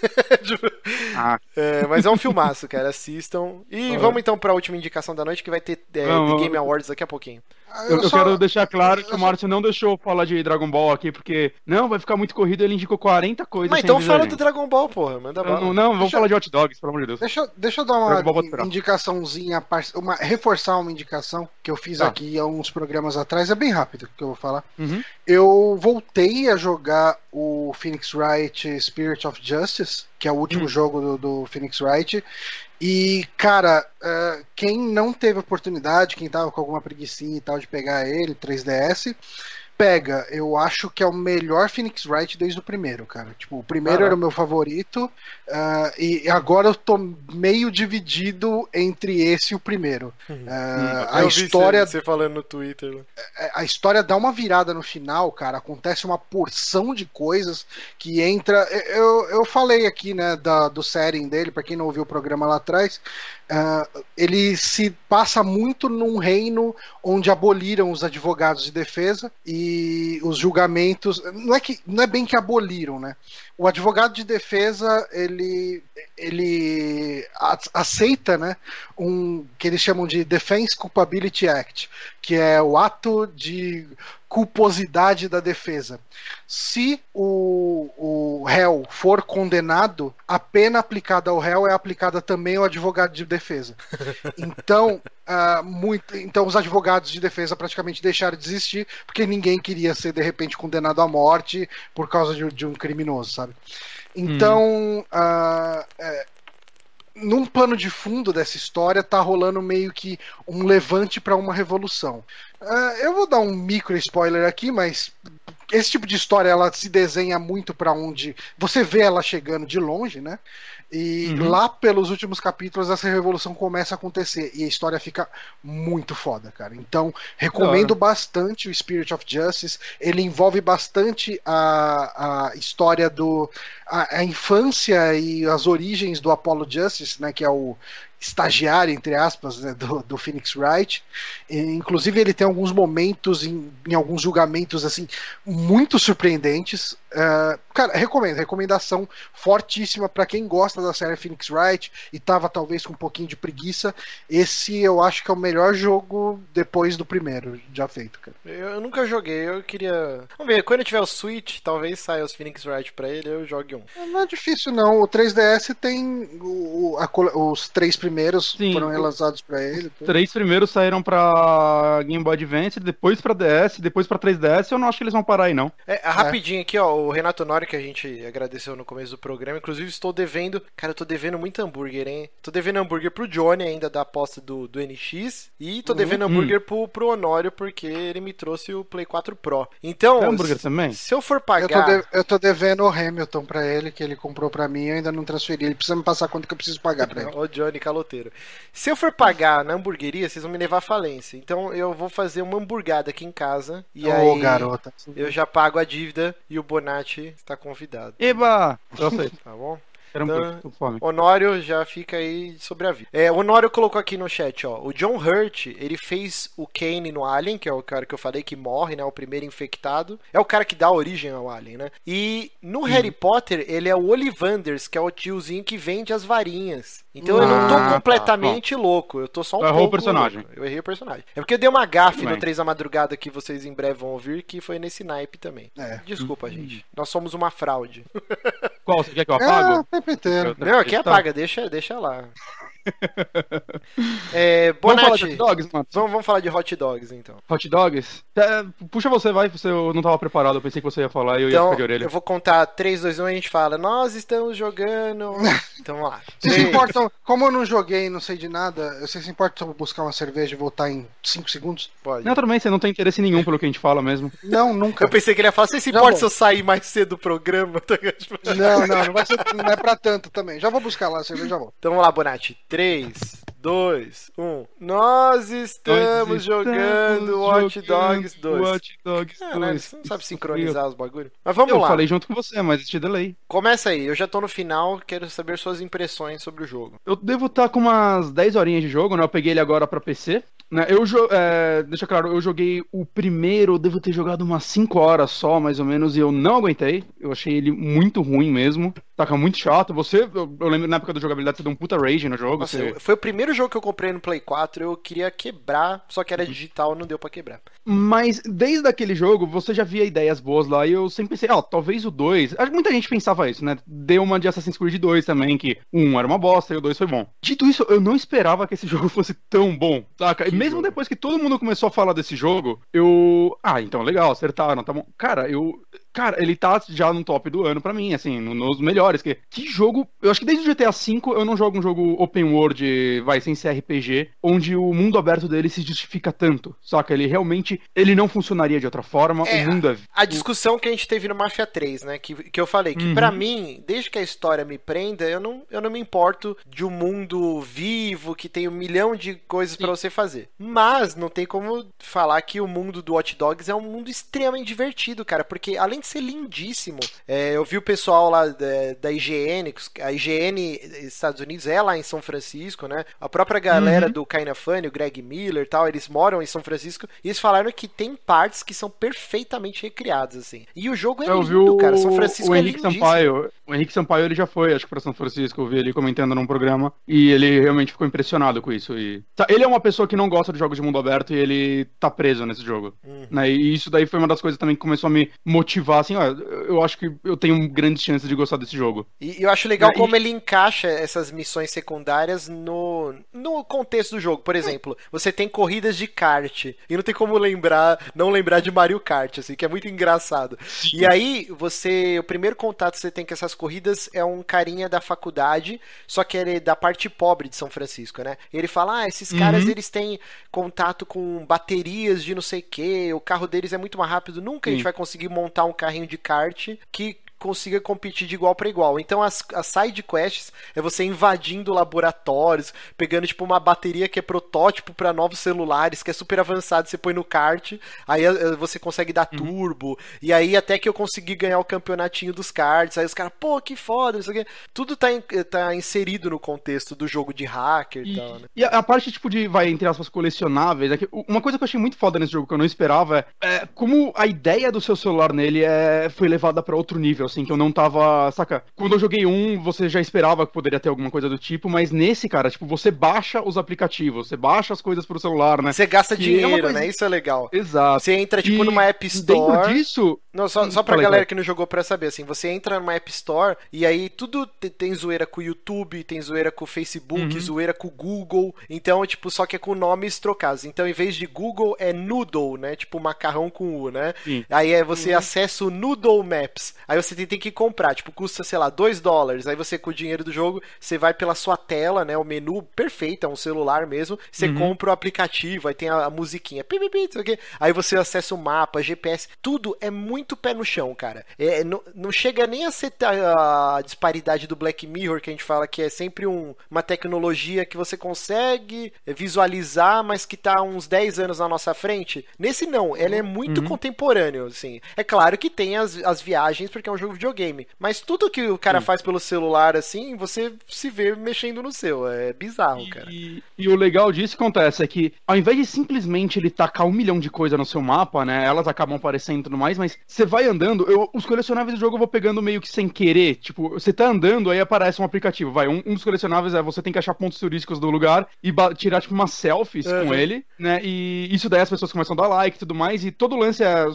Speaker 3: Ah,
Speaker 2: é, mas é um filmaço, cara. Assistam. E vamos então pra última indicação da noite que vai ter é,
Speaker 3: Vamos,
Speaker 2: The. Game Awards daqui a pouquinho.
Speaker 3: eu, eu
Speaker 1: só-
Speaker 3: quero deixar claro que o Márcio não deixou falar de Dragon Ball aqui, porque não, vai ficar muito corrido, ele indicou 40 coisas.
Speaker 2: Mas então fala
Speaker 3: a
Speaker 2: do. Dragon Ball, porra. Manda
Speaker 3: Não,
Speaker 2: bala.
Speaker 3: não, não, vamos
Speaker 1: Deixa-
Speaker 3: falar de hot dogs, pelo amor de Deus.
Speaker 1: Deixa, eu- deixa eu dar uma indicaçãozinha, par- uma, reforçar uma indicação que eu fiz
Speaker 3: Tá.
Speaker 1: aqui há uns programas atrás. É bem rápido que eu vou falar.
Speaker 3: Uhum.
Speaker 1: Eu voltei a jogar o Phoenix Wright Spirit of Justice, que é o último
Speaker 3: Hum.
Speaker 1: jogo do, do Phoenix Wright. E, cara, eh, quem não teve oportunidade, quem tava com alguma preguiçinha e tal de pegar ele, 3DS, pega. Eu acho que é o melhor Phoenix Wright desde o primeiro, cara. Tipo, o primeiro
Speaker 3: Caraca.
Speaker 1: era o meu favorito, ah, e agora eu tô meio dividido entre esse e o primeiro. Ah, a
Speaker 2: Eu vi
Speaker 1: história
Speaker 2: Você, você falando no Twitter. né?
Speaker 1: a história dá uma virada no final, cara. Acontece uma porção de coisas que entra. Eu, eu falei aqui, né, da, do setting dele, pra quem não ouviu o programa lá atrás. Ah, ele se passa muito num reino onde aboliram os advogados de defesa e os julgamentos. Não é, que, não é bem que aboliram, né? O advogado de defesa ele, ele aceita né, um que eles chamam de Defense Culpability Act, que é o ato de culposidade da defesa. Se o, o réu for condenado, a pena aplicada ao réu é aplicada também ao advogado de defesa. Então, uh, muito, então os advogados de defesa praticamente deixaram de existir, porque ninguém queria ser de repente condenado à morte por causa de, de um criminoso, sabe? Então, hum. uh, é, num pano de fundo dessa história tá rolando meio que um levante para uma revolução. Uh, eu vou dar um micro spoiler aqui, mas esse tipo de história ela se desenha muito para onde você vê ela chegando de longe, né? E uhum. lá pelos últimos capítulos essa revolução começa a acontecer e a história fica muito foda, cara. Então, recomendo claro. bastante o Spirit of Justice. Ele envolve bastante a, a história do a, a infância e as origens do Apollo Justice, né, que é o estagiário, entre aspas, né, do, do Phoenix Wright. E, inclusive, ele tem alguns momentos em, em alguns julgamentos assim muito surpreendentes. Uh, cara, recomendo, recomendação fortíssima para quem gosta da série Phoenix Wright e tava talvez com um pouquinho de preguiça. Esse eu acho que é o melhor jogo depois do primeiro já feito, cara.
Speaker 2: Eu, eu nunca joguei, eu queria. Vamos ver, quando eu tiver o Switch, talvez saia os Phoenix Wright para ele, eu jogue um.
Speaker 1: Não é difícil não, o 3DS tem o, a, os três primeiros Sim, foram relançados para ele.
Speaker 3: Os três primeiros saíram para Game Boy Advance, depois para DS, depois para 3DS. Eu não acho que eles vão parar aí não.
Speaker 2: É, rapidinho é. aqui, ó, o Renato Nori que a gente agradeceu no começo do programa, inclusive estou devendo, cara, eu tô devendo muito hambúrguer, hein? Tô devendo hambúrguer pro Johnny ainda da aposta do, do NX e tô uhum. devendo uhum. hambúrguer pro, pro Honório porque ele me trouxe o Play 4 Pro. Então,
Speaker 3: é hambúrguer também?
Speaker 2: Se eu for pagar,
Speaker 1: eu tô, de, eu tô devendo o Hamilton para ele que ele comprou para mim, eu ainda não transferi. Ele precisa me passar quanto que eu preciso pagar para ele.
Speaker 2: o Johnny caloteiro. Se eu for pagar na hamburgueria, vocês vão me levar à falência. Então eu vou fazer uma hamburgada aqui em casa. E oh, aí garota. eu já pago a dívida e o Bonatti está convidado.
Speaker 3: Eba! Eu.
Speaker 2: Tá bom? Então, Honório já fica aí sobre a vida. É, o Honório colocou aqui no chat, ó. O John Hurt, ele fez o Kane no Alien, que é o cara que eu falei que morre, né? O primeiro infectado. É o cara que dá origem ao Alien, né? E no uhum. Harry Potter, ele é o Ollivanders, que é o tiozinho que vende as varinhas. Então ah, eu não tô ah, tá. completamente tá, louco, eu tô só um
Speaker 3: eu
Speaker 2: pouco.
Speaker 3: o personagem.
Speaker 2: Louco. Eu errei o personagem. É porque eu dei uma gafe no 3 da madrugada que vocês em breve vão ouvir, que foi nesse naipe também. É. Desculpa, hum. gente. Nós somos uma fraude.
Speaker 3: Qual? Você quer que eu apago?
Speaker 1: É,
Speaker 2: não, aqui apaga, deixa, deixa lá. É, Bonatti, vamos falar de hot dogs, mano? Vamos, vamos falar de hot dogs, então.
Speaker 3: Hot dogs? É, puxa você, vai, você, eu não tava preparado, eu pensei que você ia falar e eu
Speaker 2: então,
Speaker 3: ia ficar de orelha.
Speaker 2: eu vou contar 3, 2, 1 e a gente fala, nós estamos jogando... então vamos lá.
Speaker 1: Vocês se importam, como eu não joguei não sei de nada, vocês se importam buscar uma cerveja e voltar em 5 segundos?
Speaker 3: Pode. Bem, você não tem interesse nenhum pelo que a gente fala mesmo.
Speaker 1: Não, nunca.
Speaker 2: Eu pensei que ele ia falar, você se importa se eu sair mais cedo do programa?
Speaker 1: não, não, não, vai ser, não é pra tanto também. Já vou buscar lá a cerveja e já volto.
Speaker 2: Então vamos lá, Bonatti. 3, 2, 1. Nós estamos Nós jogando Watch Dogs 2.
Speaker 3: Watch Dogs 2. Caralho,
Speaker 2: você não sabe sincronizar os bagulhos? Mas vamos eu lá.
Speaker 3: Eu falei junto com você, mas te delay.
Speaker 2: Começa aí, eu já tô no final, quero saber suas impressões sobre o jogo.
Speaker 3: Eu devo estar tá com umas 10 horinhas de jogo, né? Eu peguei ele agora pra PC. Né, eu é, deixa claro, eu joguei o primeiro, eu devo ter jogado umas 5 horas só, mais ou menos, e eu não aguentei. Eu achei ele muito ruim mesmo. Taca muito chato. Você, eu, eu, lembro na época da jogabilidade, você deu um puta rage no jogo.
Speaker 2: Nossa,
Speaker 3: você...
Speaker 2: Foi o primeiro jogo que eu comprei no Play 4, eu queria quebrar, só que era uhum. digital, não deu para quebrar.
Speaker 3: Mas desde aquele jogo, você já via ideias boas lá, e eu sempre pensei, ó, oh, talvez o 2. Muita gente pensava isso, né? Deu uma de Assassin's Creed 2 também, que um era uma bosta e o 2 foi bom. Dito isso, eu não esperava que esse jogo fosse tão bom, saca? Que mesmo jogo. depois que todo mundo começou a falar desse jogo, eu. Ah, então legal, acertaram, tá bom. Cara, eu. Cara, ele tá já no top do ano para mim, assim, nos melhores. Que, que jogo. Eu acho que desde o GTA V eu não jogo um jogo open world, vai, sem ser RPG, onde o mundo aberto dele se justifica tanto. Saca? Ele realmente. Ele não funcionaria de outra forma. É, o mundo é.
Speaker 2: A discussão que a gente teve no Mafia 3, né? Que, que eu falei, que uhum. para mim, desde que a história me prenda, eu não, eu não me importo de um mundo vivo, que tem um milhão de coisas para você fazer. Mas não tem como falar que o mundo do Hot Dogs é um mundo extremamente divertido, cara, porque além de ser lindíssimo, é, eu vi o pessoal lá da, da, IGN, a IGN Estados Unidos é lá em São Francisco, né? A própria galera uhum. do Kinda Funny, o Greg Miller e tal, eles moram em São Francisco e eles falaram que tem partes que são perfeitamente recriadas, assim. E o jogo é eu lindo, o, cara. São Francisco
Speaker 3: o
Speaker 2: é
Speaker 3: Henrique Sampaio, o Henrique Sampaio ele já foi, acho que para São Francisco, eu vi ele comentando num programa e ele realmente ficou impressionado com isso. E... Tá, ele é uma pessoa que não gosta de jogos de mundo aberto e ele tá preso nesse jogo. Uhum. Né? E isso daí foi uma das coisas também que começou a me motivar falar assim, ó, eu acho que eu tenho grandes chances de gostar desse jogo.
Speaker 2: E eu acho legal
Speaker 3: É, e-
Speaker 2: como ele encaixa essas missões secundárias no, no contexto do jogo. Por exemplo, você tem corridas de kart e não tem como lembrar, não lembrar de Mario Kart, assim, que é muito engraçado. E aí, você, o primeiro contato que você tem com essas corridas é um carinha da faculdade, só que ele é da parte pobre de São Francisco, né? Ele fala: "Ah, esses caras
Speaker 3: Uhum.
Speaker 2: eles têm contato com baterias de não sei o que, o carro deles é muito mais rápido, nunca a gente
Speaker 3: Sim.
Speaker 2: vai conseguir montar um carrinho de kart que consiga competir de igual para igual. Então as, as side quests é você invadindo laboratórios, pegando tipo uma bateria que é protótipo para novos celulares, que é super avançado, você põe no kart, aí eh, você consegue dar
Speaker 3: Uhum.
Speaker 2: turbo, e aí até que eu consegui ganhar o campeonatinho dos karts, aí os caras, pô, que foda, não sei o quê. Tudo tá, in- tá inserido no contexto do jogo de hacker e,
Speaker 3: E,
Speaker 2: tal, né?
Speaker 3: e a, a parte, tipo, de, vai, entre aspas, colecionáveis, é que uma coisa que eu achei muito foda nesse jogo que eu não esperava é, é como a ideia do seu celular nele é, foi levada pra outro nível, assim, que eu não tava, saca? Quando eu joguei um, você já esperava que poderia ter alguma coisa do tipo, mas nesse, cara, tipo, você baixa os aplicativos, você baixa as coisas pro celular, né?
Speaker 2: Você gasta
Speaker 3: Que é
Speaker 2: dinheiro,
Speaker 3: coisa-
Speaker 2: né? Isso é legal.
Speaker 3: Exato.
Speaker 2: Você entra tipo
Speaker 3: E
Speaker 2: numa App Store.
Speaker 3: Dentro disso,
Speaker 2: Não, só, só pra
Speaker 3: Falei,
Speaker 2: galera que não jogou pra saber, assim, você entra numa App Store e aí tudo te- tem zoeira com o YouTube, tem zoeira com o Facebook,
Speaker 3: Uhum.
Speaker 2: zoeira com o Google, então, tipo, só que é com nomes trocados. Então, em vez de Google, é Noodle, né? Tipo, macarrão com U, né?
Speaker 3: Sim.
Speaker 2: Aí é você acessa o Noodle Maps. Aí você tem, tem que comprar, tipo, custa, sei lá, 2 dólares. Aí você, com o dinheiro do jogo, você vai pela sua tela, né? O menu perfeito, é um celular mesmo. Você compra o aplicativo, aí tem a, a musiquinha. Pi, pi, pi, quê. Aí você acessa o mapa, GPS. Tudo é muito pé no chão, cara. É, não, não chega nem a ser ta- a disparidade do Black Mirror, que a gente fala que é sempre um- uma tecnologia que você consegue visualizar, mas que tá uns 10 anos na nossa frente. Nesse não, ela é muito contemporâneo, assim. É claro que tem as, as viagens, porque é um jogo de videogame. Mas tudo que o cara faz pelo celular, assim, você se vê mexendo no seu. É bizarro, cara.
Speaker 3: E, e o legal disso que acontece é que, ao invés de simplesmente ele tacar um milhão de coisas no seu mapa, né? Elas acabam aparecendo e tudo mais, mas você vai andando, eu- os colecionáveis do jogo eu vou pegando meio que sem querer. Tipo, você tá andando, aí aparece um aplicativo. Vai, um, um dos colecionáveis é você tem que achar pontos turísticos do lugar e tirar, tipo, umas selfies
Speaker 2: Uhum.
Speaker 3: com ele, né? E isso daí as pessoas começam a dar like e tudo mais, e todo o lance é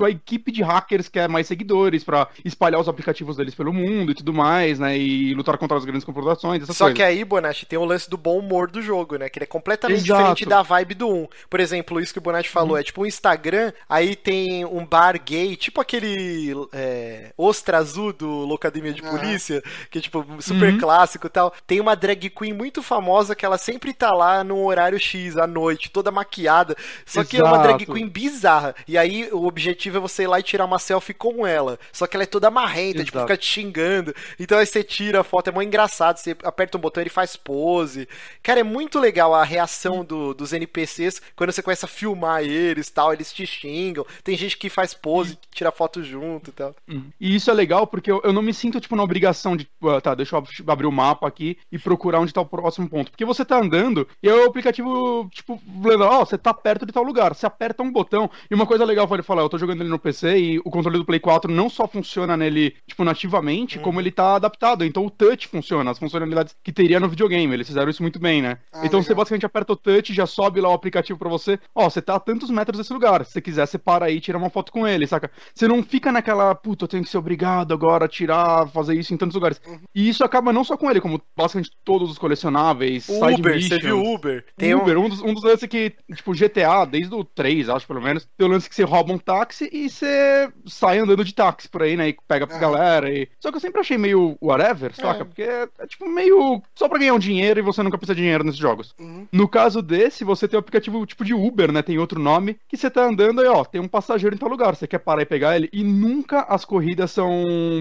Speaker 3: sua equipe de hackers quer mais seguidores pra espalhar os aplicativos deles pelo mundo e tudo mais, né? E lutar contra as grandes corporações,
Speaker 2: Só
Speaker 3: coisas.
Speaker 2: que aí, Bonatti, tem o lance do bom humor do jogo, né? Que ele é completamente
Speaker 3: Exato.
Speaker 2: diferente da vibe do 1. Por exemplo, isso que o Bonatti falou, é tipo um Instagram, aí tem um bar gay, tipo aquele é, ostra azul do Locademia de. Polícia, que é tipo super clássico e tal. Tem uma drag queen muito famosa que ela sempre tá lá no horário X, à noite, toda maquiada. Só que é uma drag
Speaker 3: Exato.
Speaker 2: queen bizarra. E aí o objetivo é você ir lá e tirar uma selfie com ela. Só que ela é toda marrenta, tipo,
Speaker 3: Exato.
Speaker 2: fica te xingando. Então aí você tira a foto, é muito engraçado. Você aperta um botão e ele faz pose. Cara, é muito legal a reação do- dos NPCs quando você começa a filmar eles tal. Eles te xingam. Tem gente que faz pose, tira foto junto e tal.
Speaker 3: Uhum. E isso é legal porque eu, eu não me sinto, tipo, na obrigação de, ah, tá, deixa eu ab- abrir o mapa aqui e procurar onde tá o próximo ponto. Porque você tá andando e aí o aplicativo, tipo, ó, você tá perto de tal lugar. Você aperta um botão. E uma coisa legal foi ele falar, eu tô jogando ele no PC e o controle do Play 4 não só funciona nele, tipo, nativamente, como ele tá adaptado. Então o touch funciona, as funcionalidades que teria no videogame. Eles fizeram isso muito bem, né?
Speaker 1: Ah,
Speaker 3: então
Speaker 1: legal.
Speaker 3: você basicamente aperta o touch, já sobe lá o aplicativo pra você. Ó, você tá a tantos metros desse lugar. Se você quiser, você para aí e tira uma foto com ele, saca? Você não fica naquela, puta, eu tenho que ser obrigado agora a tirar, fazer isso em tantos lugares. E isso acaba não só com ele, como basicamente todos os colecionáveis.
Speaker 2: O
Speaker 3: side
Speaker 2: Uber, você viu Uber? Tem um-
Speaker 3: Uber, um dos, um dos lances que, tipo, GTA, desde o 3, acho pelo menos, tem o lance que você rouba um táxi e você sai andando de táxi por aí, né? E pega pra
Speaker 1: Aham.
Speaker 3: galera. E... Só que eu sempre achei meio whatever, saca? Porque é, é, tipo meio só pra ganhar um dinheiro e você nunca precisa de dinheiro nesses jogos.
Speaker 1: Uhum.
Speaker 3: No caso desse, você tem o aplicativo tipo de Uber, né? Tem outro nome, que você tá andando e, ó, tem um passageiro em tal lugar. Você quer parar e pegar ele. E nunca as corridas são.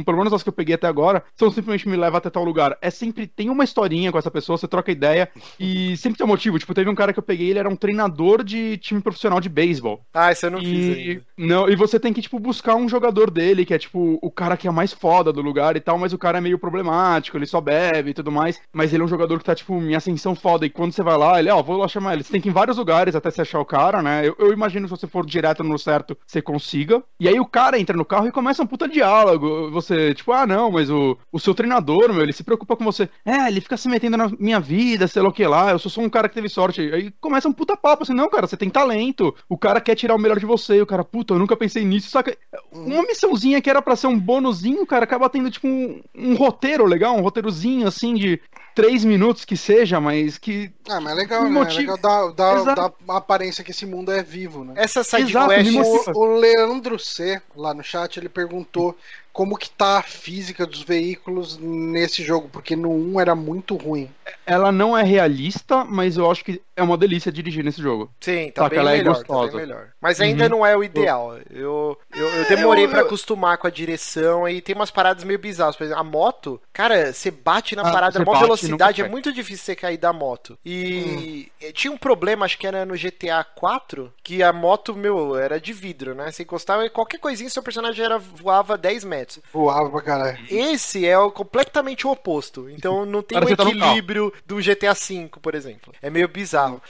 Speaker 3: Pelo menos as que eu peguei até agora, são simplesmente me leva até tal lugar. É sempre. Tem uma historinha com essa pessoa, você troca ideia e sempre tem um motivo. Tipo, teve um cara que eu peguei, ele era um treinador de time profissional de beisebol.
Speaker 2: Ah, isso eu não fiz
Speaker 3: E,
Speaker 2: ainda.
Speaker 3: não, e você tem que, tipo, buscar um jogador dele, que é, tipo, o cara que é mais foda do lugar e tal, mas o cara é meio problemático, ele só bebe e tudo mais, mas ele é um jogador que tá, tipo, em ascensão foda, e quando você vai lá, ele, ó, vou lá chamar ele. Você tem que ir em vários lugares até você achar o cara, né? Eu, eu imagino que se você for direto no certo, você consiga. E aí o cara entra no carro e começa um puta diálogo. Você, tipo, ah, não, mas o, o seu treinador, meu, ele se preocupa com você. É, ele fica se metendo na minha vida, sei lá o que lá, eu sou só um cara que teve sorte. Aí começa um puta papo, assim, não, cara, você tem talento. O cara quer tirar o melhor de você. E o cara, puta, eu nunca pensei nisso, só que uma missãozinha que era pra ser um bônusinho, cara, acaba tendo tipo um, um roteiro legal, um roteirozinho assim de três minutos que seja, mas que.
Speaker 1: Ah, mas é legal, né?
Speaker 3: motiva-
Speaker 1: É legal dar, dar,
Speaker 3: Exato.
Speaker 1: dar uma aparência que esse mundo é vivo, né?
Speaker 2: Essa side
Speaker 3: Exato,
Speaker 2: quest.
Speaker 1: O, o Leandro C, lá no chat, ele perguntou como que tá a física dos veículos nesse jogo, porque no 1 era muito ruim.
Speaker 3: Ela não é realista, mas eu acho que é uma delícia dirigir nesse jogo.
Speaker 2: Sim, tá bem
Speaker 3: ela é
Speaker 2: melhor, tá
Speaker 3: gostosa.
Speaker 2: bem melhor. Mas ainda
Speaker 3: Uhum.
Speaker 2: não é o ideal. Eu, eu, eu demorei
Speaker 1: eu- eu-
Speaker 2: acostumar com a direção e tem umas paradas meio bizarras. Por exemplo, a moto, cara, você bate na
Speaker 3: Ah,
Speaker 2: parada, a maior velocidade, é muito difícil você cair da moto. E eh, tinha um problema, acho que era no GTA 4, que a moto, meu, era de vidro, né? Você encostava e qualquer coisinha, seu personagem era, voava 10 metros.
Speaker 1: Voava pra caralho.
Speaker 2: Esse é o completamente o oposto. Então não tem o
Speaker 3: que tá
Speaker 2: equilíbrio do GTA V, por exemplo. É meio bizarro.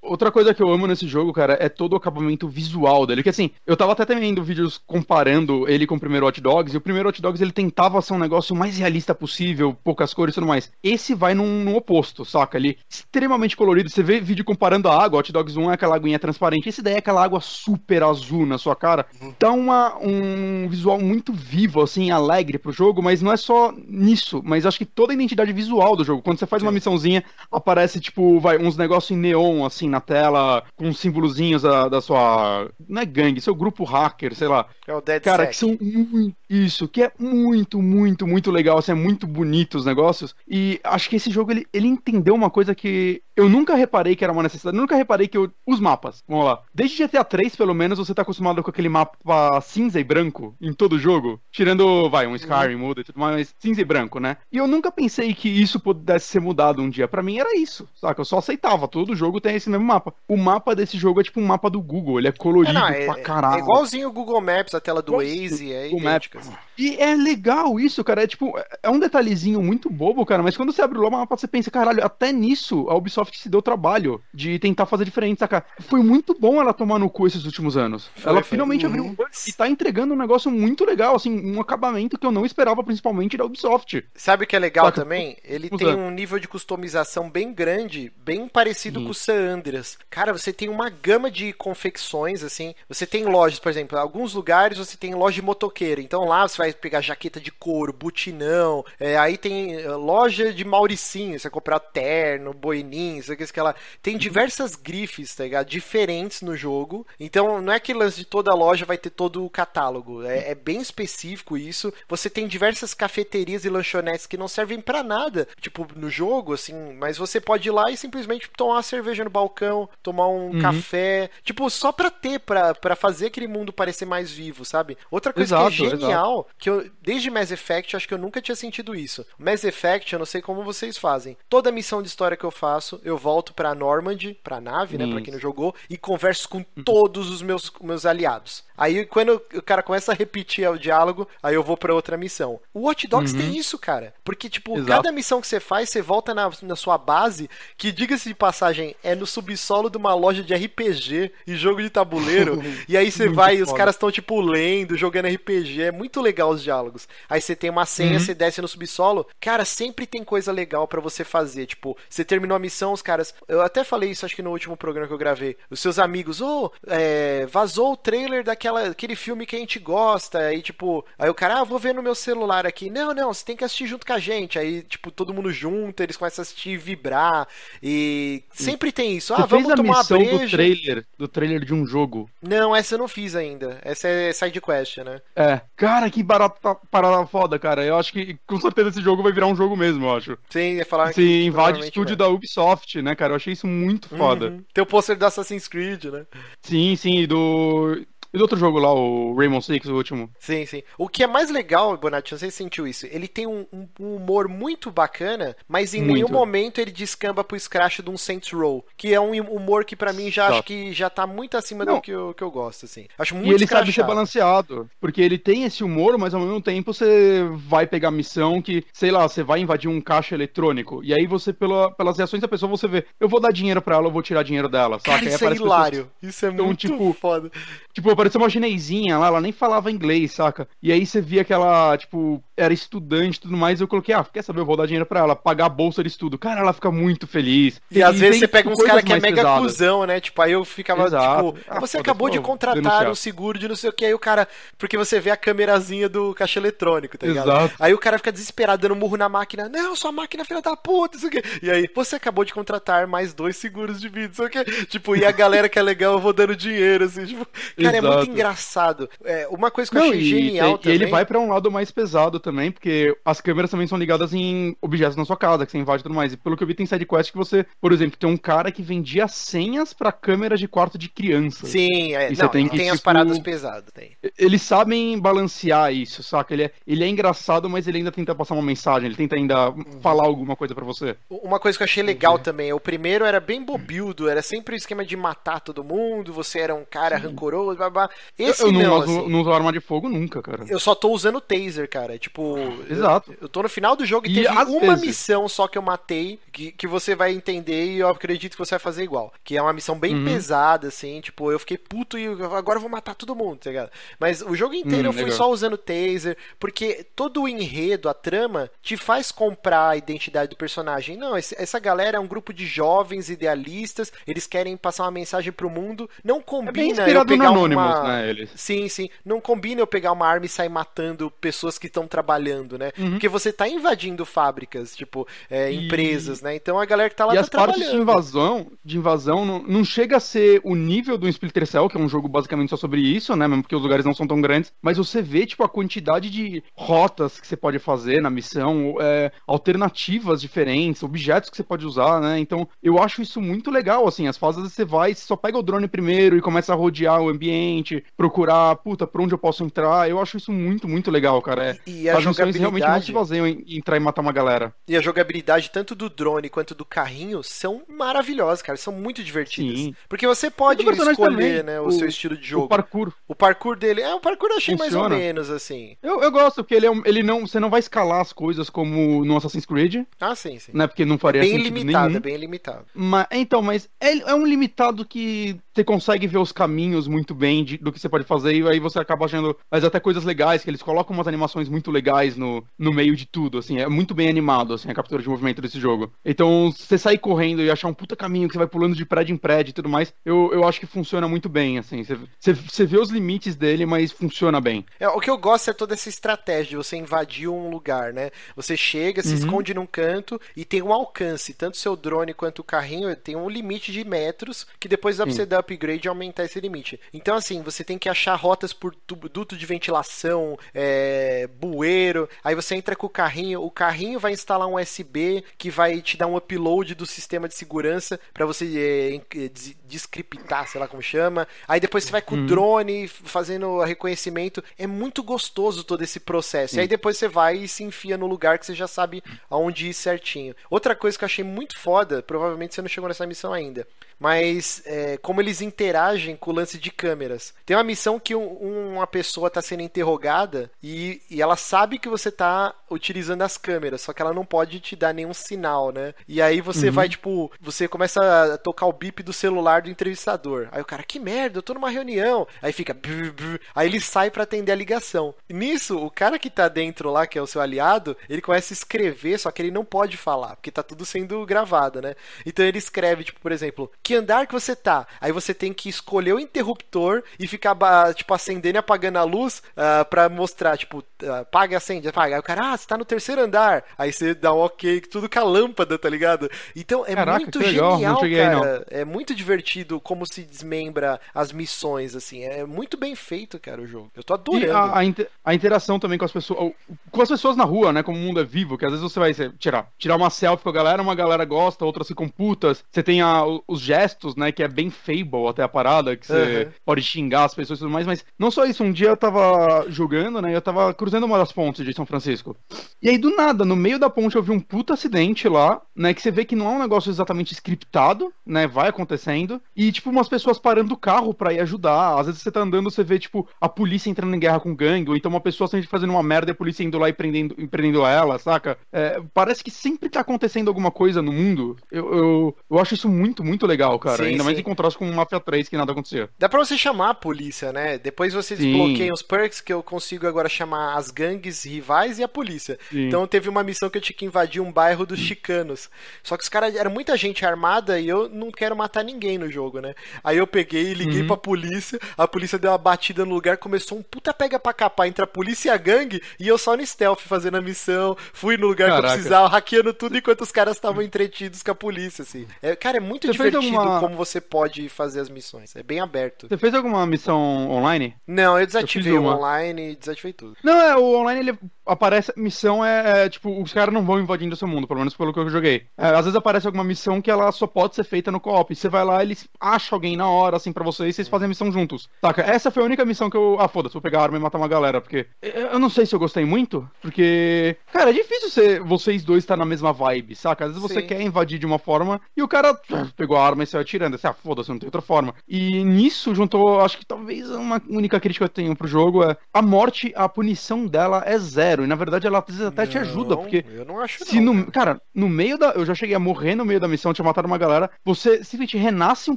Speaker 3: Outra coisa que eu amo nesse jogo, cara, é todo o acabamento visual dele. Que assim, eu tava até vendo vídeos comparando ele com o primeiro Hot Dogs, e o primeiro Hot Dogs ele tentava ser um negócio mais realista possível, poucas cores e tudo mais. Esse vai num, num oposto, saca? Ele extremamente colorido. Você vê vídeo comparando a água, Hot Dogs 1 é aquela aguinha transparente, esse daí é aquela água super azul na sua cara. Dá uma, um visual muito vivo, assim, alegre pro jogo, mas não é só nisso, mas acho que toda a identidade visual do jogo. Quando você faz uma missãozinha, aparece, tipo, vai, uns negócios em neon, assim, na tela, com símbolozinhos da, da sua. Não é gangue, seu grupo hacker, sei lá.
Speaker 2: É o Dead
Speaker 3: Cara,
Speaker 2: Sec.
Speaker 3: que são muito. Isso, que é muito, muito, muito legal, assim, é muito bonito os negócios. E acho que esse jogo ele, ele entendeu uma coisa que eu nunca reparei que era uma necessidade. Eu nunca reparei que eu- os mapas, vamos lá. Desde GTA 3, pelo menos, você tá acostumado com aquele mapa cinza e branco em todo jogo. Tirando, vai, um Skyrim muda e tudo mais, mas cinza e branco, né? E eu nunca pensei que isso pudesse ser mudado um dia. Pra mim era isso, saca? Eu só aceitava. Todo jogo tem esse mesmo mapa. O mapa desse jogo é tipo um mapa do Google, ele é
Speaker 2: É,
Speaker 3: colorido
Speaker 2: não, é,
Speaker 3: pra caralho.
Speaker 2: é igualzinho o Google Maps, a tela do
Speaker 3: Igualzinho
Speaker 2: Waze, é idêntica. Assim.
Speaker 3: E é legal isso, cara. É tipo, é um detalhezinho muito bobo, cara. Mas quando você abre o mapa, você pensa, caralho, até nisso a Ubisoft se deu trabalho de tentar fazer diferente, saca? Foi muito bom ela tomar no cu esses últimos anos.
Speaker 2: Foi,
Speaker 3: ela
Speaker 2: foi.
Speaker 3: finalmente
Speaker 1: Uhum.
Speaker 3: abriu um e tá entregando um negócio muito legal, assim, um acabamento que eu não esperava, principalmente da Ubisoft.
Speaker 2: Sabe o que é legal
Speaker 3: Saca?
Speaker 2: também? Ele tem um nível de customização bem grande, bem parecido
Speaker 3: Sim.
Speaker 2: com o San Andreas. Cara, você tem uma gama de confecções, assim. Você tem lojas, por exemplo, em alguns lugares você tem loja de motoqueiro. Então lá você vai pegar jaqueta de couro, butinão. é, aí tem eh, loja de mauricinho, você vai comprar terno, boininho, isso aqui, isso que lá. Tem diversas grifes, tá ligado? Diferentes no jogo. Então não é que lance de toda loja vai ter todo o catálogo. É, é bem específico isso. Você tem diversas cafeterias e lanchonetes que não servem pra nada, tipo, no jogo, assim, mas você pode ir lá e simplesmente tomar uma cerveja no balcão, tomar um
Speaker 3: Uhum.
Speaker 2: café, tipo, só pra ter, pra, pra fazer aquele mundo parecer mais vivo, sabe? Outra coisa
Speaker 3: Exato,
Speaker 2: que é genial, que eu, desde Mass Effect, acho que eu nunca tinha sentido isso. Mass Effect, eu não sei como vocês fazem. Toda missão de história que eu faço, eu volto pra Normandy, pra nave, né, pra quem não jogou, e converso com todos os meus, meus aliados. Aí quando o cara começa a repetir o diálogo, aí eu vou pra outra missão. O Watch Dogs tem isso, cara. Porque, tipo,
Speaker 3: Exato.
Speaker 2: cada missão que você faz, você volta na, na sua base, que, diga-se de passagem, é no subsolo de uma loja de RPG e jogo de tabuleiro. e aí você
Speaker 3: Muito
Speaker 2: vai e os
Speaker 3: foda.
Speaker 2: caras estão, tipo, lendo, jogando RPG. É muito legal os diálogos. Aí você tem uma senha, você desce no subsolo. Cara, sempre tem coisa legal pra você fazer. Tipo, você terminou a missão, os caras. Eu até falei isso, acho que no último programa que eu gravei. Os seus amigos, ô, é, vazou o trailer daquela, aquele filme que a gente gosta. Aí, tipo, aí o cara, ah, vou ver no meu celular aqui. Não, não, você tem que assistir junto com a gente. Aí, tipo, todo mundo junto, eles começam a assistir e vibrar. E sempre tem isso. Ah,
Speaker 3: Você
Speaker 2: vamos
Speaker 3: fez a
Speaker 2: tomar
Speaker 3: missão do trailer, do trailer de um jogo.
Speaker 2: Não, essa eu não fiz ainda. Essa é side quest, né?
Speaker 3: É, cara, que barata, parada foda, cara. Eu acho que com certeza esse jogo vai virar um jogo mesmo, eu acho.
Speaker 2: Sim, ia falar
Speaker 3: Se
Speaker 2: que
Speaker 3: invade estúdio
Speaker 2: vai.
Speaker 3: da Ubisoft, né, cara? Eu achei isso muito foda.
Speaker 2: Uhum. Tem o pôster do Assassin's Creed, né?
Speaker 3: Sim, sim, e do. E do outro jogo lá, o Rainbow Six, o último.
Speaker 2: Sim, sim. O que é mais legal, Bonatti, não sei se você sentiu isso, ele tem um, um- um humor muito bacana, mas em
Speaker 3: Muito.
Speaker 2: nenhum momento ele descamba pro scratch de um Saints Row, que é um humor que pra mim já
Speaker 3: Exato.
Speaker 2: acho que já tá muito acima
Speaker 3: Não.
Speaker 2: do que eu, que eu gosto, assim. Acho muito
Speaker 3: E ele sabe ser balanceado. Porque ele tem esse humor, mas ao mesmo tempo você vai pegar missão que, sei lá, você vai invadir um caixa eletrônico. E aí você, pela, pelas reações da pessoa, você vê, eu vou dar dinheiro pra ela, eu vou tirar dinheiro dela. Saca? Aí
Speaker 2: isso é hilário. Isso é
Speaker 3: Então,
Speaker 2: muito
Speaker 3: tipo,
Speaker 2: foda.
Speaker 3: Tipo, apareceu uma chinesinha lá, ela nem falava inglês, saca? E aí você via que ela, tipo, era estudante e tudo mais, eu coloquei, ah, quer saber, eu vou dar dinheiro pra ela, pagar a bolsa de estudo. Cara, ela fica muito feliz.
Speaker 2: E, às vezes você pega
Speaker 3: tipo,
Speaker 2: uns caras que é mega
Speaker 3: pesadas.
Speaker 2: cuzão, né? Tipo, aí eu ficava,
Speaker 3: Exato.
Speaker 2: tipo,
Speaker 3: Ah,
Speaker 2: você acabou de contratar um seguro de não sei o que, aí o cara. Porque você vê a câmerazinha do caixa eletrônico, tá ligado?
Speaker 3: Exato.
Speaker 2: Aí o cara fica desesperado, dando murro na máquina. Não, sua máquina, filha da puta, isso aqui. E aí, você acabou de contratar mais dois seguros de vida, isso aqui. Tipo, e a galera que é legal, eu vou dando dinheiro, assim, tipo. Cara, é muito engraçado. É, uma coisa que eu
Speaker 3: Não,
Speaker 2: achei
Speaker 3: e,
Speaker 2: genial
Speaker 3: e
Speaker 2: também.
Speaker 3: ele vai pra um lado mais pesado também, porque as câmeras também são ligadas em objetos na sua casa, que você invade e tudo mais. E pelo que eu vi, tem sidequest que você, por exemplo, tem um cara que vendia senhas pra câmeras de quarto de criança.
Speaker 2: Sim, é,
Speaker 3: E
Speaker 2: não,
Speaker 3: tem
Speaker 2: e
Speaker 3: que,
Speaker 2: tem as
Speaker 3: tipo,
Speaker 2: paradas pesadas, tem.
Speaker 3: Eles sabem balancear isso, saca? Ele é, ele é engraçado, mas ele ainda tenta passar uma mensagem, ele tenta ainda falar alguma coisa pra você.
Speaker 2: Uma coisa que eu achei legal também, o primeiro era bem bobildo, era sempre o esquema de matar todo mundo, você era um cara rancoroso, blá, blá. Esse
Speaker 3: eu, eu
Speaker 2: não,
Speaker 3: não,
Speaker 2: assim,
Speaker 3: uso, não uso arma de fogo nunca, cara.
Speaker 2: eu só tô usando o taser, cara, tipo...
Speaker 3: Exato.
Speaker 2: Eu, eu tô no final do jogo e,
Speaker 3: E
Speaker 2: teve uma
Speaker 3: vezes-
Speaker 2: missão só que eu matei, que, que você vai entender e eu acredito que você vai fazer igual. Que é uma missão bem
Speaker 3: Uhum.
Speaker 2: pesada, assim, tipo, eu fiquei puto e eu- agora eu vou matar todo mundo, tá ligado? Mas o jogo inteiro
Speaker 3: Hum,
Speaker 2: eu fui
Speaker 3: legal.
Speaker 2: só usando taser, porque todo o enredo, a trama, te faz comprar a identidade do personagem. Não, essa galera é um grupo de jovens idealistas, eles querem passar uma mensagem pro mundo, não
Speaker 3: É bem
Speaker 2: combina eu
Speaker 3: inspirado no
Speaker 2: pegar
Speaker 3: Anonymous,
Speaker 2: uma...
Speaker 3: né, eles.
Speaker 2: Sim, sim. Não combina eu pegar uma arma e sair matando pessoas que estão trabalhando, né?
Speaker 3: Uhum.
Speaker 2: Porque você tá invadindo fábricas, tipo, é,
Speaker 3: E-
Speaker 2: empresas, né? Então a galera que tá lá
Speaker 3: E
Speaker 2: tá
Speaker 3: as partes de
Speaker 2: trabalhando.
Speaker 3: invasão, de invasão não, não chega a ser o nível do Splinter Cell, que é um jogo basicamente só sobre isso, né? Mesmo porque os lugares não são tão grandes. Mas você vê, tipo, a quantidade de rotas que você pode fazer na missão, é, alternativas diferentes, objetos que você pode usar, né? Então, eu acho isso muito legal, assim. As fases você vai, você só pega o drone primeiro e começa a rodear o ambiente, procurar, puta, por onde eu posso entrar. Eu acho isso muito, muito legal, cara. É,
Speaker 2: E a
Speaker 3: as missões realmente não se baseiam em entrar e matar uma galera.
Speaker 2: e a jogabilidade tanto do drone quanto do carrinho são maravilhosas, cara. São muito divertidas.
Speaker 3: Sim.
Speaker 2: Porque você pode
Speaker 3: E
Speaker 2: escolher,
Speaker 3: também,
Speaker 2: né, o,
Speaker 3: o-
Speaker 2: seu estilo de jogo.
Speaker 3: O parkour.
Speaker 2: O parkour dele, é, o parkour eu achei mais ou
Speaker 3: Funciona.
Speaker 2: menos assim.
Speaker 3: Eu, eu gosto, porque ele, é um- ele não. Você não vai escalar as coisas como no Assassin's Creed,
Speaker 2: Ah, sim, sim.
Speaker 3: né? Porque não faria
Speaker 2: bem
Speaker 3: sentido
Speaker 2: limitado,
Speaker 3: nenhum.
Speaker 2: é bem limitado.
Speaker 3: Mas, então, mas é, é um limitado que você consegue ver os caminhos muito bem de- do que você pode fazer, e aí você acaba achando mas até coisas legais, que eles colocam umas animações muito legais no, no meio de tudo, assim, é muito bem animado, assim, a captura de movimento desse jogo. Então, você sair correndo e achar um puta caminho que você vai pulando de prédio em prédio e tudo mais, eu, eu acho que funciona muito bem, assim, você, você, você vê os limites dele, mas funciona bem.
Speaker 2: É, o que eu gosto é toda essa estratégia de você invadir um lugar, né? Você chega, se
Speaker 3: Uhum.
Speaker 2: esconde num canto e tem um alcance. Tanto seu drone quanto o carrinho tem um limite de metros que depois dá pra
Speaker 3: Sim.
Speaker 2: você dar upgrade e aumentar esse limite. Então, assim, você tem que achar rotas por tubo- duto de ventilação, é, bueiro. Aí você entra com o carrinho, o carrinho vai instalar um USB que vai te dar um upload do sistema de segurança pra você é, des- descriptar, sei lá como chama. Aí depois você vai com o drone fazendo reconhecimento. É muito gostoso todo esse processo. E aí depois você vai e se enfia no lugar que você já sabe aonde ir certinho. Outra coisa que eu achei muito foda, provavelmente você não chegou nessa missão ainda, mas é, como eles interagem com o lance de câmeras. Tem uma missão que um- uma pessoa está sendo interrogada e, e ela sabe que você tá utilizando as câmeras, só que ela não pode te dar nenhum sinal, né? E aí você vai, tipo, você começa a tocar o bip do celular do entrevistador. Aí o cara, que merda, eu tô numa reunião. Aí fica. brr, brr. Aí ele sai pra atender a ligação. E nisso, o cara que tá dentro lá, que é o seu aliado, ele começa a escrever, só que ele não pode falar, porque tá tudo sendo gravado, né? Então ele escreve, tipo, por exemplo, que andar que você tá? Aí você tem que escolher o interruptor e ficar, tipo, acendendo e apagando a luz ah, pra mostrar, tipo, ah, apaga e acende, apaga. Aí o cara, ah, você tá no terceiro andar. Aí você dá um ok, tudo com a lâmpada, tá ligado? Então é
Speaker 3: Caraca,
Speaker 2: muito genial,
Speaker 3: cheguei aí,
Speaker 2: cara. É muito divertido como se desmembra as missões, assim. É muito bem feito, cara, o jogo. Eu tô
Speaker 3: E
Speaker 2: adorando.
Speaker 3: a, a, inter- a interação também com as pessoas, com as pessoas na rua, né? Como o mundo é vivo, que às vezes você vai sei, tirar, tirar uma selfie com a galera, uma galera gosta, outras ficam putas. Você tem a- os gestos, né? Que é bem fable até a parada, que você
Speaker 2: Uhum.
Speaker 3: pode xingar as pessoas e tudo mais, mas não só isso. Um dia eu tava jogando, né? Eu tava cruzando uma das pontes de São Francisco. E aí, do nada, no meio da ponte eu vi um puta acidente lá, né? Que você vê que não é um negócio exatamente scriptado, né? Vai acontecendo. E, tipo, umas pessoas parando o carro pra ir ajudar. Às vezes você tá andando, você vê, tipo, a polícia entrando em guerra com gangue, ou então uma pessoa sempre fazendo uma merda e a polícia indo lá e prendendo, e prendendo ela, saca? É, parece que sempre tá acontecendo alguma coisa no mundo. Eu, eu, eu acho isso muito, muito legal, cara.
Speaker 2: Sim,
Speaker 3: Ainda mais
Speaker 2: sim.
Speaker 3: em contraste com Mafia 3 que nada acontecia.
Speaker 2: Dá pra você chamar a polícia, né? Depois você
Speaker 3: Sim.
Speaker 2: desbloqueia os perks que eu consigo agora chamar as gangues rivais e a polícia.
Speaker 3: Sim.
Speaker 2: Então teve uma missão que eu tinha que invadir um bairro dos chicanos. Só que os caras era muita gente armada e eu não quero matar ninguém no jogo, né? Aí eu peguei e liguei
Speaker 3: Uhum.
Speaker 2: pra polícia, a polícia deu uma batida no lugar, começou um puta pega pra capar entre a polícia e a gangue, e eu só no stealth fazendo a missão, fui no lugar que
Speaker 3: Caraca.
Speaker 2: eu precisava, hackeando tudo enquanto os caras estavam entretidos com a polícia, assim. É, cara, é muito
Speaker 3: Você
Speaker 2: divertido
Speaker 3: alguma-
Speaker 2: como você pode fazer as missões. É bem aberto.
Speaker 3: Você fez alguma missão online?
Speaker 2: Não, eu desativei
Speaker 3: fiz
Speaker 2: o online e desativei tudo.
Speaker 3: Não, é, o online ele aparece. Missão é, é, tipo, os caras não vão invadindo o seu mundo, pelo menos pelo que eu joguei. É, às vezes aparece alguma missão que ela só pode ser feita no co-op. Você vai lá, eles acham alguém na hora, assim, pra você, e vocês fazem a missão juntos. Saca? Essa foi a única missão que eu. Ah, foda-se, vou pegar a arma e matar uma galera. Porque. Eu eu não sei se eu gostei muito, porque. Cara, é difícil ser, vocês dois estar na mesma vibe, saca? Às vezes você
Speaker 2: Sim.
Speaker 3: quer invadir de uma forma e o cara pegou a arma e saiu atirando. Assim, ah, foda-se, não tem outra forma. E nisso juntou, acho que talvez uma única crítica que eu tenho pro jogo é a morte, a punição dela é zero. E na verdade ela às vezes até te ajuda,
Speaker 2: Não,
Speaker 3: porque
Speaker 2: Eu não acho
Speaker 3: se
Speaker 2: não,
Speaker 3: no,
Speaker 2: cara.
Speaker 3: cara, no meio da. Eu já cheguei a morrer no meio da missão, tinha matado uma galera. Você simplesmente renasce um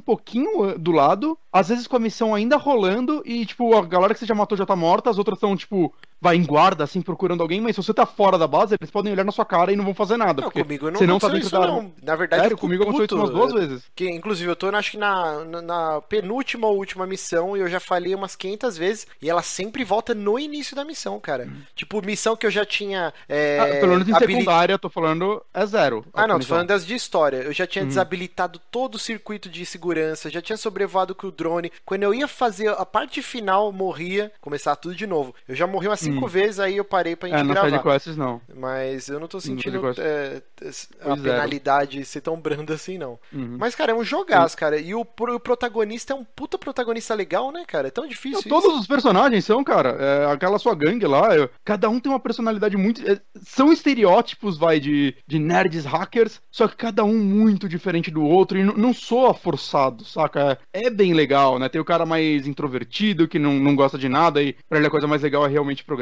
Speaker 3: pouquinho eh, do lado, às vezes com a missão ainda rolando, e, tipo, a galera que você já matou já tá morta, as outras estão, tipo, vai em guarda, assim, procurando alguém, mas se você tá fora da base, eles podem olhar na sua cara e não vão fazer nada.
Speaker 2: Não,
Speaker 3: porque
Speaker 2: comigo não
Speaker 3: você não tá dentro
Speaker 2: isso,
Speaker 3: da.
Speaker 2: não. Na verdade,
Speaker 3: Sério, comigo aconteceu isso umas duas vezes.
Speaker 2: Que, inclusive, eu tô, acho que na, na, na penúltima ou última missão e eu já falhei umas 500 vezes e ela sempre volta no início da missão, cara. Tipo, missão que eu já tinha. é,
Speaker 3: Ah, pelo menos em
Speaker 2: habili-
Speaker 3: secundária, eu tô falando, é zero.
Speaker 2: Ah, não, tô falando das de história. Eu já tinha desabilitado todo o circuito de segurança, já tinha sobrevoado com o drone. Quando eu ia fazer a parte final, morria, começar tudo de novo. Eu já morri umas cinco vezes, aí eu parei pra gente
Speaker 3: Uhum. É, na
Speaker 2: gravar.
Speaker 3: side quests não.
Speaker 2: Mas eu não tô sentindo
Speaker 3: quest.
Speaker 2: é, a
Speaker 3: zero.
Speaker 2: penalidade ser tão branda assim, não.
Speaker 3: Uhum.
Speaker 2: Mas, cara, é um jogaço, cara. E o, o protagonista é um puta protagonista legal, né, cara? É tão difícil
Speaker 3: Não, todos os personagens são, cara. É, aquela sua gangue lá, é, cada um tem uma personalidade muito. é, são estereótipos, vai, de, de nerds hackers, só que cada um muito diferente do outro e não, não soa forçado, saca? É, é bem legal, né? Tem o cara mais introvertido que não, não gosta de nada e pra ele a coisa mais legal é realmente programar.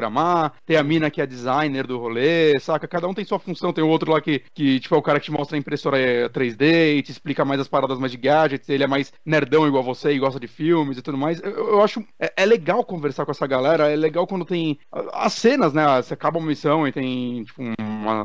Speaker 3: Tem a mina que é designer do rolê, saca? Cada um tem sua função. Tem o outro lá que, que tipo, é o cara que te mostra a impressora é, 3D e te explica mais as paradas mais de gadgets. Ele é mais nerdão igual você e gosta de filmes e tudo mais. Eu, eu acho. É, é legal conversar com essa galera. É legal quando tem as cenas, né? Você acaba uma missão e tem, tipo, uma,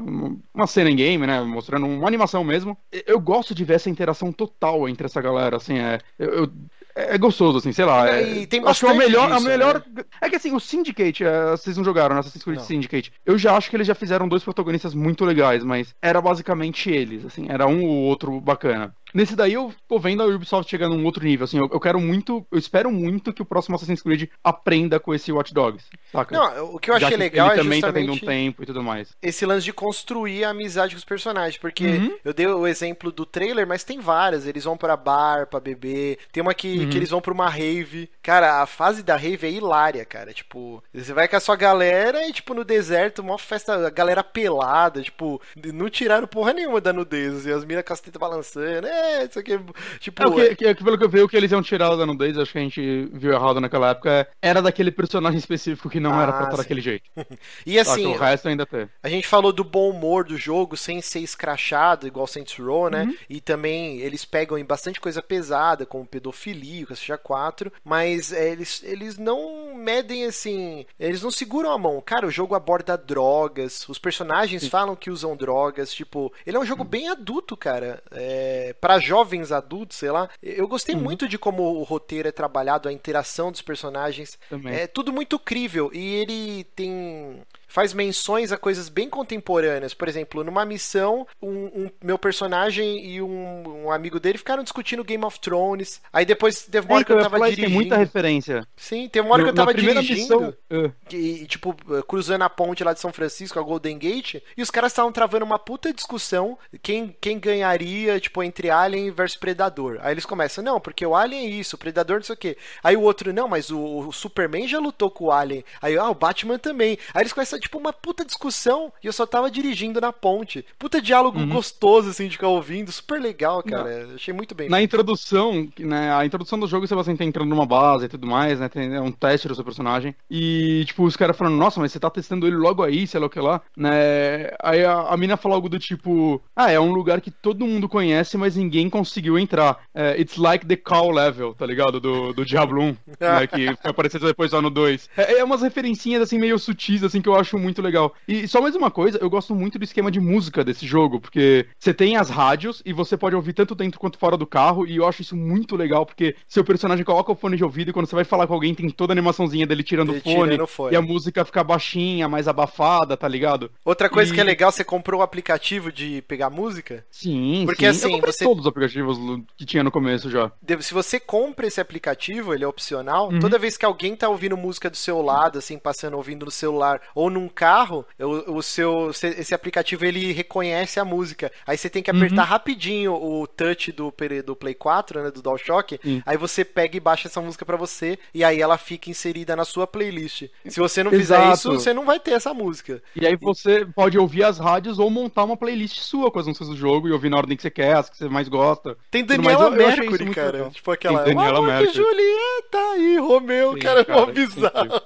Speaker 3: uma cena em game, né? Mostrando uma animação mesmo. Eu gosto de ver essa interação total entre essa galera, assim. É, eu, eu- é gostoso, assim, sei lá.
Speaker 2: É,
Speaker 3: É,
Speaker 2: e tem
Speaker 3: acho que é o
Speaker 2: bastante
Speaker 3: melhor, a
Speaker 2: disso,
Speaker 3: melhor. É que assim, o Syndicate, é, vocês não jogaram, né? Assassin's Creed
Speaker 2: Não.
Speaker 3: Syndicate. Eu já acho que eles já fizeram dois protagonistas muito legais, mas era basicamente eles, assim, era um ou outro bacana. Nesse daí eu tô vendo a Ubisoft chegando num outro nível, assim, eu, eu quero muito, eu espero muito que o próximo Assassin's Creed aprenda com esse Watch Dogs, saca?
Speaker 2: Não, o que eu
Speaker 3: Já
Speaker 2: achei
Speaker 3: que
Speaker 2: legal
Speaker 3: ele
Speaker 2: é
Speaker 3: também tá tendo um tempo e tudo mais.
Speaker 2: esse lance de construir a amizade com os personagens. Porque
Speaker 3: Uhum.
Speaker 2: eu dei o exemplo do trailer, mas tem várias. Eles vão pra bar, pra beber. Tem uma que,
Speaker 3: Uhum.
Speaker 2: que eles vão pra uma rave. Cara, a fase da rave é hilária, cara. Tipo, você vai com a sua galera e, tipo, no deserto, uma festa, a galera pelada. Tipo, não tiraram porra nenhuma da nudez. E as minas com as tetas balançando. É, isso aqui. Tipo,
Speaker 3: É, o que, que- que pelo que eu vi, o que eles iam tirar da nudez, acho que a gente viu errado naquela época, é- era daquele personagem específico que não
Speaker 2: Ah,
Speaker 3: era pra estar
Speaker 2: sim.
Speaker 3: daquele jeito.
Speaker 2: e
Speaker 3: Só que
Speaker 2: assim,
Speaker 3: o resto ainda tem.
Speaker 2: A gente falou do bom humor do jogo sem ser escrachado, igual Saints Row, né?
Speaker 3: Uhum.
Speaker 2: E também eles pegam em bastante coisa pesada, como pedofilia, com seja 4, mas é, eles, eles não medem assim. Eles não seguram a mão. Cara, o jogo aborda drogas, os personagens falam que usam drogas, tipo, ele é um jogo
Speaker 3: Uhum.
Speaker 2: bem adulto, cara. É, para jovens adultos, sei lá. Eu gostei
Speaker 3: Uhum.
Speaker 2: muito de como o roteiro é trabalhado, a interação dos personagens.
Speaker 3: Também.
Speaker 2: É tudo muito crível e ele tem faz menções a coisas bem contemporâneas. Por exemplo, numa missão, um, um- meu personagem e um, um amigo dele ficaram discutindo Game of Thrones. Aí depois teve uma hora que eu
Speaker 3: É, ia
Speaker 2: tava dirigindo.
Speaker 3: tem muita referência.
Speaker 2: Sim, tem uma hora que eu tava dirigindo.
Speaker 3: missão. é.
Speaker 2: que, tipo, cruzando a ponte lá de São Francisco, a Golden Gate, e os caras estavam travando uma puta discussão quem, quem ganharia, tipo, entre Alien versus Predador. Aí eles começam, não, porque o Alien é isso, o Predador não sei o quê. Aí o outro, não, mas o, o Superman já lutou com o Alien. Aí, ah, o Batman também. Aí eles começam, tipo, uma puta discussão e eu só tava dirigindo na ponte. Puta diálogo
Speaker 3: Uhum.
Speaker 2: gostoso, assim, de ficar ouvindo. Super legal, cara. Achei muito bem.
Speaker 3: Na introdução, né, a introdução do jogo, você vai entrando numa base e tudo mais, né? Tem é um teste do seu personagem. E, tipo, os caras falando, nossa, mas você tá testando ele logo aí, sei lá o que lá, né? Aí a, a mina fala algo do tipo, ah, é um lugar que todo mundo conhece, mas ninguém conseguiu entrar. É, it's like the call level, tá ligado? Do, do Diablo 1, né? Que foi aparecendo depois só no 2. É, é umas referencinhas, assim, meio sutis, assim, que eu acho muito legal. E só mais uma coisa, eu gosto muito do esquema de música desse jogo, porque você tem as rádios e você pode ouvir tanto dentro quanto fora do carro, e eu acho isso muito legal, porque seu personagem coloca o fone de ouvido e quando você vai falar com alguém, tem toda a animaçãozinha dele tirando o fone,
Speaker 2: fone.
Speaker 3: e a música fica baixinha, mais abafada, tá ligado?
Speaker 2: Outra coisa
Speaker 3: E-
Speaker 2: que é legal, você comprou o aplicativo de pegar música?
Speaker 3: Sim,
Speaker 2: Porque,
Speaker 3: sim.
Speaker 2: assim, você-
Speaker 3: todos os aplicativos que tinha no começo já.
Speaker 2: Se você compra esse aplicativo, ele é opcional,
Speaker 3: Uhum.
Speaker 2: toda vez que alguém tá ouvindo música do seu lado, assim, passando ouvindo no celular ou num carro, o, o seu se- esse aplicativo ele reconhece a música. Aí você tem que apertar
Speaker 3: Uhum.
Speaker 2: rapidinho o touch do, do Play 4, né, do DualShock,
Speaker 3: Sim.
Speaker 2: aí você pega e baixa essa música pra você e aí ela fica inserida na sua playlist. Se você não fizer
Speaker 3: Exato.
Speaker 2: isso, você não vai ter essa música.
Speaker 3: E aí você pode ouvir as rádios ou montar uma playlist sua com as músicas do jogo e ouvir na ordem que você quer, as que você mais gosta.
Speaker 2: Tem Daniela
Speaker 3: mais,
Speaker 2: Mercury, cara.
Speaker 3: legal.
Speaker 2: Tipo aquela.
Speaker 3: Tem Daniela
Speaker 2: "O amor de
Speaker 3: Mercury.
Speaker 2: Julieta e Romeu,
Speaker 3: Sim,
Speaker 2: cara, é mó
Speaker 3: cara,
Speaker 2: bizarro.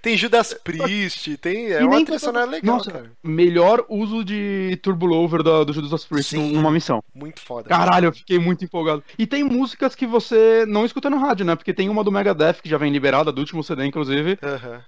Speaker 2: Tem Judas Priest, tem. É
Speaker 3: E
Speaker 2: uma trilha sonora legal,
Speaker 3: Nossa,
Speaker 2: cara.
Speaker 3: melhor uso de Turbo Lover da- do Judas Priest
Speaker 2: Sim.
Speaker 3: numa missão.
Speaker 2: Muito foda.
Speaker 3: Caralho, eu fiquei muito empolgado. E tem músicas que você não escuta no rádio, né? Porque tem uma do Megadeth que já vem liberada, do último CD, inclusive.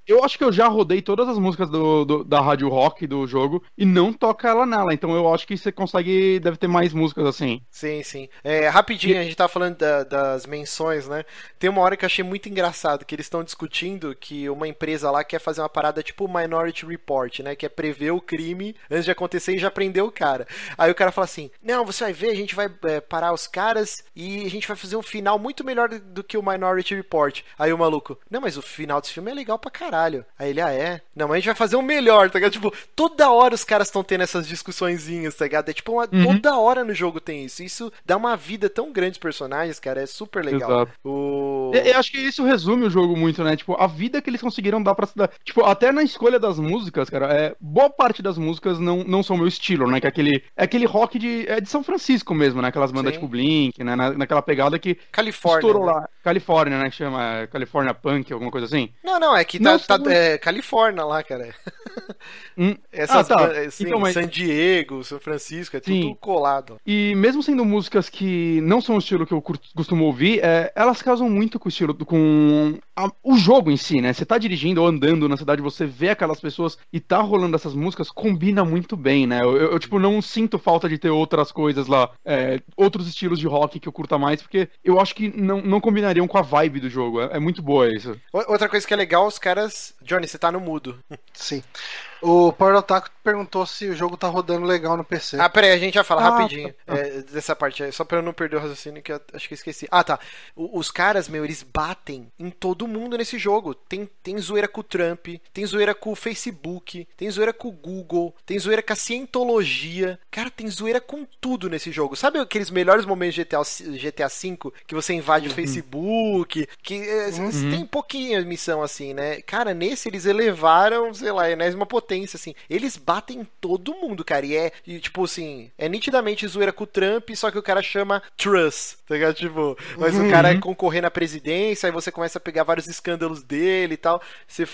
Speaker 3: Eu acho que eu já rodei todas as músicas do, do- da rádio rock do jogo e não toca ela nela. Então eu acho que você consegue. Deve ter mais músicas assim.
Speaker 2: Sim, sim. É, rapidinho, a gente tá falando da- das menções, né? Tem uma hora que eu achei muito engraçado, que eles estão discutindo que uma empresa lá quer fazer uma parada tipo Minority Report, né? Que é prever o crime antes de acontecer e já prender o cara. Aí o cara fala assim, não, você vai ver, a gente vai é, parar os caras e a gente vai fazer um final muito melhor do que o Minority Report. Aí o maluco, não, mas o final desse filme é legal pra caralho. Aí ele, ah, é? Não, mas a gente vai fazer um melhor, tá ligado? Tipo, toda hora os caras estão tendo essas discussõezinhas, tá ligado? É tipo, uma,
Speaker 3: Uhum.
Speaker 2: toda hora no jogo tem isso. Isso dá uma vida tão grande aos personagens, cara, é super legal.
Speaker 3: Exato.
Speaker 2: O...
Speaker 3: Eu, eu acho que isso resume o jogo muito, né? Tipo, a vida que eles conseguiram dar pra cidade. Tipo, até na escolha das músicas, cara, é, boa parte das músicas não, não são meu estilo, né? Que é aquele, é aquele rock de, é de São Francisco mesmo, né? Aquelas bandas
Speaker 2: Sim.
Speaker 3: tipo Blink, né? Na, naquela pegada que
Speaker 2: Califórnia.
Speaker 3: estourou
Speaker 2: né?
Speaker 3: lá. Califórnia, né? Que chama California Punk, alguma coisa assim.
Speaker 2: Não, não, é que tá,
Speaker 3: Não,
Speaker 2: tá-
Speaker 3: são-
Speaker 2: é Califórnia lá, cara.
Speaker 3: Hum.
Speaker 2: Essas,
Speaker 3: Ah, tá.
Speaker 2: assim,
Speaker 3: Então, mas-
Speaker 2: San Diego, São Francisco, é tudo
Speaker 3: Sim.
Speaker 2: colado.
Speaker 3: E mesmo sendo músicas que não são o estilo que eu costumo ouvir, é, elas casam muito com o estilo, com a- o jogo em si, né? Você tá dirigindo ou andando na cidade, você vê aquelas pessoas e tá rolando essas músicas, combina muito bem, né? Eu, eu, eu, tipo, não sinto falta de ter outras coisas lá, é, outros estilos de rock que eu curta mais, porque eu acho que não, não combinariam com a vibe do jogo. É, é muito boa isso.
Speaker 2: Outra coisa que é legal, os caras. Johnny, você tá no mudo.
Speaker 1: Sim. O Power Otaku perguntou se o jogo tá rodando legal no PC.
Speaker 2: Ah, peraí, a gente já fala
Speaker 3: Ah,
Speaker 2: rapidinho é, dessa parte aí, só pra eu não perder o raciocínio que eu acho que eu esqueci. Ah, tá. O- os caras, meu, eles batem em todo mundo nesse jogo. Tem, tem zoeira com o Trump, tem zoeira com o Facebook, tem zoeira com o Google, tem zoeira com a cientologia. Cara, tem zoeira com tudo nesse jogo. Sabe aqueles melhores momentos de GTA, GTA V que você invade o Facebook? Que é, tem pouquinha missão assim, né? Cara, nesse eles elevaram, sei lá, a enésima potência, assim. Eles batem em todo mundo, cara. E é, e, tipo assim, é nitidamente zoeira com o Trump, só que o cara chama Truss, tá ligado? Tipo, mas o cara é concorrer na presidência, aí você começa a pegar vários escândalos dele e tal, você,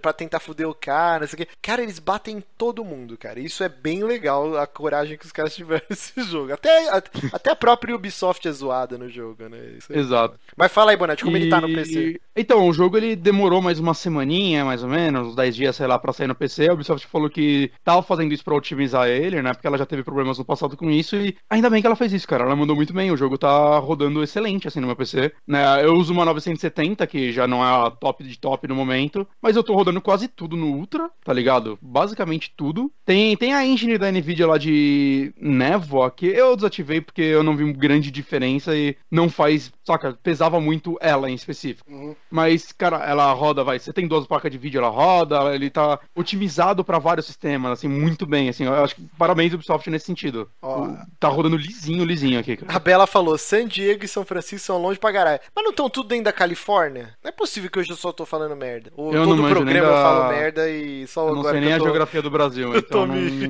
Speaker 2: pra tentar fuder o cara, não sei o quê. Cara, eles batem em todo mundo, cara. Isso é bem legal, a coragem que os caras tiveram nesse jogo. Até, a- até a própria Ubisoft é zoada no jogo, né? Isso é-
Speaker 3: Exato.
Speaker 2: Mas fala aí, Bonatti, como ele tá no
Speaker 3: E-
Speaker 2: PC?
Speaker 3: Então, o jogo ele demorou mais uma semaninha, mais ou menos, uns 10 dias, sei lá, pra sair no PC. A Ubisoft falou que tava fazendo isso pra otimizar ele, né? Porque ela já teve problemas no passado com isso e ainda bem que ela fez isso, cara. Ela mandou muito bem. O jogo tá rodando excelente, assim, no meu PC. Né? Eu uso uma 970, que já não é a top de top no momento, mas eu tô rodando quase tudo no Ultra, tá ligado? Basicamente tudo. Tem, tem a engine da Nvidia lá de névoa, que eu desativei porque eu não vi grande diferença e não faz saca? Pesava muito ela em específico.
Speaker 1: Uhum.
Speaker 3: Mas, cara, ela roda, vai. Você tem duas placas de vídeo, ela roda, ele tá otimizado pra vários sistemas, assim, muito bem, assim. Eu acho que parabéns Ubisoft nesse sentido.
Speaker 2: Ó.
Speaker 3: O- Tá rodando lisinho, lisinho aqui, cara.
Speaker 2: A Bela falou: San Diego e São Francisco são longe pra caralho. Mas não estão tudo dentro da Califórnia? Não é possível que hoje eu só tô falando merda. Ou
Speaker 3: Eu
Speaker 2: todo
Speaker 3: não
Speaker 2: programa
Speaker 3: nem
Speaker 2: eu
Speaker 3: da-
Speaker 2: falo merda e só
Speaker 3: Eu não
Speaker 2: agora
Speaker 3: sei
Speaker 2: que
Speaker 3: nem
Speaker 2: eu
Speaker 3: a
Speaker 2: tô...
Speaker 3: geografia do Brasil,
Speaker 2: tô
Speaker 3: então não, não vou me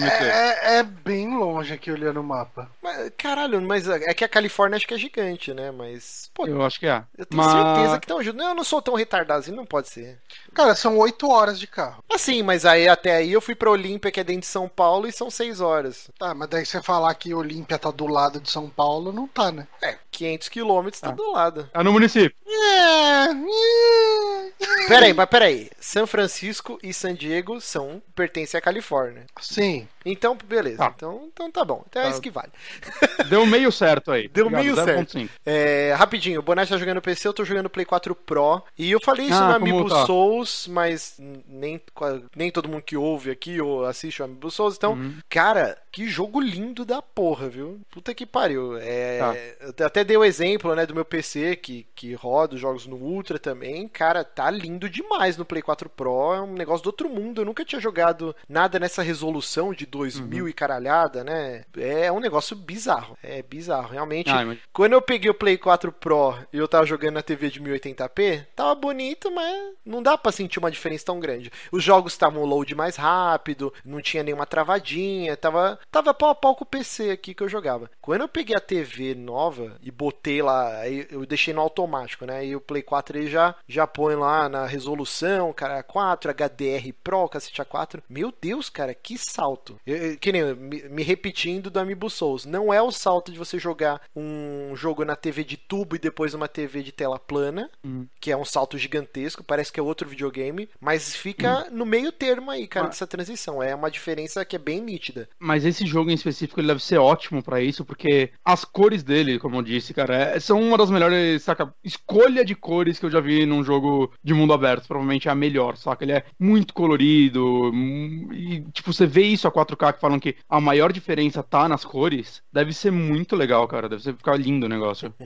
Speaker 3: meter.
Speaker 1: É, é, é bem longe aqui olhando o mapa.
Speaker 2: Mas, caralho, mas é que a Califórnia acho que é gigante, né? Mas, pô,
Speaker 3: Eu acho que é.
Speaker 2: eu tenho
Speaker 3: Mas-
Speaker 2: certeza que estão juntos. Não, eu não sou tão retardado assim, não pode ser.
Speaker 1: Cara, são oito horas de carro.
Speaker 2: Assim, mas aí até aí eu fui pra Olímpia, que é dentro de São Paulo, e são seis horas.
Speaker 1: Tá, mas daí você falar que Olímpia tá do lado de São Paulo, não tá, né?
Speaker 2: É, 500 quilômetros tá
Speaker 3: Ah.
Speaker 2: do lado.
Speaker 3: É no município.
Speaker 1: É. é.
Speaker 2: Peraí, mas peraí. São Francisco e San Diego são pertencem à Califórnia.
Speaker 1: Sim.
Speaker 2: Então, beleza.
Speaker 3: Tá.
Speaker 2: Então, então tá bom. Então é
Speaker 3: Tá.
Speaker 2: isso que vale.
Speaker 3: Deu meio certo aí.
Speaker 2: Deu
Speaker 3: Obrigado,
Speaker 2: meio
Speaker 3: 0.5.
Speaker 2: É, rapidinho, o Bonatti tá jogando PC, eu tô jogando Play 4 Pro. E eu falei isso
Speaker 3: Ah,
Speaker 2: no Amiibo
Speaker 3: tá?
Speaker 2: Souls, mas nem, nem todo mundo que ouve aqui ou assiste o Amiibo Souls. Então,
Speaker 3: Uhum.
Speaker 2: cara, que jogo lindo da porra, viu? Puta que pariu. É,
Speaker 3: Tá.
Speaker 2: Eu até dei o exemplo, né, do meu PC que, que roda os jogos no Ultra também. Cara, tá lindo demais no Play 4 Pro. É um negócio do outro mundo. Eu nunca tinha jogado nada nessa resolução de 2000
Speaker 3: Uhum.
Speaker 2: e caralhada, né? É um negócio bizarro. É bizarro, realmente.
Speaker 3: Ah, mas-
Speaker 2: Quando eu peguei o Play 4 Pro e eu tava jogando na TV de 1080p, tava bonito, mas não dá pra sentir uma diferença tão grande. Os jogos estavam load mais rápido, não tinha nenhuma travadinha, tava, tava pau a pau com o PC aqui que eu jogava. Quando eu peguei a TV nova e botei lá, eu deixei no automático, né? E o Play 4 ele já, já põe lá na resolução, cara, 4, HDR Pro, cacete A4. Meu Deus, cara, que salto. Eu- eu- que nem me, me repetindo do Amiibo Souls. Não é o salto de você jogar um jogo na TV de tubo e depois uma TV de tela plana,
Speaker 3: Uhum.
Speaker 2: que é um salto gigantesco, parece que é outro videogame, mas fica no meio termo aí, cara,
Speaker 3: Mas-
Speaker 2: dessa transição. É uma diferença que é bem nítida.
Speaker 3: Mas esse jogo em específico ele deve ser ótimo pra isso, porque as cores dele, como eu disse, cara, é- são uma das melhores, saca, escolha de cores que eu já vi num jogo de mundo aberto. Provavelmente é a melhor, saca? Ele é muito colorido. hum, E, tipo, você vê isso a 4K que falam que a maior diferença tá nas cores. Deve ser muito legal, cara. Deve ser ficar lindo o negócio.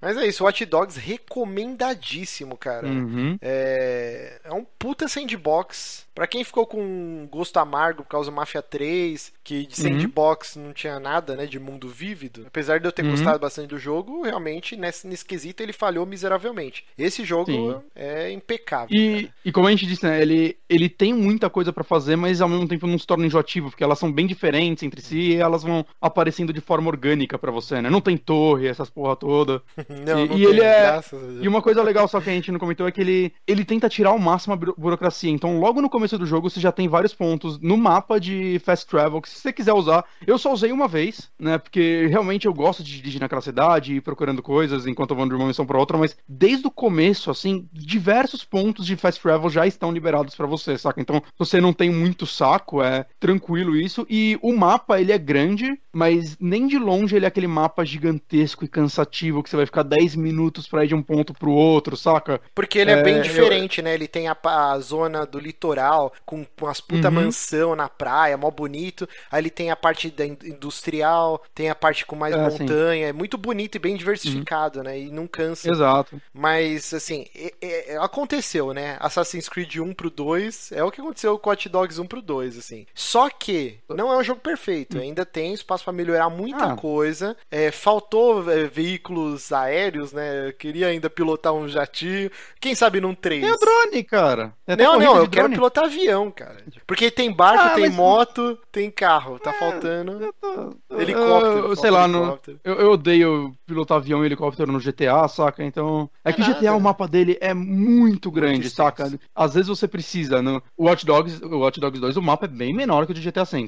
Speaker 2: Mas é isso, Watch Dogs recomendadíssimo, cara.
Speaker 3: Uhum.
Speaker 2: É... é um puta sandbox. Pra quem ficou com gosto amargo por causa do Mafia 3, que de
Speaker 3: Uhum.
Speaker 2: sandbox não tinha nada, né, de mundo vívido, apesar de eu ter
Speaker 3: Uhum.
Speaker 2: gostado bastante do jogo, realmente nesse, nesse quesito ele falhou miseravelmente. Esse jogo
Speaker 3: Sim.
Speaker 2: é impecável.
Speaker 3: E, e como a gente disse, né, ele, ele tem muita coisa pra fazer, mas ao mesmo tempo não se torna enjoativo, porque elas são bem diferentes entre si e elas vão aparecendo de forma orgânica pra você, né? Não tem torre, essas porra toda.
Speaker 2: Não,
Speaker 3: e-
Speaker 2: não
Speaker 3: e ele é-. E uma coisa legal só que a gente não comentou é que ele, ele tenta tirar ao máximo a buro- burocracia. Então, logo no começo do jogo, você já tem vários pontos no mapa de fast travel que se você quiser usar, eu só usei uma vez, né? Porque realmente eu gosto de dirigir naquela cidade e ir procurando coisas enquanto eu vou de uma missão pra outra, mas desde o começo, assim, diversos pontos de fast travel já estão liberados pra você, saca? Então, se você não tem muito saco, é tranquilo isso. E o mapa, ele é grande, mas nem de longe ele é aquele mapa gigantesco e cansativo que você vai ficar 10 minutos pra ir de um ponto pro outro, saca?
Speaker 2: Porque ele é,
Speaker 3: É,
Speaker 2: bem
Speaker 3: eu-
Speaker 2: diferente, né? Ele tem a, a zona do litoral com, com as puta
Speaker 3: Uhum.
Speaker 2: mansão na praia, mó bonito. Aí ele tem a parte da in- industrial, tem a parte com mais
Speaker 3: É,
Speaker 2: montanha. É muito bonito e bem diversificado, né? E não cansa.
Speaker 3: Exato.
Speaker 2: Mas, assim, é- é- aconteceu, né? Assassin's Creed 1 pro 2 é o que aconteceu com Hot Dogs 1 pro 2, assim. Só que não é um jogo perfeito. Ainda tem espaço pra melhorar muita
Speaker 3: Ah.
Speaker 2: coisa. É, faltou é, veículos aéreos, né? Eu queria ainda pilotar um jatinho. Quem sabe num 3.
Speaker 3: Tem o drone, cara. Tem até
Speaker 2: Não, não, eu
Speaker 3: de
Speaker 2: quero
Speaker 3: drone.
Speaker 2: pilotar avião, cara. Porque tem barco,
Speaker 3: Ah,
Speaker 2: tem moto, tem carro. Tá faltando. Helicóptero,
Speaker 3: Eu, sei lá, no,
Speaker 2: helicóptero.
Speaker 3: eu, eu odeio pilotar avião e helicóptero no GTA, saca? Então. É que
Speaker 2: É
Speaker 3: o GTA, o mapa dele é muito grande,
Speaker 2: extenso.
Speaker 3: saca? Às vezes você precisa. No o Watch Dogs, o Watch Dogs 2, o mapa é bem menor que o de GTA V.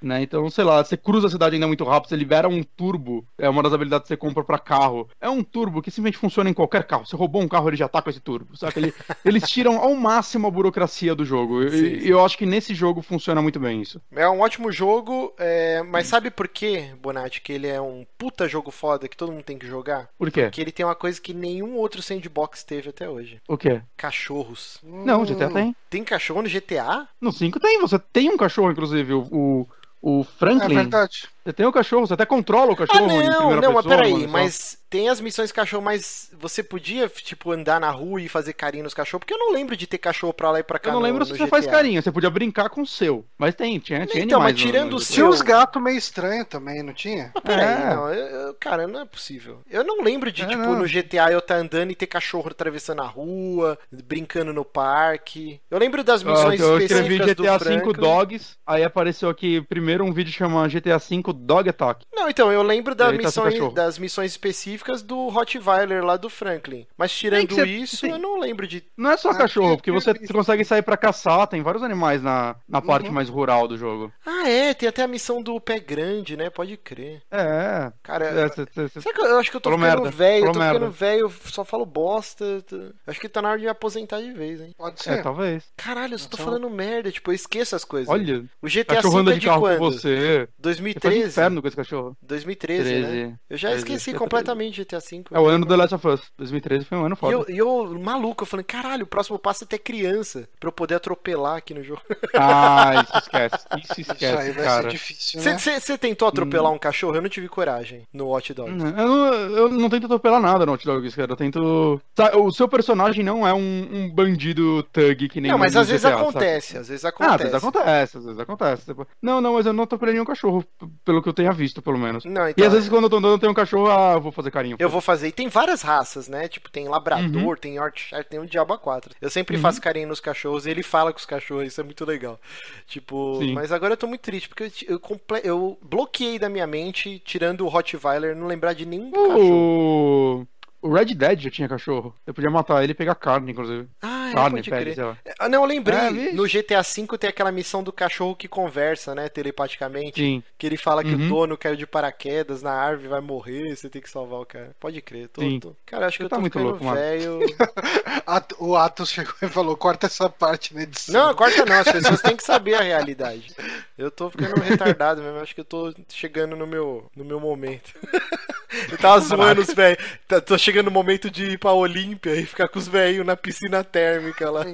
Speaker 3: Né? Então, sei lá, você cruza a cidade ainda muito rápido, você libera um turbo, é uma das habilidades que você compra pra carro. É um turbo que simplesmente funciona em qualquer carro. Você roubou um carro, ele já tá com esse turbo, saca? Ele- eles tiram ao máximo a burocracia do jogo. E-
Speaker 2: Sim,
Speaker 3: E
Speaker 2: sim.
Speaker 3: eu acho que nesse jogo funciona muito bem isso.
Speaker 2: É um ótimo jogo, é, mas sabe por quê, Bonatti, que ele é um puta jogo foda que todo mundo tem que jogar?
Speaker 3: Por quê?
Speaker 2: Que ele tem uma coisa que nenhum outro sandbox teve até hoje:
Speaker 3: O quê?
Speaker 2: cachorros.
Speaker 3: Não, o GTA tem.
Speaker 2: Tem cachorro no GTA?
Speaker 3: No 5 tem, você tem um cachorro, inclusive, o, o, o
Speaker 1: É
Speaker 3: Franklin
Speaker 1: verdade.
Speaker 3: Você tem o cachorro, você até controla o
Speaker 2: Ah,
Speaker 3: cachorro em
Speaker 2: não, não, mas
Speaker 3: pessoa.
Speaker 2: peraí,
Speaker 3: mano, só.
Speaker 2: mas tem as missões cachorro, mas você podia, tipo, andar na rua e fazer carinho nos cachorros? Porque eu não lembro de ter cachorro pra lá e pra cá
Speaker 3: Eu não
Speaker 2: no-
Speaker 3: lembro
Speaker 2: no
Speaker 3: se você
Speaker 2: GTA.
Speaker 3: faz carinho, você podia brincar com o seu. Mas tem, tinha, tinha
Speaker 2: Então, mas tirando
Speaker 3: no
Speaker 2: o
Speaker 3: GTA.
Speaker 1: Tinha uns
Speaker 2: seu-
Speaker 1: gatos meio estranhos também, não tinha?
Speaker 2: Mas peraí,
Speaker 3: É.
Speaker 2: não, eu- eu- cara, não é possível. Eu não lembro de,
Speaker 3: É,
Speaker 2: tipo,
Speaker 3: não.
Speaker 2: no GTA eu tá andando e ter cachorro atravessando a rua, brincando no parque. Eu lembro das
Speaker 3: Ah,
Speaker 2: missões
Speaker 3: eu escrevi
Speaker 2: específicas do
Speaker 3: GTA V
Speaker 2: Franklin.
Speaker 3: Dogs, aí apareceu aqui primeiro um vídeo chama GTA V Dog Attack.
Speaker 2: Não, então, eu lembro da
Speaker 3: tá
Speaker 2: missões, das missões específicas do Rottweiler lá do Franklin. Mas tirando
Speaker 3: você-
Speaker 2: isso,
Speaker 3: tem-
Speaker 2: eu não lembro de.
Speaker 3: Não é só
Speaker 1: Ah,
Speaker 3: cachorro, porque você
Speaker 1: visto.
Speaker 3: consegue sair pra caçar, tem vários animais na, na parte
Speaker 1: Uhum.
Speaker 3: mais rural do jogo.
Speaker 2: Ah, é, tem até a missão do pé grande, né? Pode crer.
Speaker 3: É.
Speaker 2: Cara,
Speaker 3: é cê- cê- cê-
Speaker 2: Será que eu, eu acho que eu tô
Speaker 3: Falou
Speaker 2: ficando
Speaker 3: merda,
Speaker 2: velho? Eu tô
Speaker 3: falou
Speaker 2: ficando
Speaker 3: merda.
Speaker 2: velho, eu só falo bosta. tô- Acho que tá na hora de me aposentar de vez, hein?
Speaker 1: Pode
Speaker 3: é,
Speaker 1: ser.
Speaker 3: talvez.
Speaker 2: Caralho, eu só tô
Speaker 1: Nossa,
Speaker 2: falando merda, tipo, eu esqueço as coisas.
Speaker 3: Olha,
Speaker 2: o GTA
Speaker 3: cachorro
Speaker 2: V
Speaker 3: anda
Speaker 2: é
Speaker 3: de
Speaker 2: de
Speaker 3: carro
Speaker 2: quando?
Speaker 3: com você. Você faz
Speaker 2: 2013?
Speaker 3: Inferno com esse cachorro.
Speaker 2: 2013, né?
Speaker 3: 13.
Speaker 2: Eu já
Speaker 3: 13,
Speaker 2: esqueci
Speaker 3: foi
Speaker 2: completamente GTA V.
Speaker 3: É o ano do The Last of Us. 2013 foi um ano
Speaker 2: E
Speaker 3: foda.
Speaker 2: eu, e eu, maluco, eu falei, caralho, o próximo passo é ter criança pra eu poder atropelar aqui no jogo.
Speaker 3: Ah, isso esquece. Isso
Speaker 1: Isso aí
Speaker 3: esquece,
Speaker 1: vai
Speaker 3: cara.
Speaker 1: ser difícil, né?
Speaker 2: Você tentou atropelar um cachorro? Eu não tive coragem no Watch Dogs.
Speaker 3: Eu não, eu não tento atropelar nada no Hot Dogs, cara. Eu tento. Tá, O seu personagem não é um, um bandido thug que nem
Speaker 2: Não, mas às vezes
Speaker 3: GTA, sabe?
Speaker 2: acontece, às vezes
Speaker 3: Ah,
Speaker 2: acontece.
Speaker 3: às vezes acontece, às vezes acontece. Não, não, mas eu não atropelei nenhum cachorro, pelo que eu tenha visto, pelo menos.
Speaker 2: Não,
Speaker 3: E
Speaker 2: então,
Speaker 3: às vezes quando eu tô andando tem um cachorro, ah, eu vou fazer carinho.
Speaker 2: Eu vou fazer. E tem várias raças, né? Tipo, tem Labrador,
Speaker 3: Uhum.
Speaker 2: tem Yorkshire, tem o Diabo 4. Eu sempre faço carinho nos cachorros e ele fala com os cachorros, isso é muito legal. Tipo,
Speaker 3: Sim.
Speaker 2: mas agora eu tô muito triste, porque eu, eu, comple- eu bloqueei da minha mente, tirando o Rottweiler, não lembrar de nenhum cachorro.
Speaker 3: O... o Red Dead já tinha cachorro. Eu podia matar ele e pegar carne, inclusive.
Speaker 2: Ah, é,
Speaker 3: carne,
Speaker 2: pode
Speaker 3: pele,
Speaker 2: crer. Ah, não, eu lembrei.
Speaker 3: É,
Speaker 2: no GTA V tem aquela missão do cachorro que conversa, né, telepaticamente.
Speaker 3: Sim.
Speaker 2: Que ele fala que o
Speaker 3: Uhum.
Speaker 2: dono caiu de paraquedas na árvore, vai morrer, você tem que salvar o cara. Pode crer. Tô,
Speaker 3: Sim.
Speaker 2: tô- Cara, acho que
Speaker 3: Você
Speaker 2: eu
Speaker 3: tá
Speaker 2: tô
Speaker 3: muito
Speaker 2: ficando
Speaker 3: louco,
Speaker 2: velho.
Speaker 1: O Atos chegou e falou: corta essa parte na edição.
Speaker 2: Não, corta não, as pessoas têm que saber a realidade. Eu tô ficando retardado mesmo, acho que eu tô chegando no meu, no meu momento. Eu tava zoando os velhos. Tá- Tô chegando no momento de ir pra Olímpia e ficar com os velhos na piscina térmica lá.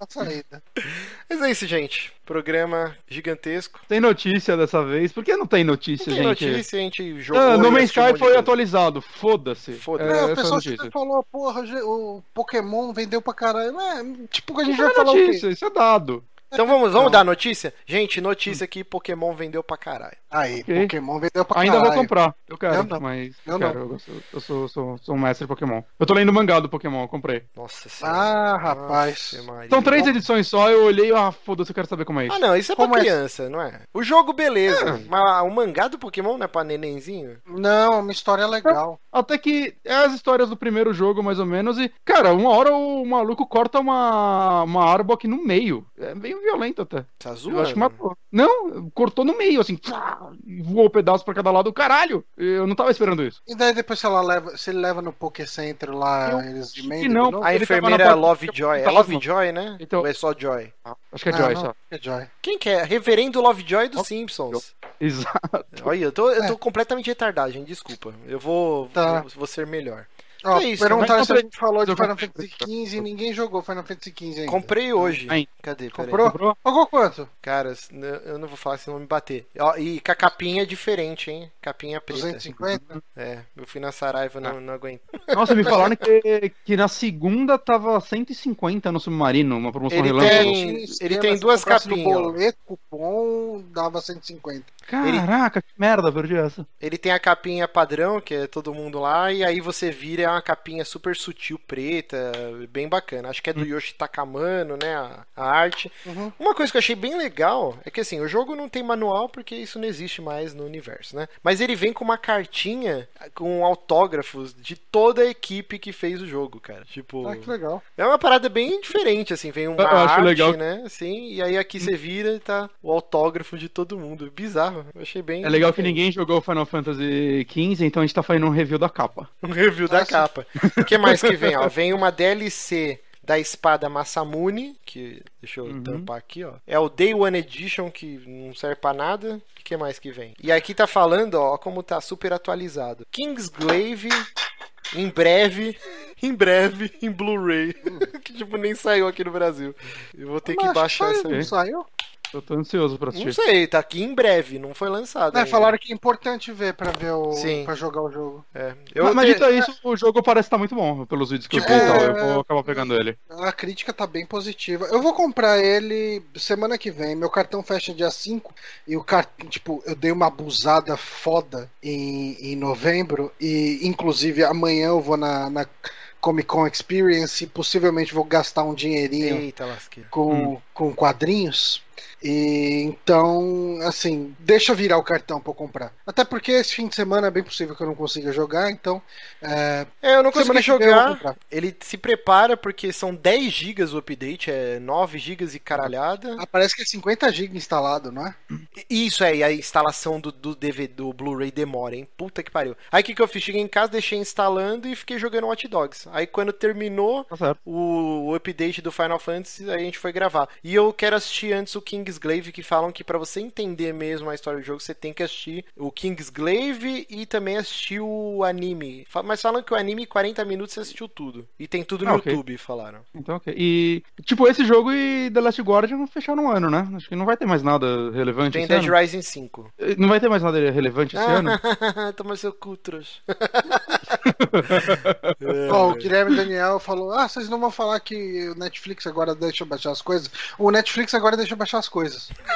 Speaker 1: Essa é.
Speaker 2: Mas é isso, gente. Programa gigantesco.
Speaker 3: Tem notícia dessa vez? Por que não tem
Speaker 2: Não
Speaker 3: notícia,
Speaker 2: tem
Speaker 3: gente?
Speaker 2: notícia, a gente jogou.
Speaker 3: Ah, no Man's Sky foi atualizado. Foda-se.
Speaker 2: Foda-se.
Speaker 3: É,
Speaker 1: Não, o
Speaker 3: essa é a
Speaker 1: pessoal falou, porra, o Pokémon vendeu pra caralho. É, tipo, a gente vai
Speaker 3: é
Speaker 1: o quê?
Speaker 3: isso é dado.
Speaker 2: Então vamos, vamos
Speaker 1: Não.
Speaker 2: dar notícia? Gente, notícia que Pokémon vendeu pra caralho.
Speaker 1: Aí,
Speaker 3: Ok.
Speaker 1: Pokémon vendeu pra
Speaker 3: Ainda
Speaker 1: caralho.
Speaker 3: vou comprar. Eu quero,
Speaker 1: Eu não.
Speaker 3: mas.
Speaker 1: Eu
Speaker 3: quero. Eu, gosto- eu sou, sou, sou um mestre de Pokémon. Eu tô lendo o mangá do Pokémon, eu comprei.
Speaker 2: Nossa senhora.
Speaker 1: Ah, rapaz.
Speaker 3: São três edições só, eu olhei, ah, foda-se, eu quero saber como é isso.
Speaker 2: Ah, não, isso é pra
Speaker 1: Como é?
Speaker 2: criança, não é? O jogo, beleza.
Speaker 3: É.
Speaker 2: Mas o mangá do Pokémon não é pra nenenzinho?
Speaker 1: Não, uma história legal.
Speaker 3: Até que é as histórias do primeiro jogo, mais ou menos, e, cara, uma hora o maluco corta uma, uma Arbok no meio. É meio violento até.
Speaker 2: Tá
Speaker 3: Eu
Speaker 2: zoando?
Speaker 3: acho que matou. Não, cortou no meio, assim, voou pedaço pra cada lado. Caralho! Eu não tava esperando isso.
Speaker 1: E daí depois se ela leva, se ele leva no Poké Center lá,
Speaker 3: Eu
Speaker 1: eles emendam
Speaker 3: não.
Speaker 1: de novo?
Speaker 2: A enfermeira é
Speaker 3: parte-
Speaker 2: Lovejoy. É
Speaker 3: Tava-
Speaker 2: Lovejoy, né?
Speaker 3: Então-
Speaker 2: Ou é só Joy?
Speaker 3: Acho que é
Speaker 1: Ah,
Speaker 3: Joy
Speaker 1: não,
Speaker 3: só.
Speaker 1: é Joy.
Speaker 2: Quem que é? Reverendo Lovejoy dos Simpsons.
Speaker 3: Exato.
Speaker 2: Olha, eu tô, eu tô
Speaker 1: É.
Speaker 2: completamente retardado, gente. Desculpa. Eu vou,
Speaker 1: Tá.
Speaker 2: vou, vou ser melhor.
Speaker 1: Ó,
Speaker 2: É isso,
Speaker 1: perguntaram se a gente falou de Final
Speaker 3: comprei.
Speaker 1: Fantasy XV e ninguém jogou Final Fantasy XV ainda.
Speaker 2: Comprei hoje.
Speaker 3: Aí.
Speaker 2: Cadê?
Speaker 1: Comprou?
Speaker 3: Comprou?
Speaker 1: Pagou quanto?
Speaker 2: Cara, eu não vou falar senão vão me bater. Ó, E com a capinha é diferente, hein? Capinha preta.
Speaker 1: 250?
Speaker 2: É, eu fui na Saraiva, não, não aguento.
Speaker 3: Nossa, me falaram que, que na segunda tava 150 no Submarino, uma promoção
Speaker 2: Ele
Speaker 3: relâmpago.
Speaker 2: tem- ele tem
Speaker 1: se
Speaker 2: duas capinhas,
Speaker 1: boleto, cupom, dava 150.
Speaker 3: Caraca, que merda, perdi essa.
Speaker 2: Ele tem a capinha padrão, que é todo mundo lá, e aí você vira é uma capinha super sutil, preta, bem bacana. Acho que é do Yoshi Takamano, né? A, a arte.
Speaker 1: Uhum.
Speaker 2: Uma coisa que eu achei bem legal é que assim, o jogo não tem manual porque isso não existe mais no universo, né? Mas ele vem com uma cartinha com autógrafos de toda a equipe que fez o jogo, cara. Tipo,
Speaker 1: Ah, que legal.
Speaker 2: é uma parada bem diferente, assim, vem uma
Speaker 3: Eu
Speaker 2: arte,
Speaker 3: legal.
Speaker 2: né? Assim, e aí aqui você vira e tá o autógrafo de todo mundo. Bizarro, eu achei bem.
Speaker 3: É legal que
Speaker 2: diferente.
Speaker 3: ninguém jogou Final Fantasy XV, então a gente tá fazendo um review da capa.
Speaker 2: Um review da
Speaker 1: Nossa.
Speaker 2: capa. O que mais que vem? Ó? Vem uma DLC da espada Masamune, que deixa eu
Speaker 3: Uhum.
Speaker 2: tampar aqui, ó. É o Day One Edition, que não serve pra nada. O que mais que vem? E aqui tá falando, ó, como tá super atualizado. Kingsglaive, em breve, em breve, em Blu-ray. que tipo, nem saiu aqui no Brasil. Eu vou ter que
Speaker 1: Mas
Speaker 2: baixar
Speaker 1: saiu,
Speaker 2: essa.
Speaker 1: não saiu?
Speaker 3: Eu tô ansioso pra
Speaker 2: Não
Speaker 3: assistir.
Speaker 2: sei, tá aqui em breve, não foi lançado.
Speaker 1: É,
Speaker 2: ainda.
Speaker 1: falaram que é importante ver pra ver o.
Speaker 2: Sim.
Speaker 1: pra jogar o jogo.
Speaker 2: É. Eu
Speaker 3: Mas,
Speaker 2: te-
Speaker 3: dito isso, o jogo parece estar muito bom, pelos vídeos que eu vi
Speaker 1: É,
Speaker 3: e tal. Eu vou acabar pegando ele.
Speaker 1: A crítica tá bem positiva. Eu vou comprar ele semana que vem. Meu cartão fecha dia 5 e o cartão, tipo, eu dei uma abusada foda em, em novembro e inclusive amanhã eu vou na, na Comic Con Experience e possivelmente vou gastar um dinheirinho
Speaker 2: Eita,
Speaker 1: com, com quadrinhos. E então, assim, deixa eu virar o cartão pra eu comprar. Até porque esse fim de semana é bem possível que eu não consiga jogar, então. É,
Speaker 2: É, eu não consegui jogar. Ele se prepara porque são 10 GB o update, é 9 GB e caralhada.
Speaker 1: Ah, parece que é 50 GB instalado, não é?
Speaker 2: Isso é, e a instalação do, do DVD, do Blu-ray demora, hein? Puta que pariu. Aí o que, que eu fiz? Cheguei em casa, deixei instalando e fiquei jogando Watch Dogs. Aí quando terminou
Speaker 3: Tá
Speaker 2: o, o update do Final Fantasy, aí a gente foi gravar. E eu quero assistir antes o Kingsglaive, que falam que pra você entender mesmo a história do jogo, você tem que assistir o Kingsglaive e também assistir o anime. Mas falam que o anime, em 40 minutos, você assistiu tudo. E tem tudo no
Speaker 3: Ah, ok.
Speaker 2: YouTube, falaram.
Speaker 3: Então, ok. E, tipo, esse jogo e The Last Guardian fecharam um ano, né? Acho que não vai ter mais nada relevante
Speaker 2: Tem
Speaker 3: esse
Speaker 2: Dead
Speaker 3: ano.
Speaker 2: Rising 5.
Speaker 3: Não vai ter mais nada relevante esse ano?
Speaker 2: Toma seu cu, trouxa.
Speaker 1: Ó, o Guilherme Daniel falou: Ah, vocês não vão falar que o Netflix agora deixa baixar as coisas? O Netflix agora deixa baixar as coisas.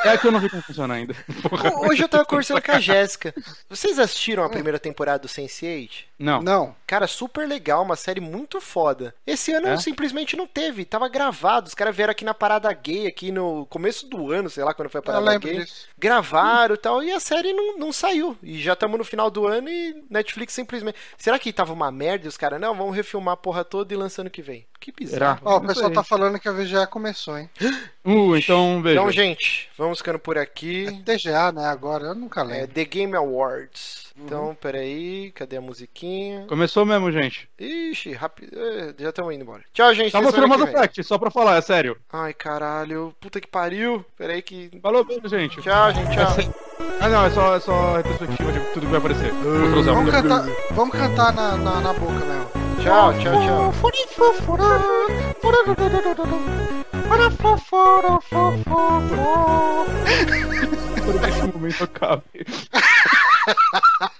Speaker 3: É que eu não vi como funciona ainda.
Speaker 2: Hoje eu tava conversando com a Jéssica. Vocês assistiram a primeira temporada do Sense8?
Speaker 3: Não.
Speaker 1: Não.
Speaker 2: Cara, super legal, uma série muito foda. Esse ano
Speaker 3: É?
Speaker 2: simplesmente não teve, tava gravado. Os caras vieram aqui na parada gay, aqui no começo do ano, sei lá quando foi a parada gay.
Speaker 1: disso.
Speaker 2: Gravaram e tal, e a série não, não saiu. E já estamos no final do ano e Netflix simplesmente. Será que tava uma merda e os caras, não, vamos refilmar a porra toda e lançando que vem? Que bizarro.
Speaker 1: Ó, o
Speaker 3: Não
Speaker 1: pessoal
Speaker 3: sei.
Speaker 1: tá falando que a VGA começou, hein?
Speaker 3: Uh, então veja.
Speaker 2: Então, gente, vamos ficando por aqui.
Speaker 1: TGA, né? Agora, eu nunca
Speaker 2: É,
Speaker 1: lembro.
Speaker 2: The Game Awards.
Speaker 1: Uhum.
Speaker 2: Então, peraí, cadê a musiquinha?
Speaker 3: Começou mesmo, gente.
Speaker 2: Ixi, rápido. é, Já estamos indo embora. Tchau, gente.
Speaker 3: Tá
Speaker 2: que vem.
Speaker 3: Effect, só pra falar, é sério.
Speaker 2: Ai, caralho. Puta que pariu. Peraí que.
Speaker 3: Falou bem, gente.
Speaker 2: Tchau, gente. Tchau.
Speaker 3: Ah, não, é só, é só retrospectiva de tudo que vai aparecer. Zelda.
Speaker 1: Vamos cantar, vamos cantar na, na, na boca mesmo.
Speaker 2: Tchau, tchau, tchau.
Speaker 3: Por que esse momento acabe?